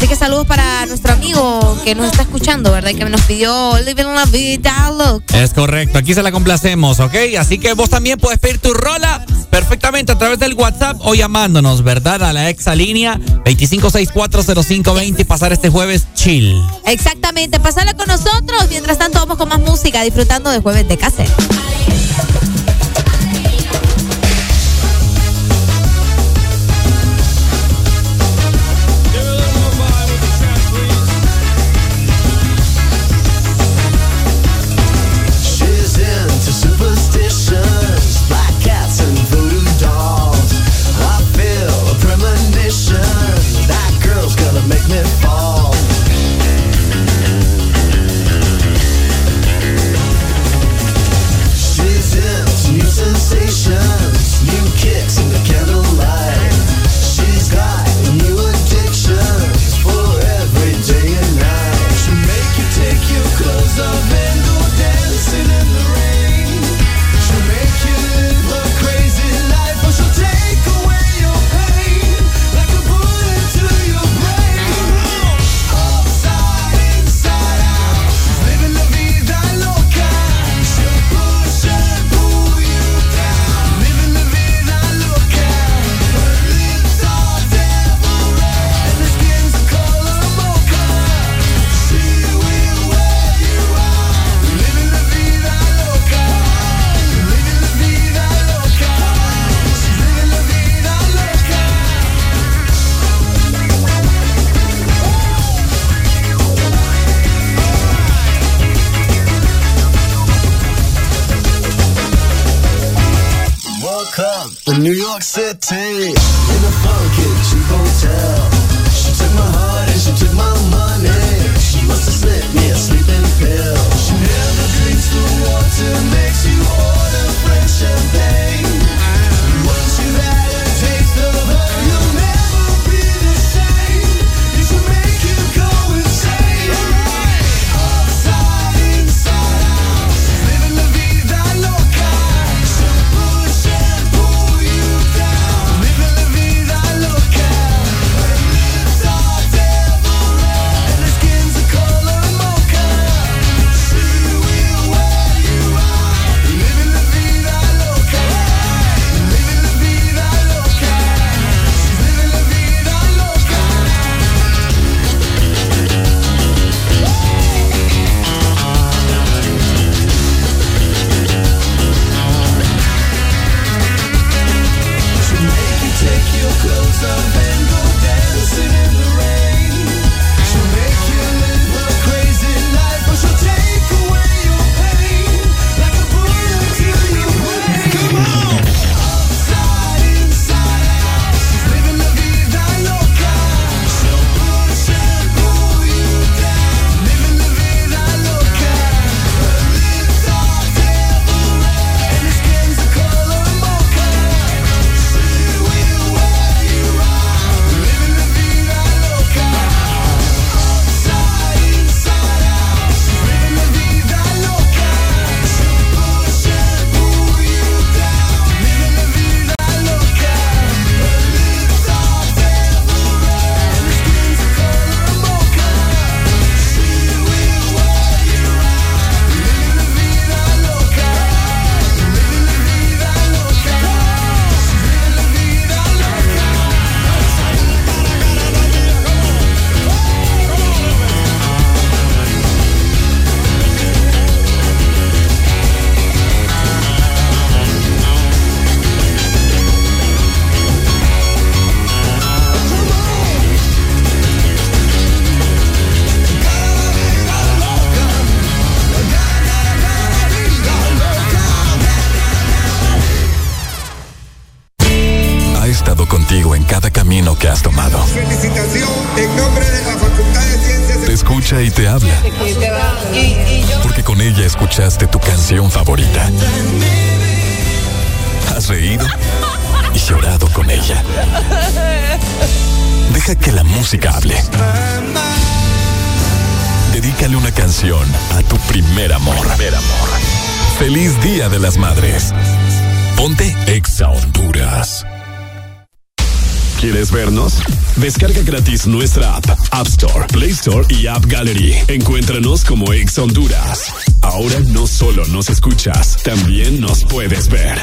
Así que saludos para nuestro amigo que nos está escuchando, ¿verdad? Y Que nos pidió Living la Vida Loca. Es correcto, aquí se la complacemos, ¿ok? Así que vos también puedes pedir tu rola perfectamente a través del WhatsApp o llamándonos, ¿verdad? A la exalínea 25640520 y pasar este jueves chill. Exactamente, pasala con nosotros. Mientras tanto, vamos con más música, disfrutando de jueves de cassette. New Descarga gratis nuestra app, App Store, Play Store y App Gallery. Encuéntranos como Ex Honduras. Ahora no solo nos escuchas, también nos puedes ver.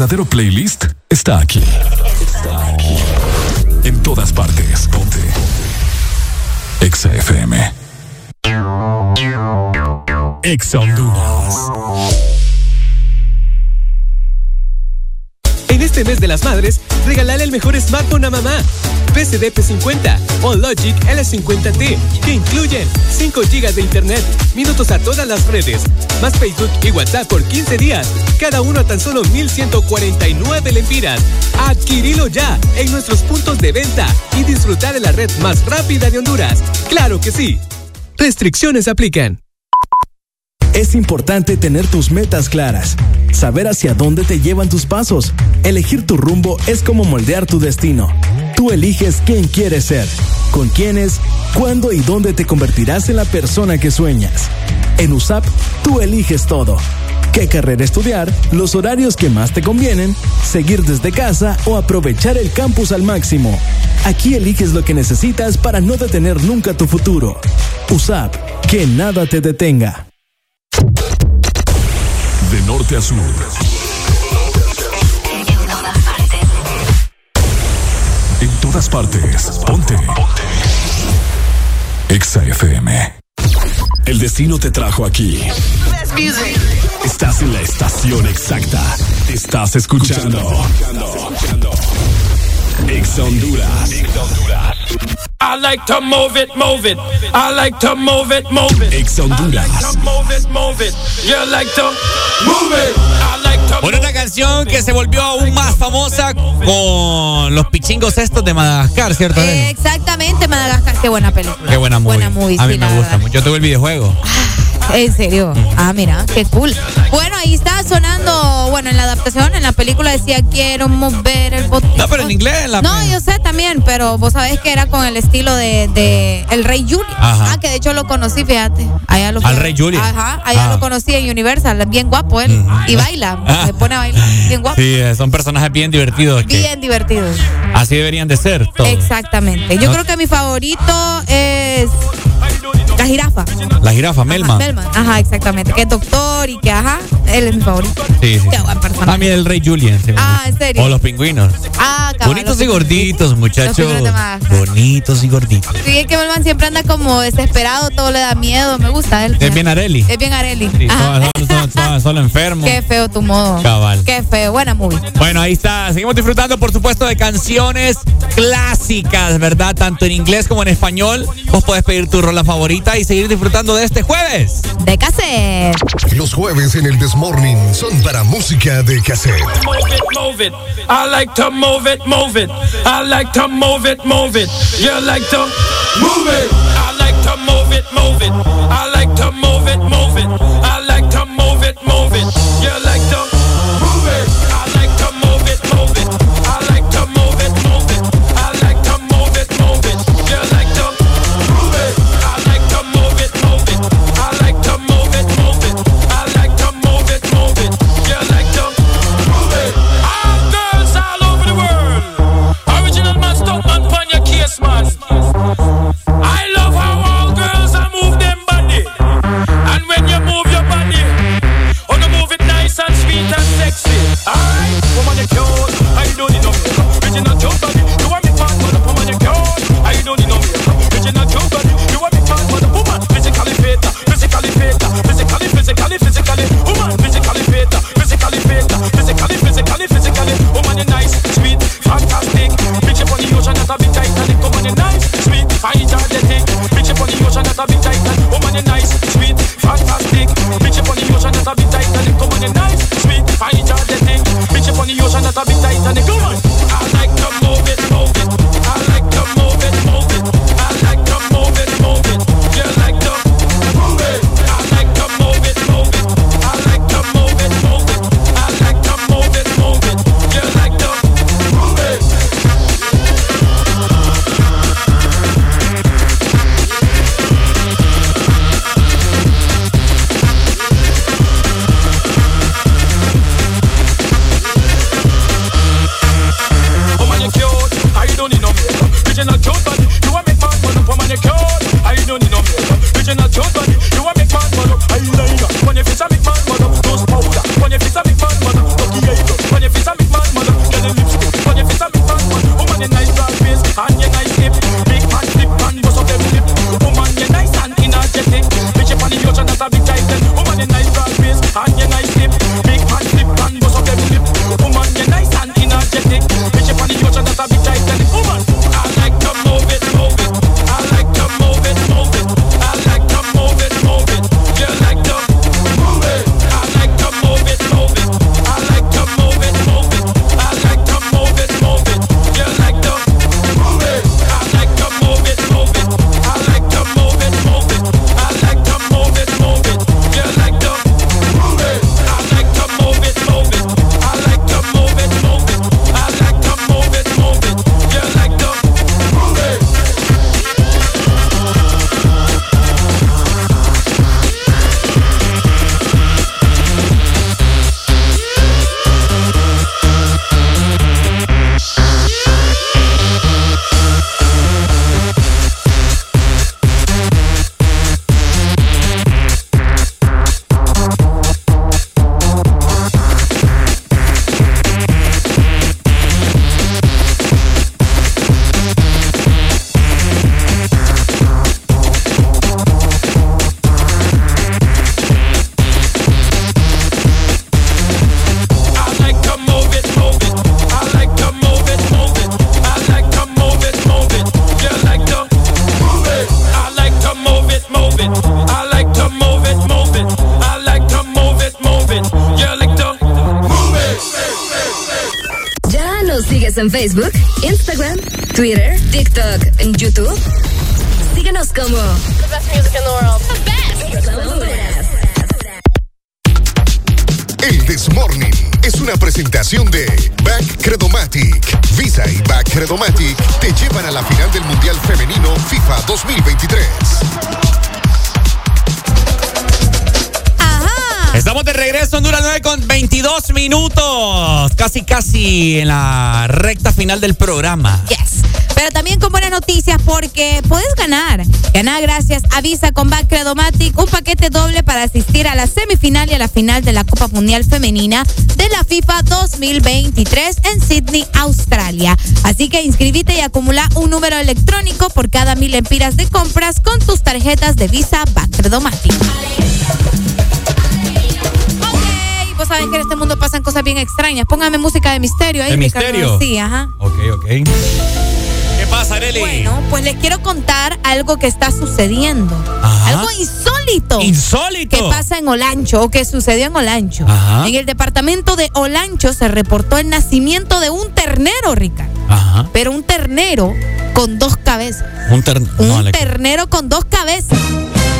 Verdadero playlist está aquí. Está aquí. En todas partes. Ponte. Exa FM. Exa. En este mes de las madres, regálale el mejor smartphone a mamá. PCD P50 o Logic L50T, que incluyen 5 GB de internet, minutos a todas las redes, más Facebook y WhatsApp por 15 días, cada uno a tan solo 1,149 lempiras. Adquirilo ya en nuestros puntos de venta y disfrutar de la red más rápida de Honduras. ¡Claro que sí! Restricciones aplican. Es importante tener tus metas claras, saber hacia dónde te llevan tus pasos. Elegir tu rumbo es como moldear tu destino. Tú eliges quién quieres ser, con quiénes, cuándo y dónde te convertirás en la persona que sueñas. En USAP, tú eliges todo. ¿Qué carrera estudiar? Los horarios que más te convienen, seguir desde casa o aprovechar el campus al máximo. Aquí eliges lo que necesitas para no detener nunca tu futuro. USAP, que nada te detenga. De norte a sur. En todas partes. Ponte. Exa FM. El destino te trajo aquí. Estás en la estación exacta. Estás escuchando. Exa Honduras. I like to move it, move it. I like to move it, move it. Exa Honduras. I like to move it, move it. You like to move it. I Bueno, una canción que se volvió aún más famosa con los pichingos estos de Madagascar, ¿cierto? Eh, exactamente, Madagascar. Qué buena película. Qué buena movie. Buena movie, A mí sí, me gusta mucho. Yo tuve el videojuego. En serio. Ah, mira, qué cool. Bueno, ahí está sonando, bueno, en la adaptación, en la película decía quiero mover el botón. No, pero en inglés. La... No, yo sé también, pero vos sabés que era con el estilo de, de El Rey Julian. Ajá. Ah, que de hecho lo conocí, fíjate. Allá lo Al Rey Julian. Ajá, allá Ah. lo conocí en Universal, bien guapo él. Y baila, Ah. se pone a bailar, bien guapo. Sí, eh, son personajes bien divertidos. que Bien divertido. así deberían de ser todos. Exactamente. Yo No. creo que mi favorito es la jirafa. La jirafa, Melman. Melman. Ajá, exactamente. Que es doctor y que, ajá, él es mi favorito. Sí, sí. Qué buen personaje. A mí el Rey Julian. Ah. ¿en serio? O los pingüinos. Ah, cabal, Bonitos y gorditos, muchachos. Bonitos y gorditos. Sí, es que Melman siempre anda como desesperado, todo le da miedo. Me gusta él. Es bien Areli. Es bien Areli. Sí, solo enfermo. Qué feo tu modo. Cabal. Qué feo. Buena movie. Bueno, ahí está. Seguimos disfrutando, por supuesto, de canciones clásicas, ¿verdad? Tanto en inglés como en español. Vos podés pedir tu rola favorita y seguir disfrutando de este jueves. De cassette. Los jueves en el Desmorning son para música de cassette. move it, move it. I like to move it, move it. I like to move it, move it. You like to move it. I like to move it, move it. I like to move it, move it. sexy. Woman you cute, I don't need no. Bitch you not your body, you want me fat, but woman you cute, I don't need no. Bitch you not your body, you want me fat, but woman physically fit, physically fit, physically, physically, physically, woman physically fit, physically fit, physically, physically, physically, woman you nice, sweet, fantastic. Bitch you on the ocean that's a bit tight. woman you nice, sweet, energetic. Bitch you on the ocean that a bit Titanic, woman you nice, sweet, fantastic. Bitch you the ocean that a bit Titanic on the ocean that a bit Titanic. Come on. En Facebook, Regreso, Honduras 9 con 22 minutos. Casi, casi en la recta final del programa. Yes. Pero también con buenas noticias porque puedes ganar. Ganar gracias a Visa con Back Credomatic un paquete doble para asistir a la semifinal y a la final de la Copa Mundial Femenina de la FIFA 2023 en Sydney, Australia. Así que inscribite y acumula un número electrónico por cada mil empiras de compras con tus tarjetas de Visa Back Credomatic. Sabés que en este mundo pasan cosas bien extrañas. Póngame música de misterio ahí, ¿De misterio? Sí, ajá. Ok, ok. ¿Qué pasa, Areli? Bueno, pues les quiero contar algo que está sucediendo. Ajá. Algo insólito. Insólito. Que pasa en Olancho o que sucedió en Olancho. Ajá. En el departamento de Olancho se reportó el nacimiento de un ternero, Ricardo. Ajá. Pero un ternero con dos cabezas. Un, ter- ternero con dos cabezas.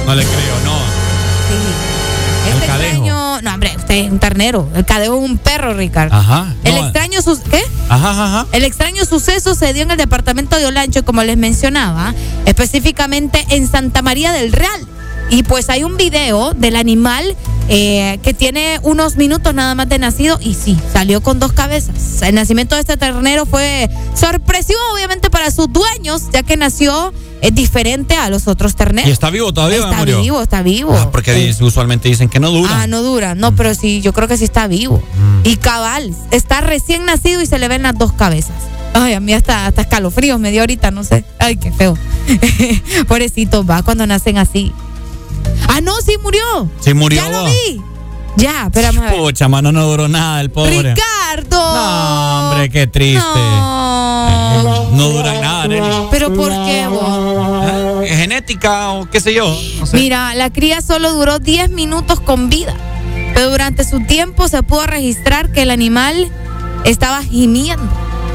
no le creo, no. Este cadejo. extraño. No, hombre, usted es un ternero. El cadejo es un perro, Ricardo. Ajá. El no, extraño ¿qué? Ajá, ajá. El extraño suceso se dio en el departamento de Olancho, como les mencionaba, específicamente en Santa María del Real. Y pues hay un video del animal eh, que tiene unos minutos nada más de nacido y sí, salió con dos cabezas. El nacimiento de este ternero fue sorpresivo obviamente para sus dueños, ya que nació eh, diferente a los otros terneros. ¿Y está vivo todavía? Está murió? vivo, está vivo. Ah, porque usualmente dicen que no dura. Ah, no dura. No, pero sí, yo creo que sí está vivo. Y cabal, está recién nacido y se le ven las dos cabezas. Ay, a mí hasta, hasta escalofríos me dio ahorita, no sé. Ay, qué feo. Pobrecito, va cuando nacen así. Ah, no, sí murió. Sí murió. Ya lo vi. Ya, a ver. Pucha, mano, no duró nada el pobre. Ricardo. No, hombre, qué triste. No. No dura nada, Nelly. Pero ¿por qué vos? ¿Es genética o qué sé yo? No sé. Mira, la cría solo duró 10 minutos con vida, pero durante su tiempo se pudo registrar que el animal estaba gimiendo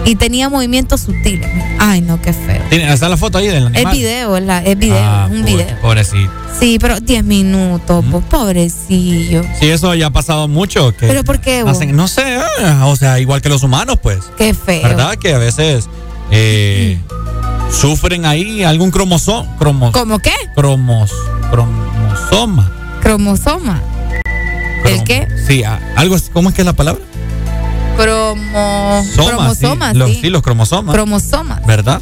y tenía movimientos sutiles. Ay, no, qué feo. ¿Tiene- ¿Está la foto ahí del Es animal? video, es, la- es video, Ah, un pobre- video. Pobrecito. Sí, pero 10 minutos, po, pobrecillo. Sí, eso ya ha pasado mucho. Que ¿Pero por qué, hacen- no sé, ah, o sea, igual que los humanos, pues. Qué feo. ¿Verdad? Que a veces eh, sufren ahí algún cromosoma. Cromo, ¿Cómo qué? cromos, cromosoma. Cromosoma. ¿El qué? Sí, algo, ¿cómo es que es la palabra? Cromo... Soma, cromosomas, sí. Los, sí. sí, los cromosomas. Cromosomas. ¿Verdad?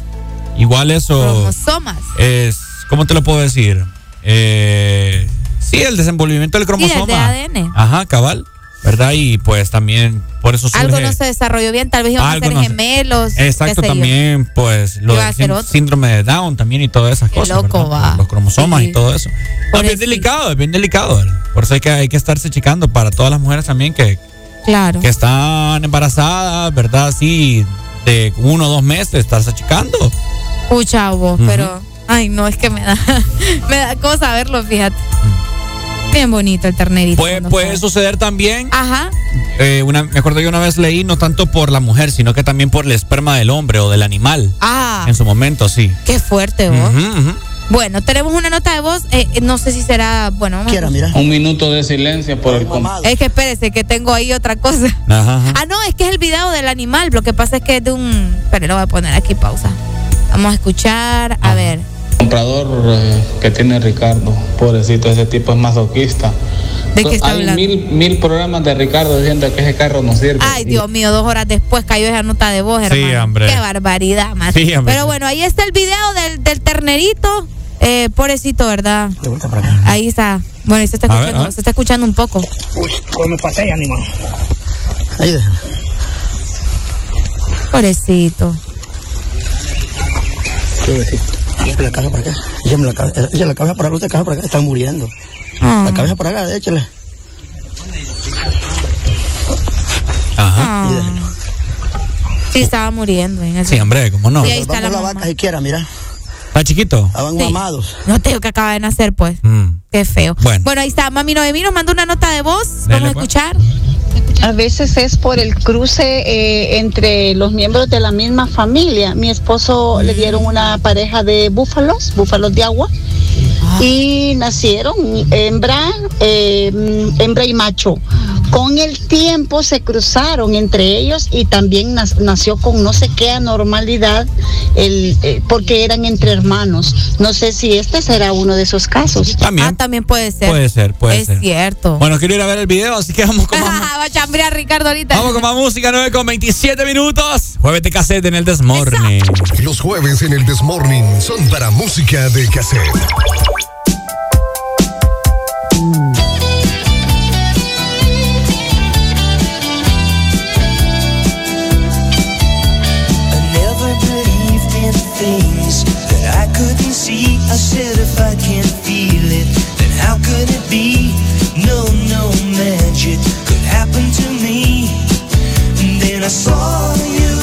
Igual eso Cromosomas. es, ¿cómo te lo puedo decir? Eh, sí, el desenvolvimiento del Sí, el cromosoma. de ADN. Ajá, cabal. ¿Verdad? Y pues también por eso surge. Algo no se desarrolló bien, tal vez iban a ser no se- gemelos. Exacto, yo. también, pues, lo del síndrome de Down también y todas esas Qué cosas. loco, va. Los cromosomas Sí. y todo eso. No, es bien delicado, es bien delicado. Por eso hay que, hay que estarse checando para todas las mujeres también que, Claro. que están embarazadas, ¿verdad? Sí, de uno o dos meses, estarse checando. Pucha, vos, Ujú. pero. Ay, no, es que me da. me da cosa verlo, fíjate. Bien bonito el ternerito. Puede, suceder también. Ajá. eh, una, me acuerdo que una vez leí, no tanto por la mujer, sino que también por el esperma del hombre o del animal. Ah, En su momento, sí. qué fuerte, vos. Ujú. Bueno, tenemos una nota de voz. eh, eh, no sé si será. Bueno, vamos a- Un minuto de silencio por el Es que espérese, que tengo ahí otra cosa. Ajá, ajá. Ah, no, es que es el video del animal. Lo que pasa es que es de un. Espere, lo voy a poner aquí pausa. Vamos a escuchar. A ver. Comprador eh, que tiene Ricardo. Pobrecito, ese tipo es masoquista. ¿De qué está Hay hablando? mil, mil programas de Ricardo diciendo que ese carro no sirve. Ay, Dios mío, dos horas después cayó esa nota de voz, Sí, hermano. hombre. Qué barbaridad, más. Sí, hombre. Pero bueno, ahí está el video del, del ternerito. Eh, pobrecito, ¿verdad? Ahí está. Bueno, ahí se está A escuchando, ver. se está escuchando un poco. Uy, me pasé, animal. Ahí déjalo. Pobrecito. Échale la cabeza para acá. Échame la cabeza, échale la cabeza para acá, la cabeza para acá. Están muriendo. Ah. La cabeza para acá, échale. Ah. Sí, estaba muriendo. En ese- Sí, hombre, ¿cómo no? Sí, ahí está la la vaca si quiera, mira. ¿Está chiquito? Estaban Sí. mamados. No te digo que acaba de nacer, pues. Mm. Qué feo. Bueno. ahí está. Mami Noemí nos mandó una nota de voz. Dele, Vamos a pues. escuchar. A veces es por el cruce eh, entre los miembros de la misma familia. Mi esposo le dieron una pareja de búfalos, búfalos de agua, y nacieron hembra, eh, mm, hembra y macho. Con el tiempo se cruzaron entre ellos y también nació con no sé qué anormalidad, el, eh, porque eran entre hermanos. No sé si este será uno de esos casos. También. Ah, también puede ser. Puede ser, puede es ser. cierto. Bueno, quiero ir a ver el video, así que vamos con más, Va a chambrear Ricardo ahorita. vamos con más música, 9 con 27 minutos. Jueves de cassette en el Desmorning. Los jueves en el Desmorning son para música de cassette. I saw you,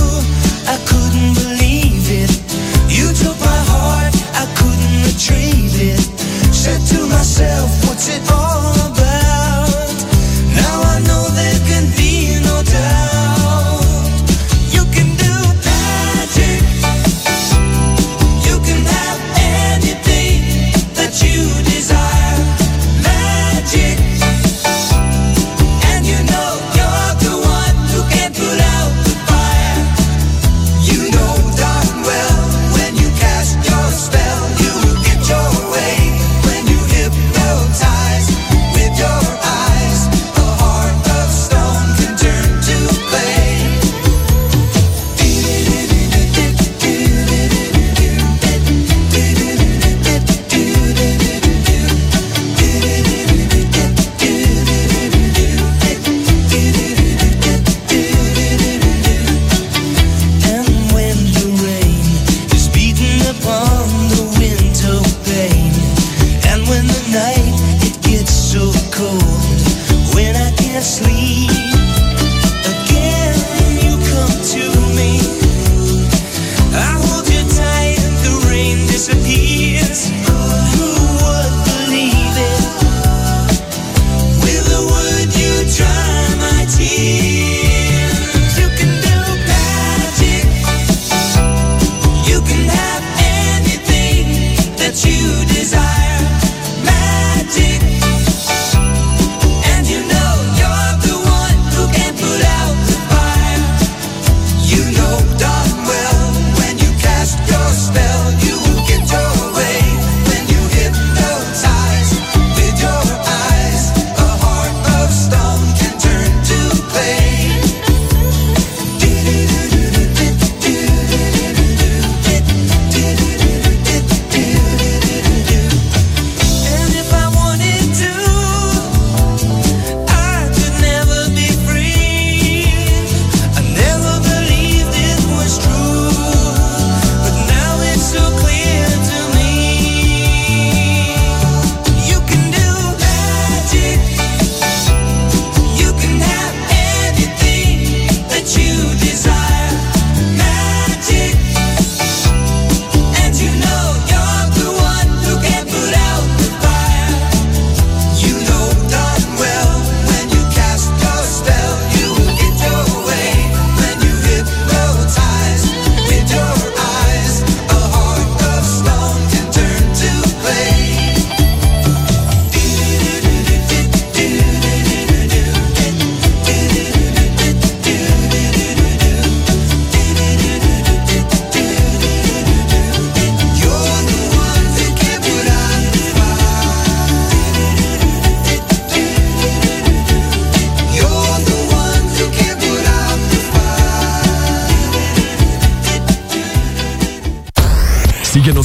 I couldn't believe it. You took my heart, I couldn't retrieve it. Said to myself, what's it all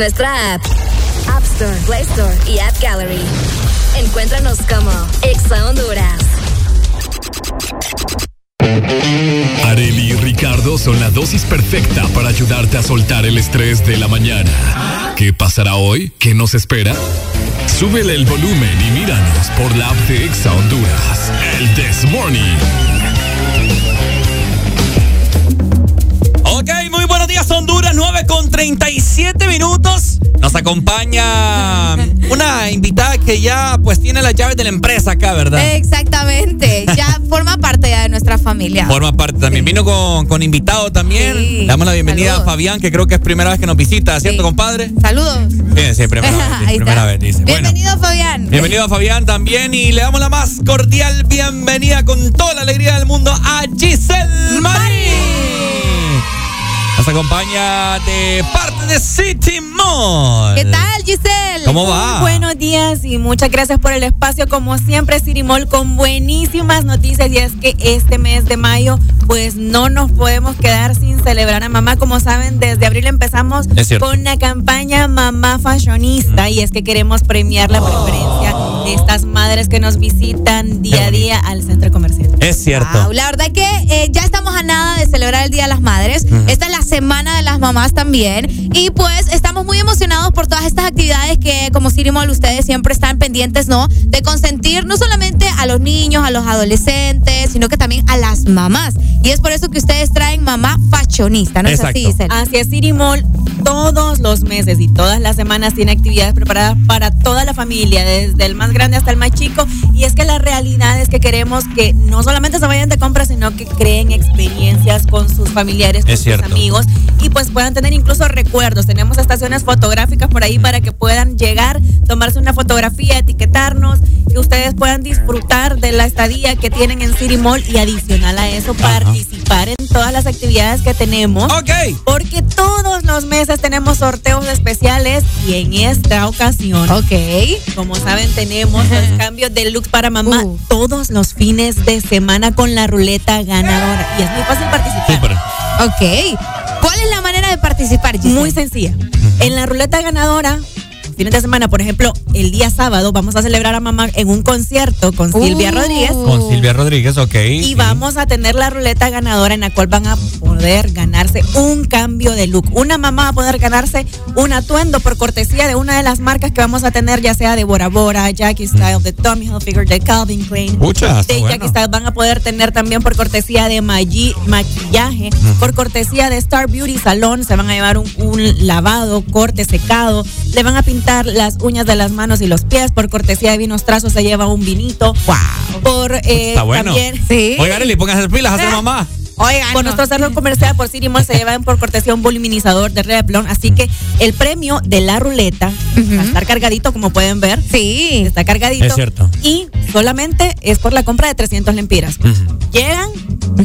nuestra app. App Store, Play Store y App Gallery. Encuéntranos como Exa Honduras. Areli y Ricardo son la dosis perfecta para ayudarte a soltar el estrés de la mañana. ¿Qué pasará hoy? ¿Qué nos espera? Súbele el volumen y míranos por la app de Exa Honduras, el This Morning. 9 con 37 minutos. Nos acompaña una invitada que ya pues tiene las llaves de la empresa acá, ¿verdad? Exactamente. Ya forma parte ya de nuestra familia. Forma parte también. Vino con, con invitado también. Sí. Le damos la bienvenida Saludos. a Fabián, que creo que es primera vez que nos visita, ¿cierto, compadre? Saludos. Sí, sí, primera vez. sí, Ahí primera está. vez, dice. Bueno, Bienvenido, Fabián. bienvenido a Fabián también y le damos la más cordial bienvenida con toda la alegría del mundo a Giselle Marín. Nos acompaña de parte de City Mall. ¿Qué tal, Giselle? ¿Cómo va? Muy buenos días y muchas gracias por el espacio. Como siempre, Cirimol con buenísimas noticias y es que este mes de mayo pues no nos podemos quedar sin celebrar a mamá. Como saben, desde abril empezamos con la campaña Mamá Fashionista y es que queremos premiar la preferencia de estas madres que nos visitan día a día al centro comercial. Es cierto. Wow, la verdad que eh, ya estamos a nada de celebrar el Día de las Madres. Esta es la semana de las mamás también. Y pues estamos muy emocionados por todas estas actividades que como Cirimol ustedes siempre están pendientes, ¿no? De consentir no solamente a los niños, a los adolescentes, sino que también a las mamás. Y es por eso que ustedes traen mamá fashionista, ¿no es así, Giselle? Así es, Cirimol todos los meses y todas las semanas tiene actividades preparadas para toda la familia, desde el más grande hasta el más chico. Y es que la realidad es que queremos que no solamente se vayan de compras, sino que creen experiencias con sus familiares, con Es sus cierto. amigos y pues puedan tener incluso recuerdos. Tenemos estaciones fotográficas por ahí para que puedan llegar, tomarse una fotografía, etiquetarnos, que ustedes puedan disfrutar de la estadía que tienen en City Mall y adicional a eso participar en todas las actividades que tenemos. Ok. Porque todos los meses tenemos sorteos especiales y en esta ocasión, ok, como saben, tenemos los cambios de look para mamá todos los fines de semana con la ruleta ganadora y es muy fácil participar. Ok. ¿Cuál es la manera de participar, Giselle? Muy sencilla. En la ruleta ganadora, fines de semana, por ejemplo, el día sábado vamos a celebrar a mamá en un concierto con Silvia Uh. Rodríguez. Con Silvia Rodríguez, ok. Y vamos a tener la ruleta ganadora en la cual van a poder ganarse un cambio de look. Una mamá va a poder ganarse un atuendo por cortesía de una de las marcas que vamos a tener, ya sea de Bora Bora, Jackie Style, de Tommy Hilfiger, de Calvin Klein. Pucha, está de bueno. Jackie Style van a poder tener también por cortesía de Maggi maquillaje, por cortesía de Star Beauty Salon, se van a llevar un, un lavado, corte, secado, le van a pintar las uñas de las manos y los pies, por cortesía de Vinos Trazos se lleva un vinito. Wow. Por eh, Está bueno. también Sí. Oiga, Arely, póngase las pilas a ser mamá. Oigan, por no. nuestro centro comercial por City Mall se llevan por cortesía un voluminizador de Revlon, así que el premio de la ruleta va a estar cargadito como pueden ver. Sí. Está cargadito. Es cierto. Y solamente es por la compra de 300 lempiras. Llegan,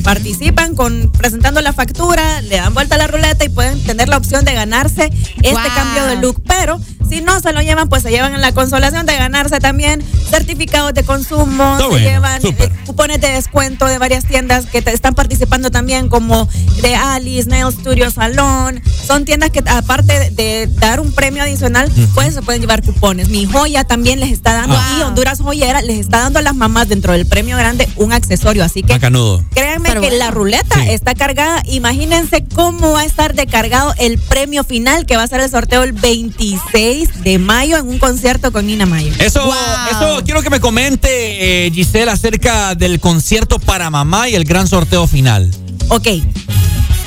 participan con presentando la factura, le dan vuelta a la ruleta y pueden tener la opción de ganarse este Wow. cambio de look, pero si no se lo llevan, pues se llevan en la consolación de ganarse también certificados de consumo, Está se bueno, llevan eh, cupones de descuento de varias tiendas que te están participando también como de Alice, Nail Studio Salón. Son tiendas que aparte de dar un premio adicional, pues se pueden llevar cupones. Mi joya también les está dando Ah. y Honduras Joyera les está dando a las mamás dentro del premio grande un accesorio. Así que Macanudo. créanme Pero que bueno. la ruleta Sí. está cargada. Imagínense cómo va a estar de cargado el premio final que va a ser el sorteo el 26 de mayo en un concierto con Nina Mayo. Eso, Wow. eso quiero que me comente, eh, Giselle, acerca del concierto para mamá y el gran sorteo final. Ok.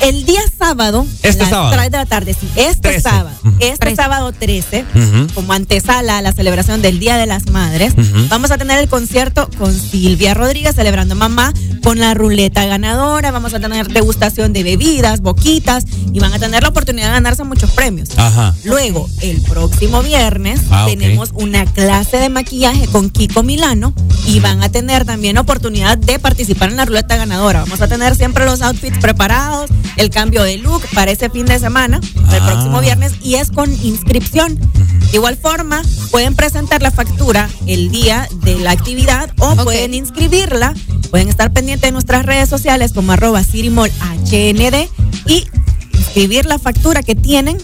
El día sábado, Este a las sábado. 3 de la tarde, sí, este 13. sábado, este sábado 13, Ujú. como antesala a la celebración del Día de las Madres, vamos a tener el concierto con Silvia Rodríguez celebrando mamá con la ruleta ganadora, vamos a tener degustación de bebidas, boquitas y van a tener la oportunidad de ganarse muchos premios. Ajá. Luego, el próximo viernes, Ah, tenemos una clase de maquillaje con Kiko Milano y van a tener también oportunidad de participar en la ruleta ganadora. Vamos a tener siempre los outfits preparados, el cambio de look para ese fin de semana, el Ah. próximo viernes, y es con inscripción. De igual forma, pueden presentar la factura el día de la actividad o pueden inscribirla. Pueden estar pendientes de nuestras redes sociales como arroba HND y inscribir la factura que tienen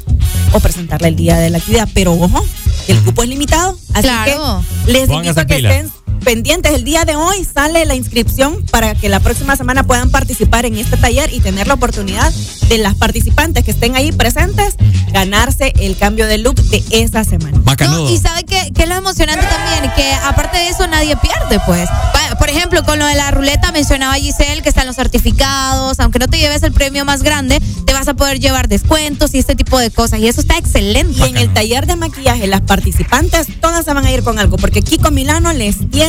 o presentarla el día de la actividad. Pero ojo, el cupo es limitado. Así Claro. que les invito a que pilas. estén pendientes. El día de hoy sale la inscripción para que la próxima semana puedan participar en este taller y tener la oportunidad de las participantes que estén ahí presentes ganarse el cambio de look de esa semana. No, y sabe que, que es lo emocionante también, que aparte de eso nadie pierde, pues. Por ejemplo, con lo de la ruleta mencionaba Giselle que están los certificados, aunque no te lleves el premio más grande, te vas a poder llevar descuentos y este tipo de cosas. Y eso está excelente. Y en el taller de maquillaje, las participantes todas se van a ir con algo, porque Kiko Milano les tiene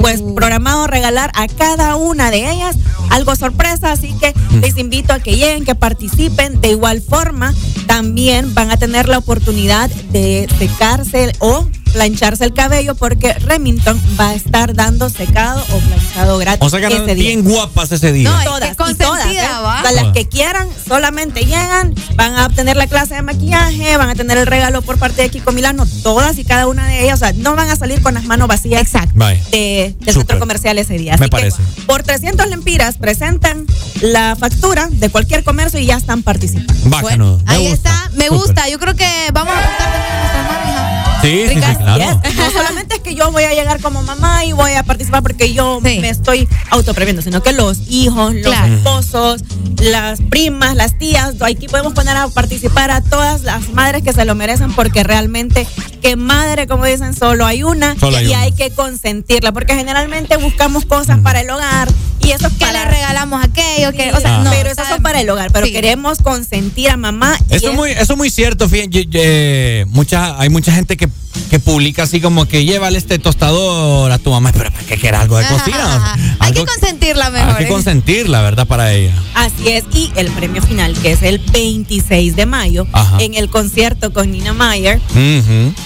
pues programado regalar a cada una de ellas algo sorpresa, así que les invito a que lleguen, que participen. De igual forma, también van a tener la oportunidad de secarse o plancharse el cabello porque Remington va a estar dando secado o planchado gratis O sea que andan ese día. bien guapas ese día. No, todas, y todas, ¿eh? ¿va? O sea, las que quieran solamente llegan, van a obtener la clase de maquillaje, van a tener el regalo por parte de Kiko Milano, todas y cada una de ellas, o sea, no van a salir con las manos vacías Exacto. Vaya. De, del Súper. centro comercial ese día. Me que parece. por 300 lempiras presentan la factura de cualquier comercio y ya están participando. Ahí gusta. está, me gusta. Yo creo que vamos a apuntar también a nuestras mamis. ¿Ah? Sí, sí, sí, claro. yes. No solamente es que yo voy a llegar como mamá y voy a participar porque yo me estoy autopreviendo, sino que los hijos, los Claro. esposos, las primas, las tías, aquí podemos poner a participar a todas las madres que se lo merecen porque realmente que madre, como dicen, solo hay una Solo hay y una. hay que consentirla porque generalmente buscamos cosas para el hogar y eso es Que para le regalamos aquello, que, o sea, Ah. no, pero eso son para el hogar, pero Sí. queremos consentir a mamá. y Eso es es- muy, eso es muy cierto, fíjense, eh, mucha, hay mucha gente que, que publica así como que llévale este tostador a tu mamá, pero ¿para qué quiere algo de cocina? ajá. Hay Algo- que consentirla mejor. Hay que ¿eh? consentirla, ¿verdad? Para ella. Así es, y el premio final, que es el 26 de mayo, Ajá. en el concierto con Nina Mayer.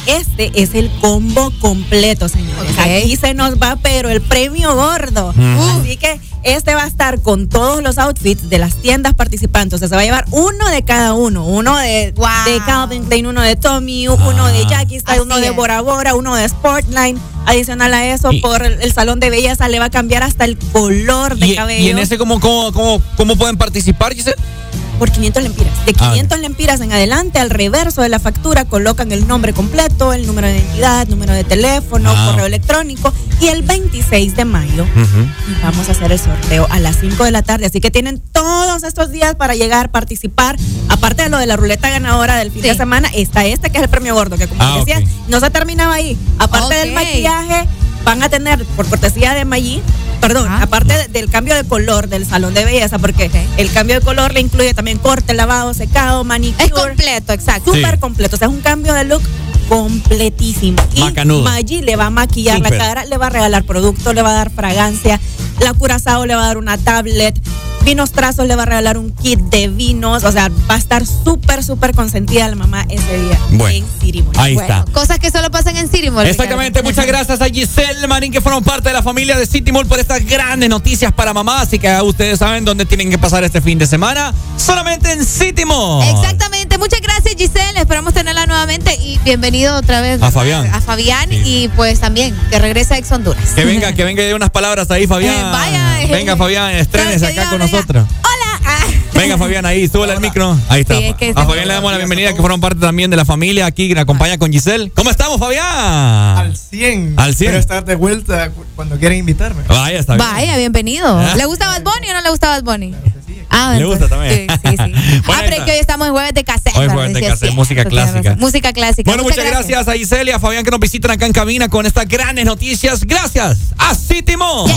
Este es el combo completo, señores. Ok. Aquí se nos va, pero el premio gordo. Ujú. Así que este va a estar con todos los outfits de las tiendas participantes. O sea, se va a llevar uno de cada uno. Uno de, Wow. de Calvin Klein, uno de Tommy, uno de Ah. Jackie Uno de. Bora Bora, uno de Sportline. Adicional a eso, Y- por el, el salón de belleza le va a cambiar hasta el color de Y, cabello. y en ese, ¿cómo, cómo, cómo, cómo pueden participar, Giselle? Por 500 lempiras. De Ah, 500 lempiras en adelante, al reverso de la factura, colocan el nombre completo, el número de identidad, número de teléfono, Ah. correo electrónico. Y el 26 de mayo vamos a hacer el sorteo a las 5 de la tarde. Así que tienen todos estos días para llegar, participar. Aparte de lo de la ruleta ganadora del fin de semana, está este que es el premio gordo, que como Ah, decía, no se terminaba ahí. Aparte del maquillaje, van a tener, por cortesía de Maggi, perdón, Ah. aparte de- del cambio de color del salón de belleza, porque el cambio de color le incluye también corte, lavado, secado, manicure. Es completo, exacto. Súper Sí. completo. O sea, es un cambio de look completísimo. Y Macanudo. Maggi le va a maquillar la cara, le va a regalar producto, le va a dar fragancia. La Curazao le va a dar una tablet. Vinos Trazos le va a regalar un kit de vinos. O sea, va a estar súper, súper consentida la mamá ese día Bueno, en. Ahí Bueno, está. cosas que solo pasan en City Mall, Exactamente, Ricardo. muchas gracias a Giselle Marín que fueron parte de la familia de City Mall por estas grandes noticias para mamá, así que ustedes saben dónde tienen que pasar este fin de semana, solamente en City Mall. Exactamente, muchas gracias Giselle, esperamos tenerla nuevamente y bienvenido otra vez A Fabián. a Fabián Sí. y pues también que regrese a Ex Honduras. Que venga, que venga y dé unas palabras ahí, Fabián. Eh, vaya, eh. venga, Fabián, estrenes Que acá con nosotros. Hola. Ah. Venga, Fabián, ahí, súbele el micro. Ahí está. Sí, es que a Fabián le damos la bienvenida, que fueron parte también de la familia aquí, que la acompaña con Giselle. ¿Cómo estamos, Fabián? Al 100. Al 100. Pero estar de vuelta cu- cuando quieran invitarme. Vaya, está bien. Vaya, bienvenido. Ah. ¿Le gusta Bad Bunny o no le gusta Bad Bunny? Ah, Le gusta también. Sí, sí, sí. Bueno, ah, pero es que hoy estamos en jueves de cassette. Hoy jueves de cassette, cierto, música clásica. Música clásica. Bueno, muchas gracias. a Giselle y a Fabián que nos visitan acá en cabina con estas grandes noticias. Gracias a City Mall.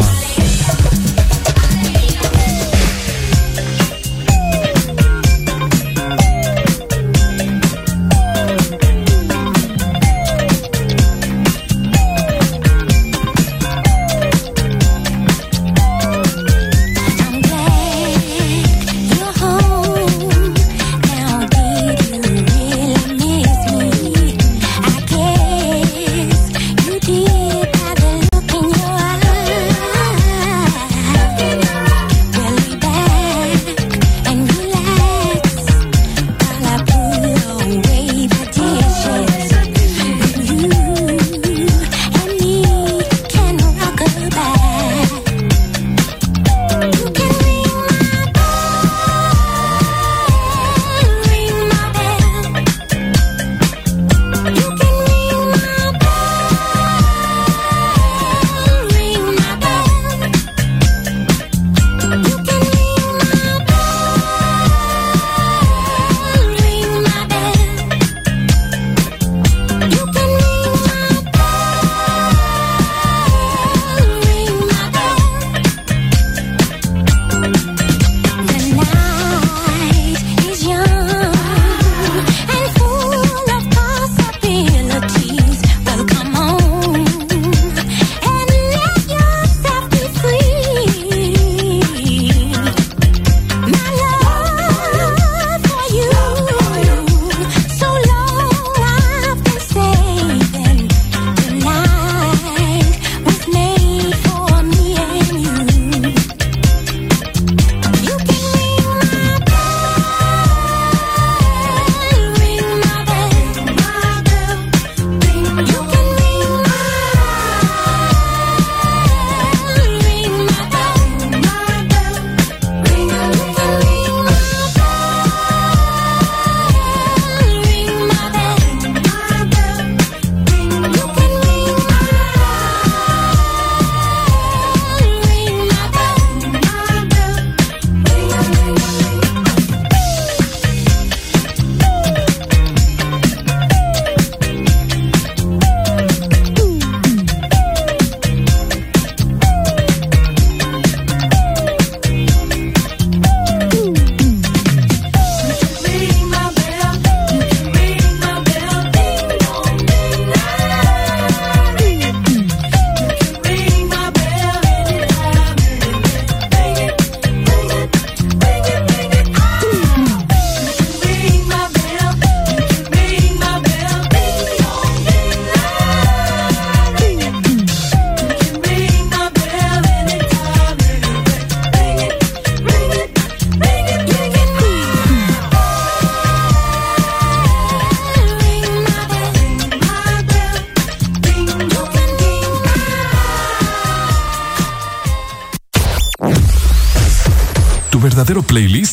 Playlist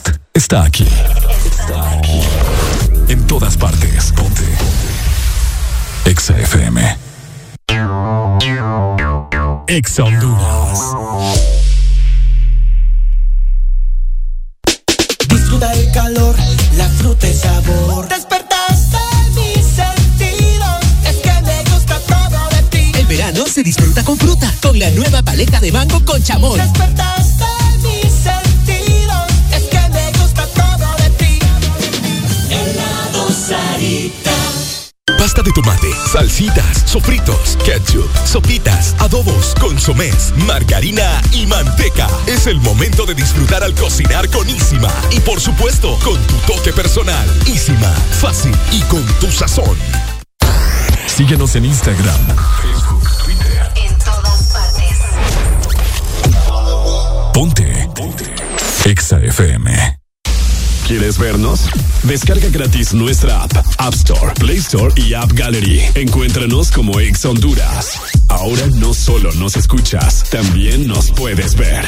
Y por supuesto, con tu toque personal. Isima, fácil y con tu sazón. Síguenos en Instagram, Facebook, Twitter. En todas partes. Ponte. Ponte. Exa FM. ¿Quieres vernos? Descarga gratis nuestra app, App Store, Play Store y App Gallery. Encuéntranos como Ex Honduras. Ahora no solo nos escuchas, también nos puedes ver.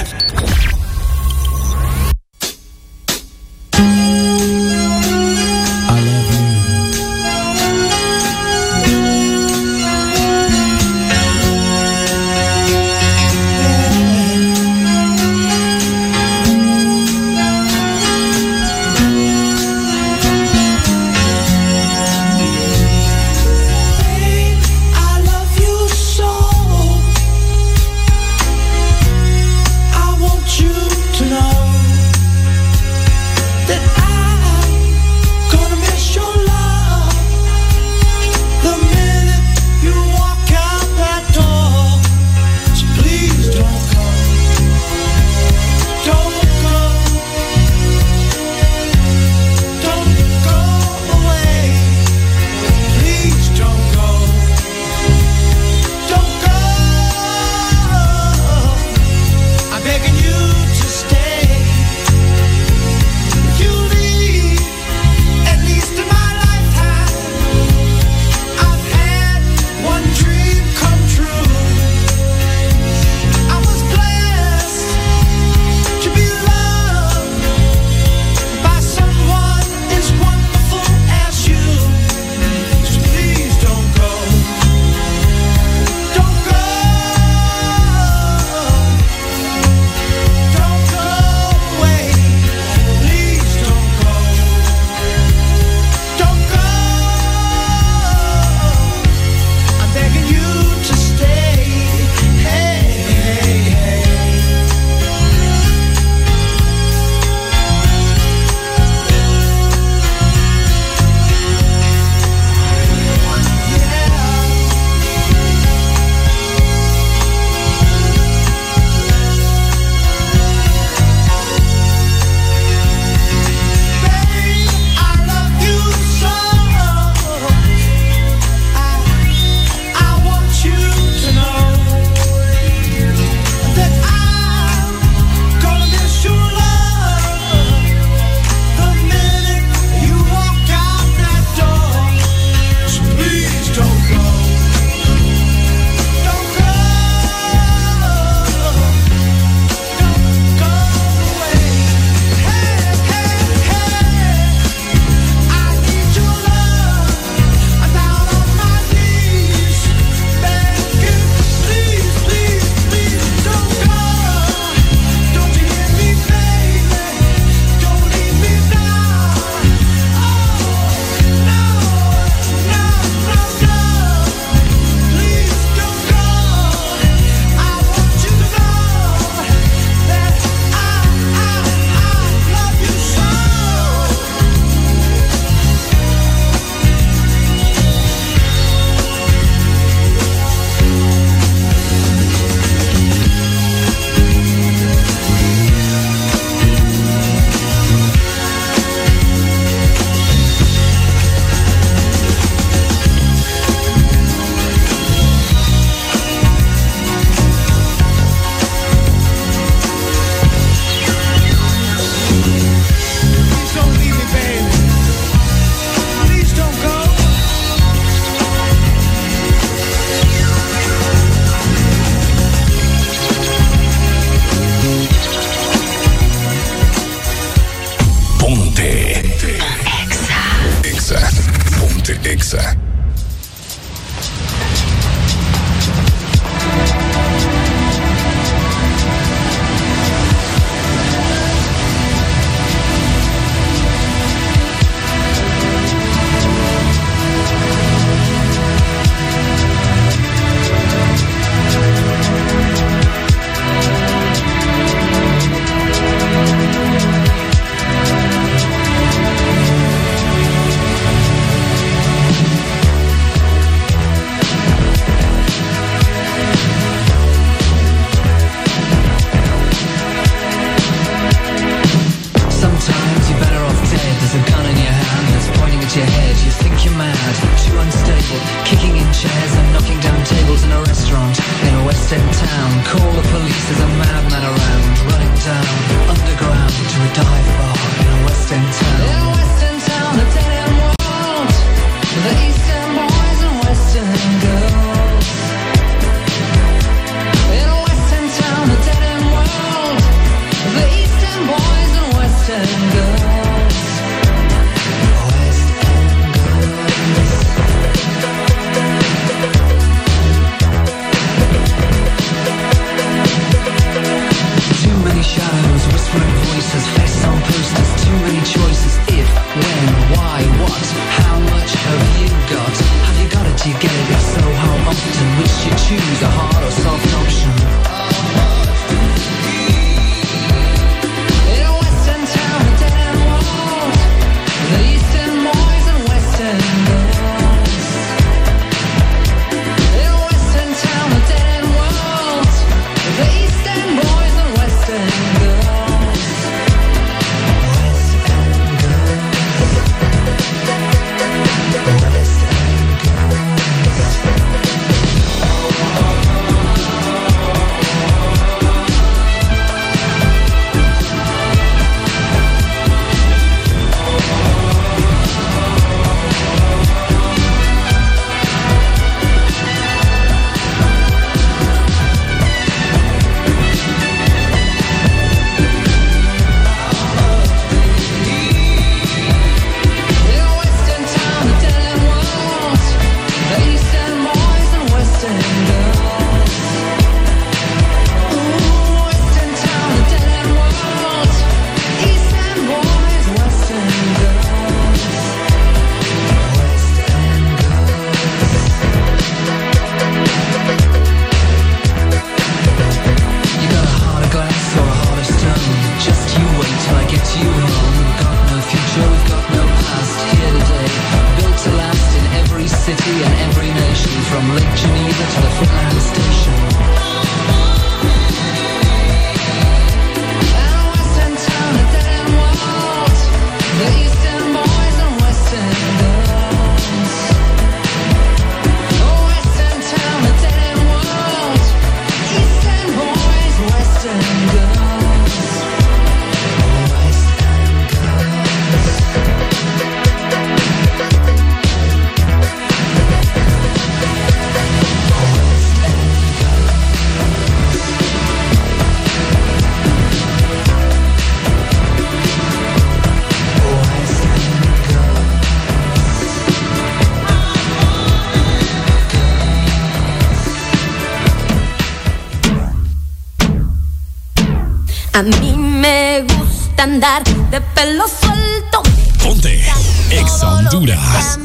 andar de pelo suelto. Ponte, ex Honduras.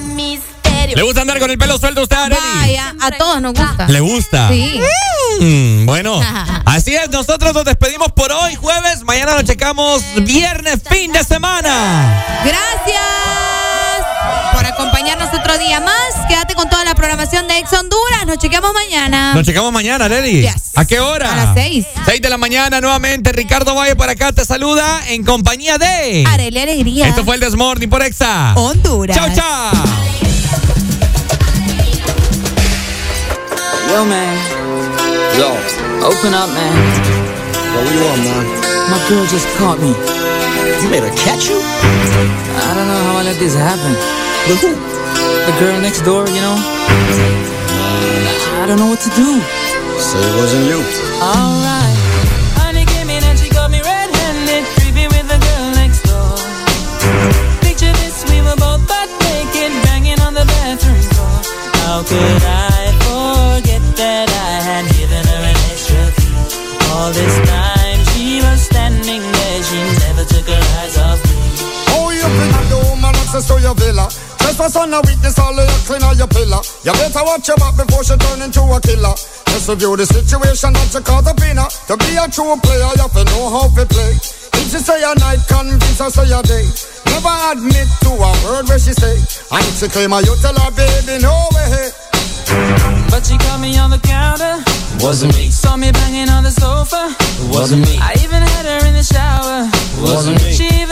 ¿Le gusta andar con el pelo suelto a usted, Arely? A todos nos gusta. ¿Le gusta? Sí. Mm, bueno, así es, nosotros nos despedimos por hoy, jueves. Mañana nos checamos viernes, fin de semana. Gracias por acompañarnos otro día más. Quédate con toda la programación de Ex Honduras. Nos chequeamos mañana. Nos checamos mañana, Arely. Yes. ¿A qué hora? A las 6. 6 de la mañana nuevamente. Ricardo Valle para acá te saluda en compañía de Arely Alegría. Esto fue el Desmorning por Exa. Honduras. Chao, chao. Yo, man. Yo. Open up, man. What do want, man? My girl just caught me. You made her catch you? I don't know how I let this happen. The who? The girl next door, you know? I don't know what to do. So it wasn't you. Alright. Honey came in and she got me red-handed, creepy with the girl next door. Picture this, we were both butt naked, banging on the bathroom door. How could I forget that I had given her an extra fee? All this time she was standing there, she never took her eyes off me. Oh, you bring a woman access to your villa. Just Trespass on a witness, all of your clean all your pillar. You better watch your back before she turn into a killer. Just review the situation that you caught up in her. To be a true player, you have to know how to play. If she say a night, convince her say a day. Never admit to a word where she say. And if she claim her, you tell her, baby, no way. But she caught me on the counter. Wasn't me. Saw me banging on the sofa. Wasn't me. I even had her in the shower. Wasn't me. She